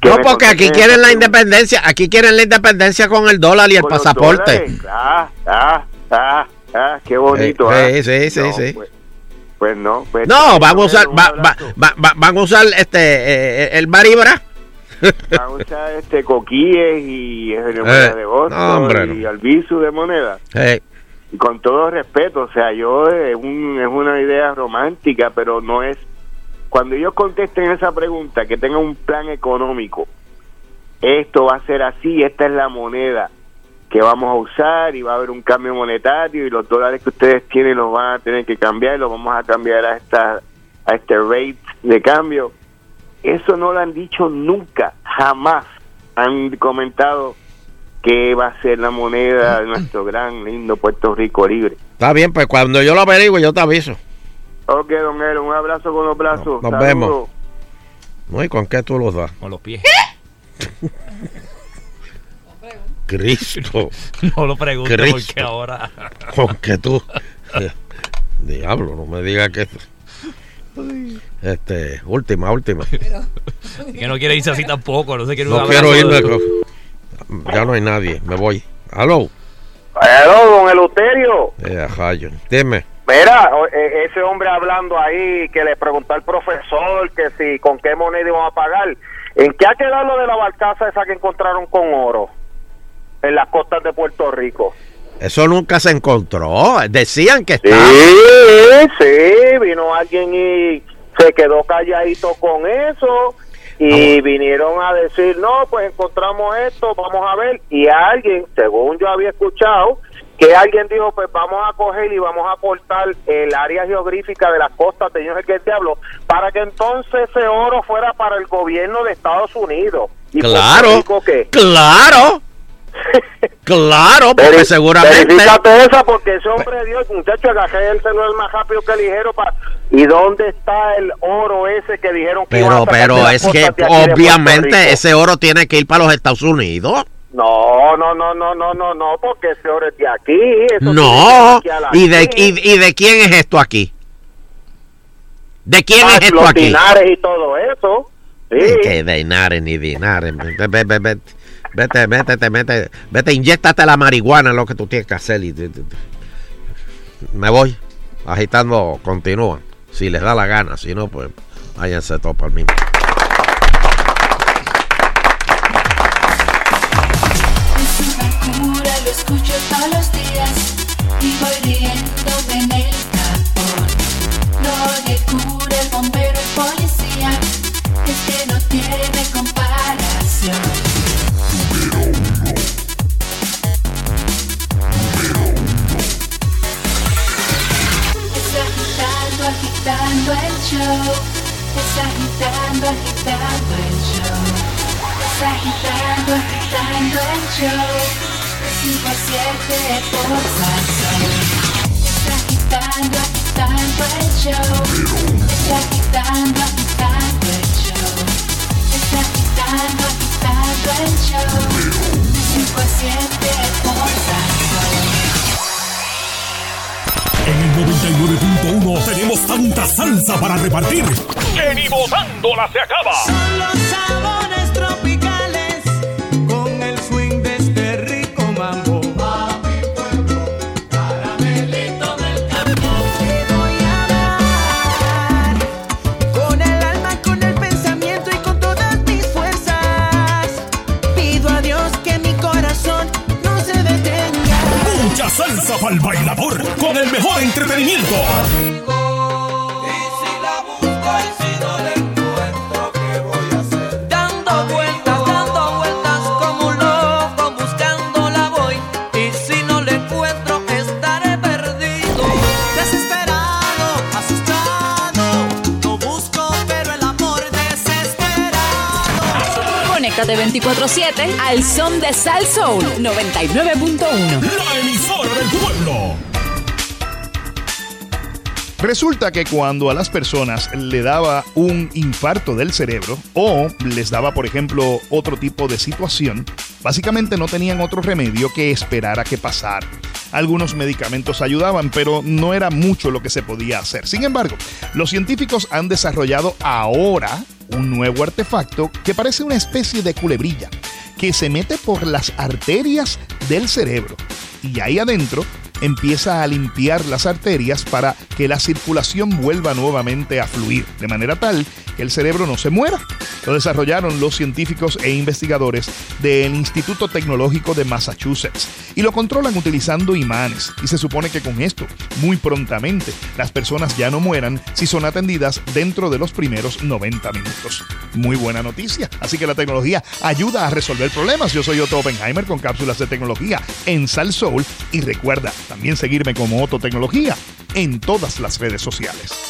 Speaker 31: ¿Qué
Speaker 6: No, porque aquí quieren la independencia. Aquí quieren la independencia con el dólar y el pasaporte.
Speaker 31: Ah, ah, ah, ah, qué bonito.
Speaker 6: Eh,
Speaker 31: ah.
Speaker 6: sí, sí,
Speaker 31: No,
Speaker 6: sí.
Speaker 31: Pues, pues no. Pues,
Speaker 6: No, van a usar,
Speaker 31: un
Speaker 6: va- va- va- va- van a usar este, eh, el baribra.
Speaker 31: Van a usar este coquíes y eh, de,
Speaker 6: no, no.
Speaker 31: y albizu de moneda. Y con todo respeto, o sea, yo eh, un- es una idea romántica, pero no es. Cuando ellos contesten esa pregunta, que tengan un plan económico, esto va a ser así, esta es la moneda que vamos a usar y va a haber un cambio monetario y los dólares que ustedes tienen los van a tener que cambiar y los vamos a cambiar a esta a este rate de cambio. Eso no lo han dicho nunca, jamás han comentado que va a ser la moneda de nuestro gran lindo Puerto Rico libre.
Speaker 6: está bien, pues cuando yo lo averigüe, yo te aviso.
Speaker 31: Ok, don Elo, un abrazo con los brazos.
Speaker 6: Nos
Speaker 31: Saludos.
Speaker 6: vemos. No, ¿y con qué tú los das?
Speaker 4: Con los pies.
Speaker 6: Cristo.
Speaker 4: No lo pregunte
Speaker 6: Cristo.
Speaker 4: porque ahora.
Speaker 6: Con que tú. Diablo, no me digas que. Este, última, última.
Speaker 4: Que no quiere irse así tampoco, no quiere un
Speaker 6: No quiero irme. Ya no hay nadie, me voy. Aló.
Speaker 33: Hello, don Eleuterio.
Speaker 6: Eh, rayo. Dime.
Speaker 33: Mira, e- ese hombre hablando ahí que le preguntó al profesor que si con qué moneda iban a pagar. ¿En qué ha quedado lo de la barcaza esa que encontraron con oro en las costas de Puerto Rico?
Speaker 6: Eso nunca se encontró. Decían que
Speaker 33: Sí,
Speaker 6: está.
Speaker 33: sí, vino alguien y se quedó calladito con eso y vinieron a decir, no, pues encontramos esto, vamos a ver. Y alguien, según yo había escuchado, que alguien dijo, pues vamos a coger y vamos a cortar el área geográfica de las costas de el que el diablo, para que entonces ese oro fuera para el gobierno de Estados Unidos. ¿Y
Speaker 6: Claro.
Speaker 33: Qué?
Speaker 6: Claro. Claro, porque
Speaker 33: Veri-
Speaker 6: seguramente.
Speaker 33: Verifícate esa porque ese hombre Dios, muchacho, agarré el celular más rápido que ligero para... ¿Y dónde está el oro ese que dijeron que a
Speaker 6: Pero,
Speaker 33: sacar de
Speaker 6: pero es que obviamente ese oro tiene que ir para los Estados Unidos.
Speaker 33: No, no, no, no, no, no, no, porque ese oro es de aquí. eso
Speaker 6: No.
Speaker 33: aquí
Speaker 6: ¿Y de, y, y de quién es esto aquí? ¿De quién
Speaker 33: Ah,
Speaker 6: es esto
Speaker 33: los
Speaker 6: aquí?
Speaker 33: dinares y todo eso. Sí.
Speaker 6: Que de Inares ni Dinares. Vete, vete, vete, vete, vete, vete, vete, inyéctate la marihuana, lo que tú tienes que hacer. Y, me voy. Agitando, continúa. Si les da la gana, si no, pues váyanse todos por mí.
Speaker 12: Es agitando, el show. Es agitando, el show. De cinco a siete por Salsón. Es agitando, el show. Es agitando, el show. Es agitando, agitando el show. De cinco a siete por.
Speaker 1: En el 99.1 tenemos tanta salsa para repartir. Que ni botándola se acaba.
Speaker 2: Son
Speaker 1: salsa para el bailador con el mejor entretenimiento.
Speaker 13: Conéctate 24-7 al son de Sal Soul 99.1.
Speaker 1: La emisora del pueblo.
Speaker 18: Resulta que cuando a las personas le daba un infarto del cerebro o les daba, por ejemplo, otro tipo de situación, básicamente no tenían otro remedio que esperar a que pasara. Algunos medicamentos ayudaban, pero no era mucho lo que se podía hacer. Sin embargo, los científicos han desarrollado ahora un nuevo artefacto que parece una especie de culebrilla que se mete por las arterias del cerebro y ahí adentro empieza a limpiar las arterias para que la circulación vuelva nuevamente a fluir, de manera tal que el cerebro no se muera. Lo desarrollaron los científicos e investigadores del Instituto Tecnológico de Massachusetts y lo controlan utilizando imanes. Y se supone que con esto, muy prontamente, las personas ya no mueran si son atendidas dentro de los primeros 90 minutos. Muy buena noticia. Así que la tecnología ayuda a resolver problemas. Yo soy Otto Oppenheimer con cápsulas de tecnología en Sal Soul y recuerda también seguirme como Otto Tecnología en todas las redes sociales.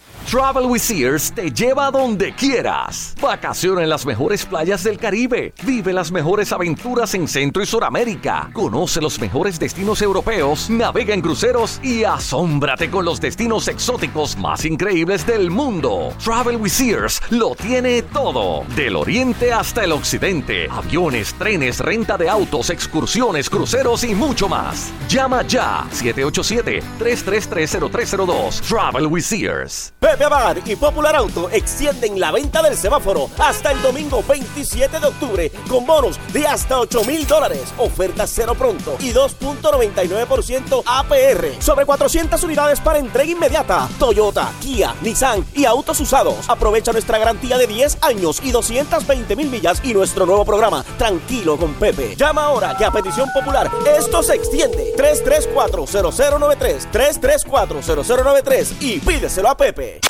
Speaker 34: Travel with Sears te lleva a donde quieras. Vacaciona en las mejores playas del Caribe. Vive las mejores aventuras en Centro y Suramérica. Conoce los mejores destinos europeos. Navega en cruceros y asómbrate con los destinos exóticos más increíbles del mundo. Travel with Sears lo tiene todo. Del oriente hasta el occidente. Aviones, trenes, renta de autos, excursiones, cruceros y mucho más. Llama ya 787-333-0302. Travel with Sears.
Speaker 26: Pepe Abad y Popular Auto extienden la venta del semáforo hasta el domingo 27 de octubre con bonos de hasta 8 mil dólares, oferta cero pronto y 2.99% APR sobre 400 unidades para entrega inmediata. Toyota, Kia, Nissan y autos usados. Aprovecha nuestra garantía de 10 años y 220 mil millas y nuestro nuevo programa Tranquilo con Pepe. Llama ahora que a petición popular esto se extiende 334-0093 334-0093 y pídeselo a Pepe.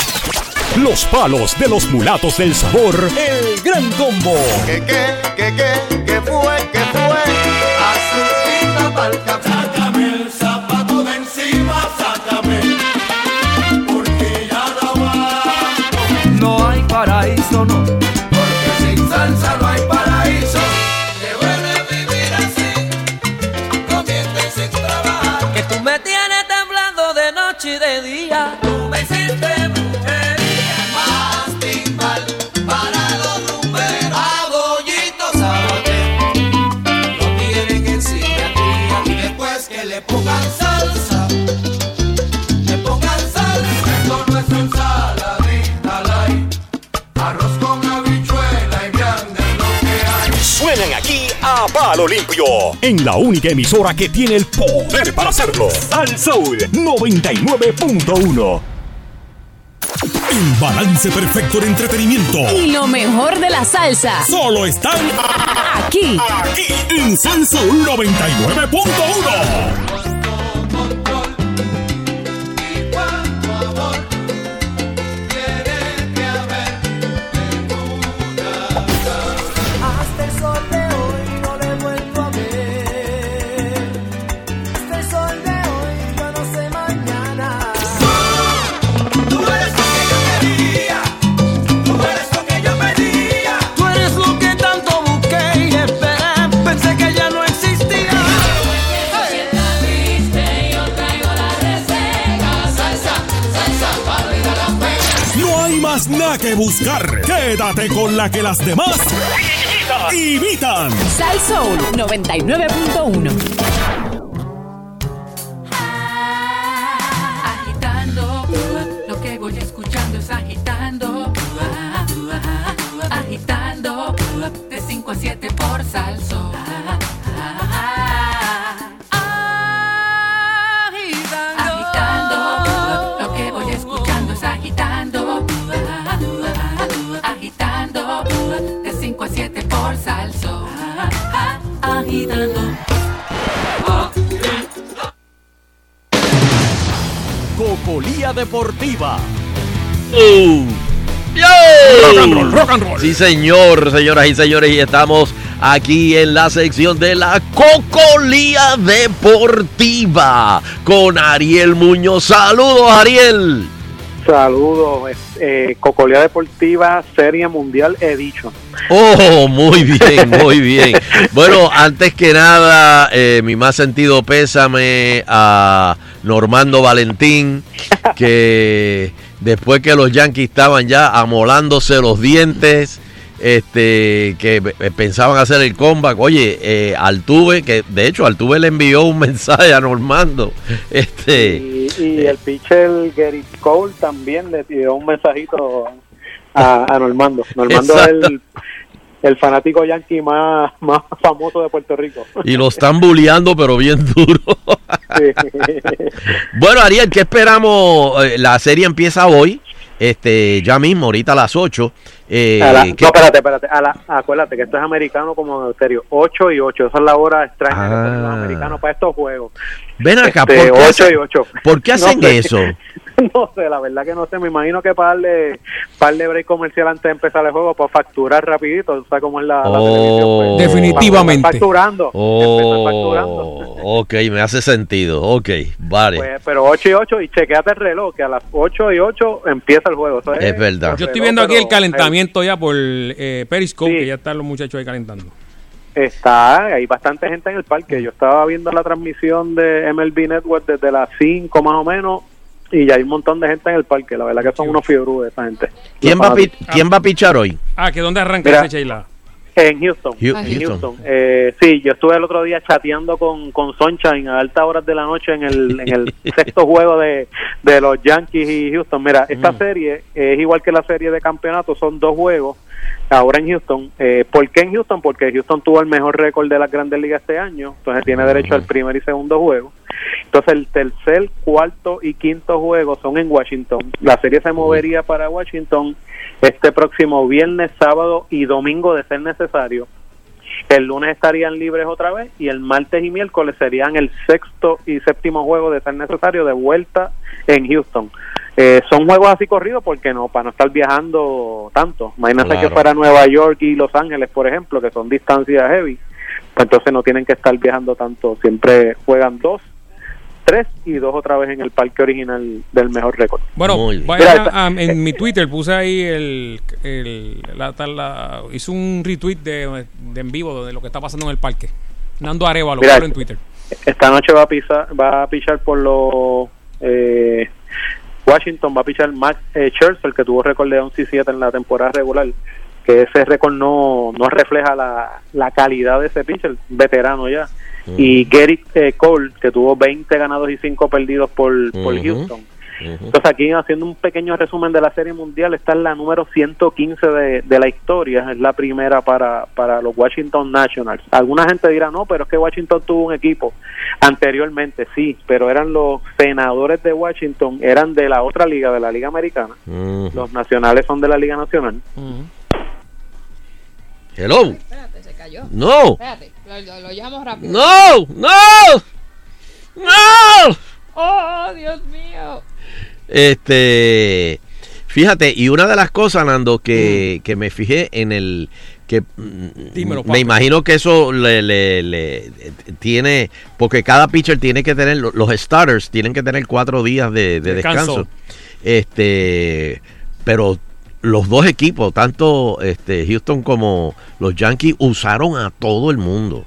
Speaker 17: Los palos de los mulatos del sabor. El gran combo.
Speaker 2: ¿Qué, qué, qué, qué, qué fue, qué fue? Azulita pa'l café. Sácame el zapato de encima, sácame. Porque ya no aguanto.
Speaker 35: No hay paraíso, no.
Speaker 2: Porque sin salsa no
Speaker 17: a palo limpio. En la única emisora que tiene el poder para hacerlo. Al Soul 99.1. El balance perfecto de entretenimiento.
Speaker 12: Y lo mejor de la salsa.
Speaker 17: Solo están
Speaker 12: Aquí.
Speaker 17: aquí en Sal Soul 99.1.
Speaker 2: que
Speaker 17: buscar. Quédate con la que las demás imitan.
Speaker 12: Sal Soul 99.1.
Speaker 36: Deportiva.
Speaker 6: Rock and roll, rock and roll. Sí, señor, señoras y señores, y estamos aquí en la sección de la Cocolía Deportiva con Ariel Muñoz. Saludos, Ariel.
Speaker 37: Saludos, eh, Cocolía Deportiva Serie Mundial Edition.
Speaker 6: Oh, muy bien, muy bien. Bueno, antes que nada, eh, mi más sentido pésame a Normando Valentín, que después que los Yankees estaban ya amolándose los dientes, este, que eh, pensaban hacer el comeback. Oye, eh, Altuve, que de hecho Altuve le envió un mensaje a Normando. Este,
Speaker 37: Y, y el pitcher Gary Cole también le dio un mensajito a, a Normando. Normando es el, el fanático yankee más, más famoso de Puerto Rico.
Speaker 6: y lo están bulleando, pero bien duro. Bueno, Ariel, ¿qué esperamos? Eh, La serie empieza hoy. este, ya mismo, ahorita a las 8. eh,
Speaker 37: A la-
Speaker 6: que-
Speaker 37: no, espérate, espérate. A la- acuérdate que esto es americano como en serio. 8 y 8. Esa es la hora extraña que ponen los
Speaker 6: Ah.
Speaker 37: americanos para estos juegos.
Speaker 6: Ven acá,
Speaker 37: Este,
Speaker 6: ¿por qué,
Speaker 37: ocho
Speaker 6: hacen,
Speaker 37: y ocho.
Speaker 6: ¿por qué hacen eso?
Speaker 37: no sé, la verdad que no sé. Me imagino que para darle, para darle break comercial antes de empezar el juego, para facturar rapidito. ¿Tú sabes cómo es la, la televisión?
Speaker 6: Oh.
Speaker 37: pues,
Speaker 3: Definitivamente.
Speaker 37: para- Facturando.
Speaker 6: Oh, ok, me hace sentido. Ok, vale.
Speaker 37: Pues, pero 8 y 8 y chequeate el reloj, que a las 8 y 8 empieza el juego.
Speaker 6: Es verdad.
Speaker 3: Yo estoy
Speaker 37: reloj,
Speaker 3: viendo aquí el calentamiento ya por eh, Periscope, que ya están los muchachos ahí calentando.
Speaker 37: Está, hay bastante gente en el parque. Yo estaba viendo la transmisión de MLB Network desde las 5 más o menos y ya hay un montón de gente en el parque. La verdad que son unos fiebrudos esa gente.
Speaker 6: ¿Quién va, a. ¿Quién va a pichar hoy?
Speaker 3: Ah, que dónde arranca
Speaker 37: Mira,
Speaker 3: ese Sheila.
Speaker 37: En Houston. En
Speaker 6: Houston.
Speaker 37: Houston. Eh, sí, yo estuve el otro día chateando con, con Sunshine a altas horas de la noche en el, en el sexto juego de, de los Yankees y Houston. Mira, esta
Speaker 6: Mm.
Speaker 37: serie es igual que la serie de campeonato, son dos juegos ahora en Houston. Eh, ¿Por qué en Houston? Porque Houston tuvo el mejor récord de las grandes ligas este año, entonces tiene derecho al primer y segundo juego. Entonces el tercer, cuarto y quinto juego son en Washington. La serie se movería para Washington este próximo viernes, sábado y domingo de ser necesario. El lunes estarían libres otra vez y el martes y miércoles serían el sexto y séptimo juego de ser necesario de vuelta en Houston. Eh, son juegos así corridos porque no, para no estar viajando tanto. Imagínate
Speaker 6: Claro.
Speaker 37: que fuera Nueva York y Los Ángeles, por ejemplo, que son distancias heavy. Pues entonces no tienen que estar viajando tanto. Siempre juegan dos, tres y dos otra vez en el parque original del mejor récord.
Speaker 3: Bueno, a- en mi Twitter puse ahí el, el la, tal- la- hice un retweet de, de en vivo de lo que está pasando en el parque. Nando Arevalo,
Speaker 37: Mira,
Speaker 3: en Twitter.
Speaker 37: Esta noche va a pisar, va a pichar por los eh, Washington, va a pichar Max eh, Scherzer, que tuvo récord de 11 y 7 en la temporada regular. Que ese récord no, no refleja la, la calidad de ese pitcher, veterano ya. Y Gary eh, Cole, que tuvo 20 ganados y 5 perdidos por, por Entonces aquí haciendo un pequeño resumen de la Serie Mundial, está en la número 115 de, de la historia, es la primera para, para los Washington Nationals. Alguna gente dirá, no, pero es que Washington tuvo un equipo anteriormente, sí, pero eran los senadores de Washington, eran de la otra liga, de la Liga Americana. Los nacionales son de la Liga Nacional.
Speaker 6: Hello.
Speaker 5: Espérate, se cayó.
Speaker 6: No.
Speaker 5: Espérate, lo, lo- lo llamo rápido.
Speaker 6: No, no, no.
Speaker 5: Oh, Dios mío.
Speaker 6: Este, fíjate, y una de las cosas, Nando, que, que me fijé en el que mm,
Speaker 3: Dímelo,
Speaker 6: me imagino que eso le, le- le- tiene, porque cada pitcher tiene que tener, lo- los starters tienen que tener cuatro días de, de
Speaker 3: Descanso.
Speaker 6: descanso. Este, pero los dos equipos, tanto este Houston como los Yankees, usaron a todo el mundo.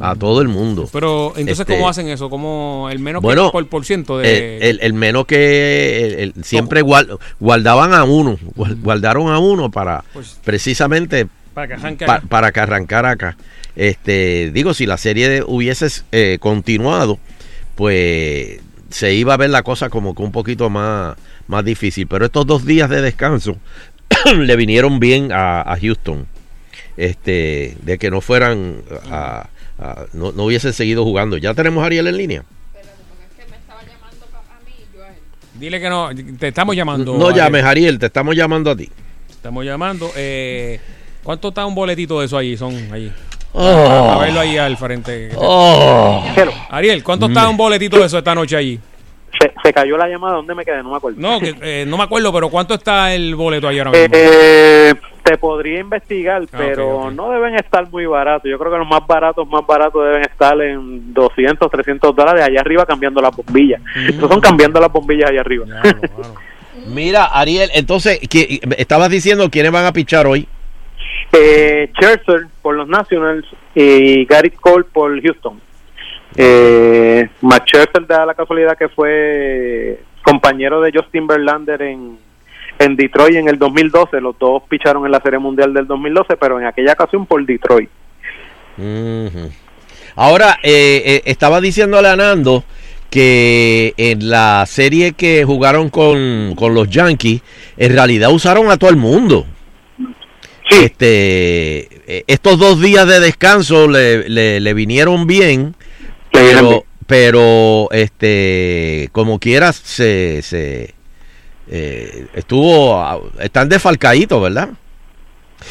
Speaker 6: A todo el mundo.
Speaker 3: Pero entonces,
Speaker 6: Este,
Speaker 3: ¿cómo hacen eso? ¿Cómo el menos
Speaker 6: bueno,
Speaker 3: que por, por ciento de.
Speaker 6: el, el- el menos que el- el- siempre gual- guardaban a uno, gual- guardaron a uno para
Speaker 3: Pues,
Speaker 6: precisamente
Speaker 3: para que
Speaker 6: pa-
Speaker 3: acá.
Speaker 6: para que arrancara acá. Este, digo, si la serie hubiese eh, continuado, pues se iba a ver la cosa como que un poquito más, más difícil. Pero estos dos días de descanso le vinieron bien a, a Houston. Este, de que no fueran a, a- no, no hubiesen seguido jugando. Ya tenemos a Ariel en línea.
Speaker 3: Dile que no, te estamos llamando.
Speaker 6: No
Speaker 3: Ariel.
Speaker 6: llames, Ariel, te estamos llamando a ti.
Speaker 3: Estamos llamando. Eh, ¿Cuánto está un boletito de eso ahí? Son allí.
Speaker 6: Oh.
Speaker 3: A verlo ahí al frente.
Speaker 6: Oh.
Speaker 3: Ariel, ¿cuánto está un boletito de eso esta noche allí?
Speaker 37: Se, se cayó la llamada, ¿dónde me quedé? No me acuerdo.
Speaker 3: No, que, eh, no me acuerdo, pero ¿cuánto está el boleto ahí ahora mismo?
Speaker 37: Eh, te podría investigar,
Speaker 3: Ah,
Speaker 37: pero no deben estar muy baratos. Yo creo que los más baratos, más baratos deben estar en 200, 300 dólares allá arriba cambiando las bombillas.
Speaker 3: Mm.
Speaker 37: Estos son cambiando las bombillas allá arriba.
Speaker 6: Mira, Ariel, entonces, ¿qué- estabas diciendo quiénes van a pichar hoy.
Speaker 37: eh, Scherzer por los Nationals y Gary Cole por Houston. Eh, Max Scherzer da la casualidad que fue compañero de Justin Verlander en, en Detroit en el 2012. Los dos picharon en la Serie Mundial del 2012, pero en aquella ocasión por Detroit.
Speaker 6: Ahora, eh, eh, estaba diciéndole a Nando que en la serie que jugaron con, con los Yankees, en realidad usaron a todo el mundo. Este, eh, estos dos días de descanso le, le- le vinieron bien, pero,
Speaker 37: bien.
Speaker 6: pero este, como quieras, se, se, eh, estuvo, están desfalcaditos, ¿verdad?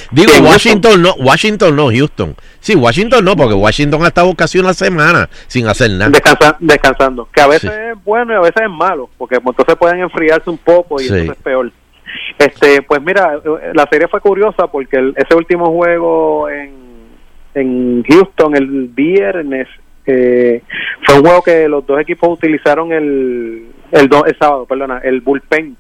Speaker 6: Digo,
Speaker 37: Sí,
Speaker 6: Washington no, Washington no, Houston. Sí, Washington no, porque Washington ha estado casi una semana sin hacer nada.
Speaker 37: Descansa- descansando. Que a veces es bueno y a veces es malo, porque entonces pueden enfriarse un poco y
Speaker 6: Sí.
Speaker 37: entonces es peor. Este, pues mira, la serie fue curiosa porque el- ese último juego en, en Houston el viernes eh, fue un juego que los dos equipos utilizaron el el, do- el sábado, perdona, el bullpen.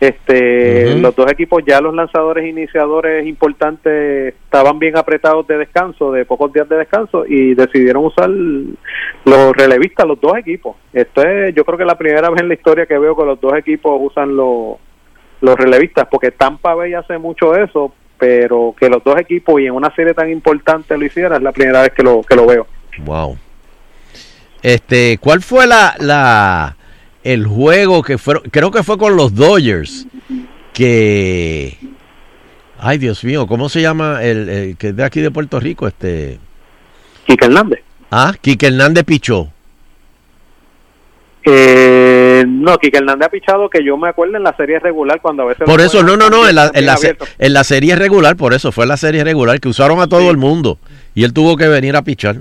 Speaker 37: Este, los dos equipos ya los lanzadores iniciadores importantes estaban bien apretados de descanso, de pocos días de descanso y decidieron usar los relevistas, los dos equipos. Esto es, yo creo que es la primera vez en la historia que veo que los dos equipos usan los los relevistas, porque Tampa Bay hace mucho eso, pero que los dos equipos y en una serie tan importante lo hicieran es la primera vez que lo que lo veo.
Speaker 6: Wow. Este, ¿cuál fue la, la el juego que fueron? Creo que fue con los Dodgers que Ay, Dios mío, ¿cómo se llama el, el que es de aquí de Puerto Rico? Este
Speaker 37: Quique Hernández.
Speaker 6: Ah, Quique Hernández pichó.
Speaker 37: Eh, no, Quique Hernández ha pichado que yo me acuerdo en la serie regular cuando a veces...
Speaker 6: Por eso, no, no, no, en la, en, la, en la serie regular, por eso fue la serie regular que usaron a todo el mundo y él tuvo que venir a pichar.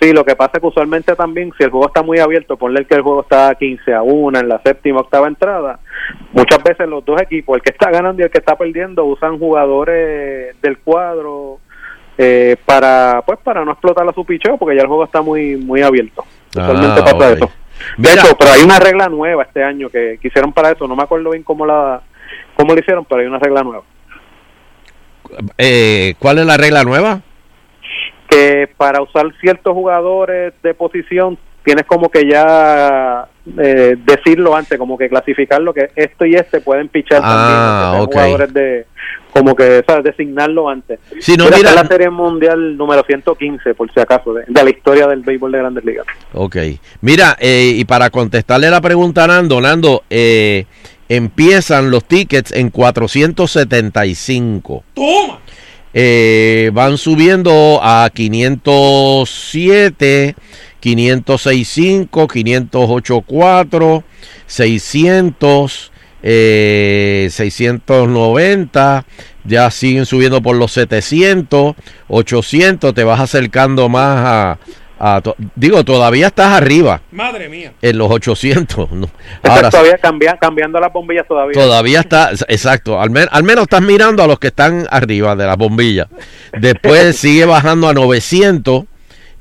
Speaker 37: Sí, lo que pasa es que usualmente también, si el juego está muy abierto, ponle que el juego está 15 a 1 en la séptima, octava entrada, muchas veces los dos equipos, el que está ganando y el que está perdiendo, usan jugadores del cuadro eh, para pues para no explotar a su picheo, porque ya el juego está muy muy abierto. Usualmente
Speaker 6: Ah,
Speaker 37: pasa eso. De hecho, pero hay una regla nueva este año que, hicieron para eso, no me acuerdo bien cómo la cómo lo hicieron, pero hay una regla nueva.
Speaker 6: Eh, ¿Cuál es la regla nueva?
Speaker 37: Que para usar ciertos jugadores de posición tienes como que ya eh, decirlo antes, como que clasificarlo que esto y este pueden pichar
Speaker 6: Ah,
Speaker 37: también, que sean
Speaker 6: ok.
Speaker 37: jugadores de como que ¿sabes? designarlo antes.
Speaker 6: Sí, no,
Speaker 37: Mira,
Speaker 6: mira-
Speaker 37: esta es la serie mundial número 115 por si acaso de, de la historia del béisbol de Grandes Ligas.
Speaker 6: Ok. Mira, eh, y para contestarle la pregunta a Nando, Nando, eh, empiezan los tickets en 475.
Speaker 3: ¡Toma!
Speaker 6: Eh, van subiendo a 507, 565, 584, 600, eh, 690, ya siguen subiendo por los 700, 800, te vas acercando más a... a to- digo, todavía estás arriba
Speaker 3: Madre mía.
Speaker 6: en los 800. ¿no? Ahora
Speaker 37: todavía cambia- cambiando las bombillas todavía.
Speaker 6: Todavía está, exacto, al, men- al menos estás mirando a los que están arriba de la bombilla. Después sigue bajando a 900,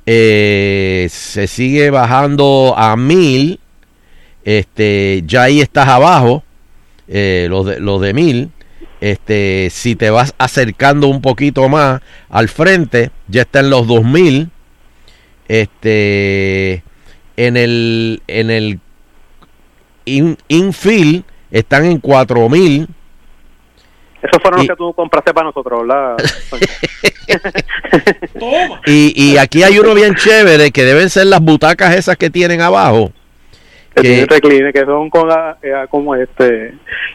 Speaker 6: eh, se sigue bajando a 1000, este, ya ahí estás abajo, eh, los, de, los de 1000. Este, si te vas acercando un poquito más al frente, ya está en los 2000. Este, en el, en el in- infield están en 4000.
Speaker 37: Esos fueron
Speaker 6: Y-
Speaker 37: los que tú compraste para nosotros, ¿verdad?
Speaker 6: Y, y aquí hay uno bien chévere que deben ser las butacas esas que tienen abajo.
Speaker 37: que recline, que son con, la- eh, como este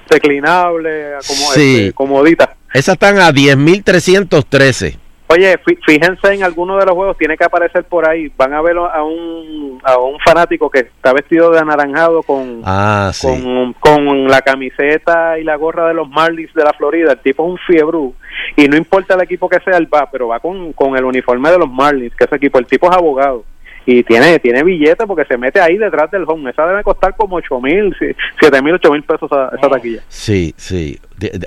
Speaker 37: reclinables, como
Speaker 6: Sí.
Speaker 37: este, comoditas.
Speaker 6: Esas están a 10.313.
Speaker 37: Oye, fí- fíjense en alguno de los juegos, tiene que aparecer por ahí. Van a ver a un, a un fanático que está vestido de anaranjado con,
Speaker 6: Ah, sí.
Speaker 37: con, con la camiseta y la gorra de los Marlins de la Florida. El tipo es un fiebrú. Y no importa el equipo que sea, él va, pero va con, con el uniforme de los Marlins, que ese equipo, el tipo es abogado. Y tiene tiene billete porque se mete ahí detrás del home. Esa debe costar como ocho mil, siete mil, ocho mil pesos esa, esa taquilla.
Speaker 6: Sí, sí.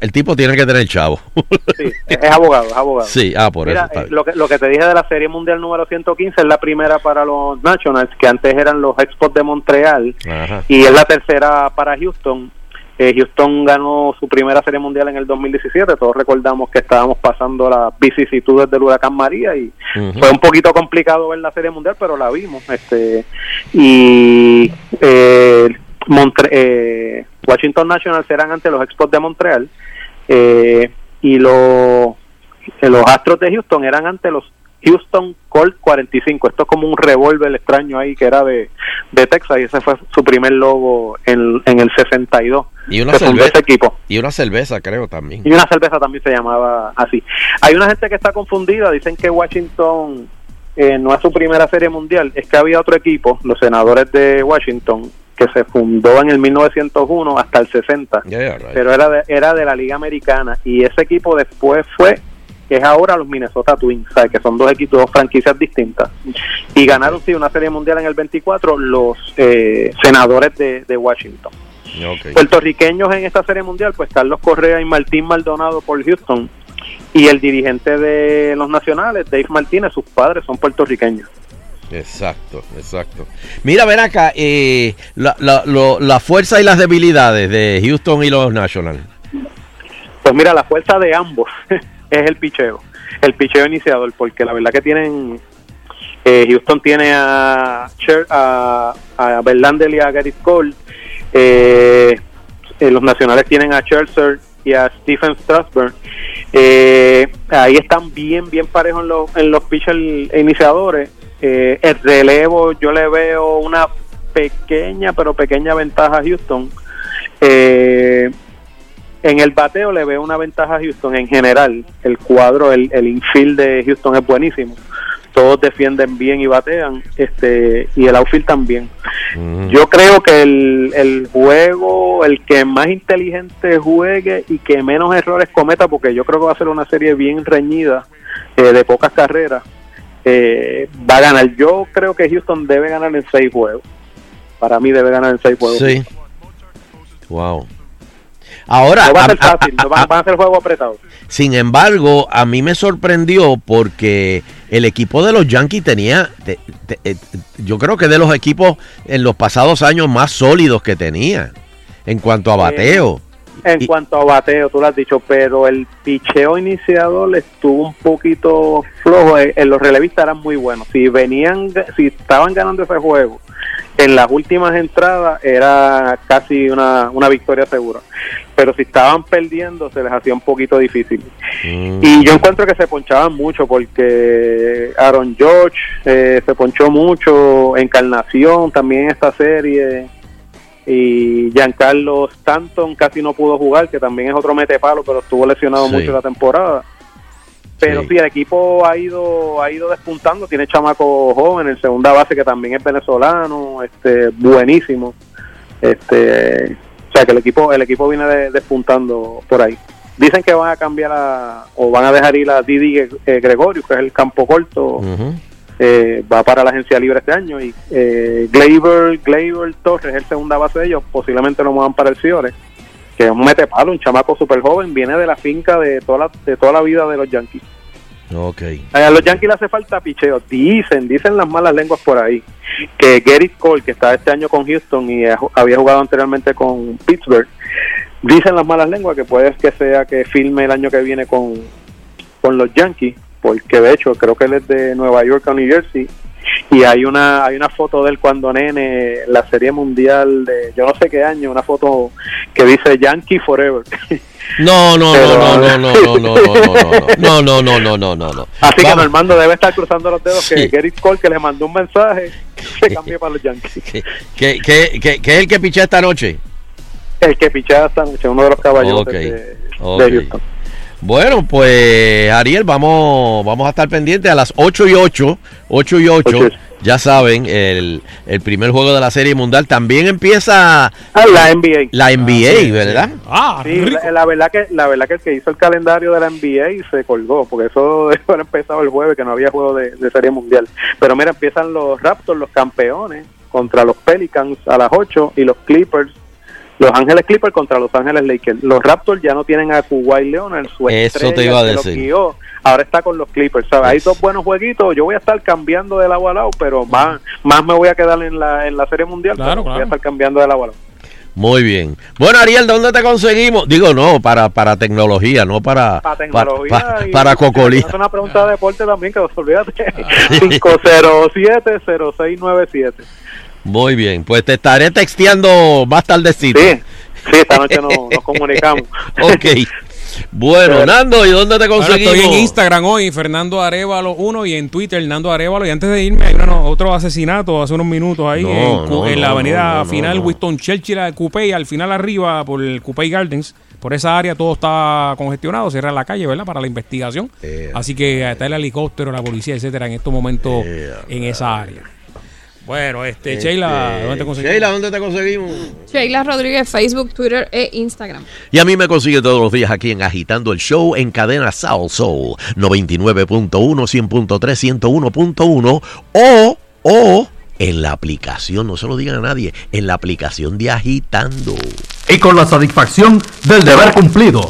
Speaker 6: El tipo tiene que tener chavo.
Speaker 37: Sí, es abogado, es abogado.
Speaker 6: Sí, ah, por
Speaker 37: Mira,
Speaker 6: eso. está
Speaker 37: eh, lo, que, lo que te dije de la Serie Mundial número 115 es la primera para los Nationals, que antes eran los Expos de Montreal,
Speaker 6: Ajá.
Speaker 37: y es la tercera para Houston. Eh, Houston ganó su primera Serie Mundial en el 2017. Todos recordamos que estábamos pasando las vicisitudes del huracán María y fue un poquito complicado ver la Serie Mundial, pero la vimos. este Y eh, Montre- eh, Washington Nationals eran ante los Expos de Montreal eh, y los, los Astros de Houston eran ante los Houston Colt 45. Esto es como un revólver extraño ahí que era de, de Texas y ese fue su primer logo en, en el 62.
Speaker 6: Y una,
Speaker 37: Se
Speaker 6: cerveza,
Speaker 37: ese equipo.
Speaker 6: y una cerveza, creo también.
Speaker 37: Y una cerveza también se llamaba así. Hay una gente que está confundida, dicen que Washington eh, no es su primera serie mundial, es que había otro equipo, los senadores de Washington, que se fundó en el 1901 hasta el 60,
Speaker 6: Yeah, right.
Speaker 37: pero era de, era de la Liga Americana y ese equipo después fue que es ahora los Minnesota Twins, ¿sabes? que son dos equipos, dos franquicias distintas. Y ganaron sí una serie mundial en el 24 los eh, senadores de, de Washington. Puertorriqueños en esta serie mundial, pues Carlos Correa y Martín Maldonado por Houston. Y el dirigente de los nacionales, Dave Martínez, sus padres son puertorriqueños.
Speaker 6: Exacto, exacto. Mira, ven acá, eh, la, la, la fuerza y las debilidades de Houston y los Nationals.
Speaker 37: Pues mira, la fuerza de ambos es el picheo, el picheo iniciador, porque la verdad que tienen, eh, Houston tiene a, a, a y a Garrett Cole, eh, eh, los nacionales tienen a Scherzer y a Stephen Strasburg. Eh, ahí están bien, bien parejos en los, en los pitchers iniciadores. Eh, el relevo, yo le veo una pequeña, pero pequeña ventaja a Houston. Eh, en el bateo le veo una ventaja a Houston en general. El cuadro, el, el infield de Houston es buenísimo. Todos defienden bien y batean. este Y el outfield también. Yo creo que el, el juego, el que más inteligente juegue y que menos errores cometa, porque yo creo que va a ser una serie bien reñida, eh, de pocas carreras, eh, va a ganar. Yo creo que Houston debe ganar en seis juegos. Para mí debe ganar en seis juegos.
Speaker 6: Sí. Wow. Ahora,
Speaker 37: No va a
Speaker 6: a-
Speaker 37: ser
Speaker 6: a-
Speaker 37: fácil,
Speaker 6: a-
Speaker 37: no van, van a ser juegos apretados.
Speaker 6: sin embargo, a mí me sorprendió porque el equipo de los Yankees tenía, te- te- eh, yo creo que de los equipos en los pasados años más sólidos que tenía en cuanto a bateo.
Speaker 37: En cuanto a bateo, tú lo has dicho, pero el picheo iniciador estuvo un poquito flojo. Eh, En los relevistas eran muy buenos. Si venían, si estaban ganando ese juego, en las últimas entradas era casi una, una victoria segura. Pero si estaban perdiendo, se les hacía un poquito difícil. Y yo encuentro que se ponchaban mucho porque Aaron George eh, se ponchó mucho, Encarnación también en esta serie y Giancarlo Stanton casi no pudo jugar, que también es otro metepalo, pero estuvo lesionado
Speaker 6: Sí.
Speaker 37: mucho la temporada. Pero sí. el equipo ha ido ha ido despuntando, tiene chamaco joven, el segunda base que también es venezolano, este buenísimo. Este, o sea que el equipo el equipo viene de- despuntando por ahí. Dicen que van a cambiar a, o van a dejar ir a Didi eh, Gregorio, que es el campo corto, eh, va para la agencia libre este año y eh, Gleyber, Gleyber Torres, el segunda base de ellos, posiblemente lo muevan para el Ciore, que es un metepalo, un chamaco súper joven, viene de la finca de toda la, de toda la vida de los Yankees.
Speaker 6: Ok.
Speaker 37: A los Yankees le hace falta picheo. Dicen, dicen las malas lenguas por ahí, que Gerrit Cole, que está este año con Houston y ha- había jugado anteriormente con Pittsburgh, dicen las malas lenguas que puede que sea que filme el año que viene con, con los Yankees, porque de hecho creo que él es de Nueva York a New Jersey y hay una hay una foto de él cuando nene en la serie mundial de yo no sé qué año una foto que dice Yankee Forever
Speaker 6: No, no,
Speaker 37: Pero-
Speaker 6: no, no, no, no, no, no, no, no, no, no, no, no, no,
Speaker 37: así que
Speaker 6: Vamos.
Speaker 37: Normando debe estar cruzando los dedos que. Gerrit Cole que le mandó un mensaje se cambie para los Yankees
Speaker 6: ¿Qué, qué, qué, qué- qué es el que piché esta noche?
Speaker 37: el que pichea esta noche uno de los caballeros de Houston
Speaker 6: Bueno, pues Ariel, vamos, vamos a estar pendientes a las 8 y 8, 8 y 8, ya saben, el, el primer juego de la Serie Mundial también empieza
Speaker 37: Ah, la NBA.
Speaker 6: la NBA,
Speaker 37: sí,
Speaker 6: ¿verdad?
Speaker 37: Sí, la, la verdad que la verdad que el que hizo el calendario de la NBA se colgó porque eso eso había empezado el jueves que no había juego de, de serie mundial pero mira empiezan los Raptors los campeones contra los Pelicans a las 8 y los Clippers los Ángeles Clippers contra los Ángeles Lakers los Raptors ya no tienen a Kuwait Leonard su
Speaker 6: Eso te
Speaker 37: estrella
Speaker 6: iba a decir.
Speaker 37: guió, ahora está con los Clippers ¿sabes? hay dos buenos jueguitos yo voy a estar cambiando de lado a lado pero más más me voy a quedar en la en la serie mundial
Speaker 3: Claro,
Speaker 37: pero voy
Speaker 3: claro.
Speaker 37: a estar cambiando de lado a lado
Speaker 6: Muy bien. Bueno, Ariel, ¿dónde te conseguimos? Digo, no, para, para tecnología, no para,
Speaker 37: para tecnología
Speaker 6: para, para cocolía.
Speaker 37: Es una pregunta de deporte también, que olvídate.
Speaker 6: Ah.
Speaker 37: 507-0697.
Speaker 6: Muy bien, pues te estaré texteando más tardecito.
Speaker 37: Sí, sí, esta noche nos, nos comunicamos.
Speaker 6: ok. Bueno, Nando, ¿y dónde te conseguimos?
Speaker 3: estoy en Instagram hoy, Fernando Arevalo 1 y en Twitter, Nando Arevalo. Y antes de irme, hay uno- otro asesinato hace unos minutos ahí
Speaker 6: No,
Speaker 3: en,
Speaker 6: no,
Speaker 3: en la
Speaker 6: no,
Speaker 3: avenida
Speaker 6: no, no,
Speaker 3: final
Speaker 6: no.
Speaker 3: Winston Churchill, Coupey, al final arriba por el Coupey Gardens. Por esa área todo está congestionado, cierra la calle, ¿verdad? Para la investigación. Así que está el helicóptero, la policía, etcétera, en estos momentos en esa área. Bueno, este,
Speaker 6: Este,
Speaker 3: Sheila, ¿dónde te conseguimos?
Speaker 6: Sheila, ¿dónde te conseguimos?
Speaker 5: Sheila Rodríguez, Facebook, Twitter e Instagram.
Speaker 6: Y a mí me consigue todos los días aquí en Agitando el Show en cadena Soul Soul 99.1, 100.3, 101.1 o, o en la aplicación, no se lo digan a nadie, en la aplicación de Agitando.
Speaker 38: Y con la satisfacción del deber cumplido,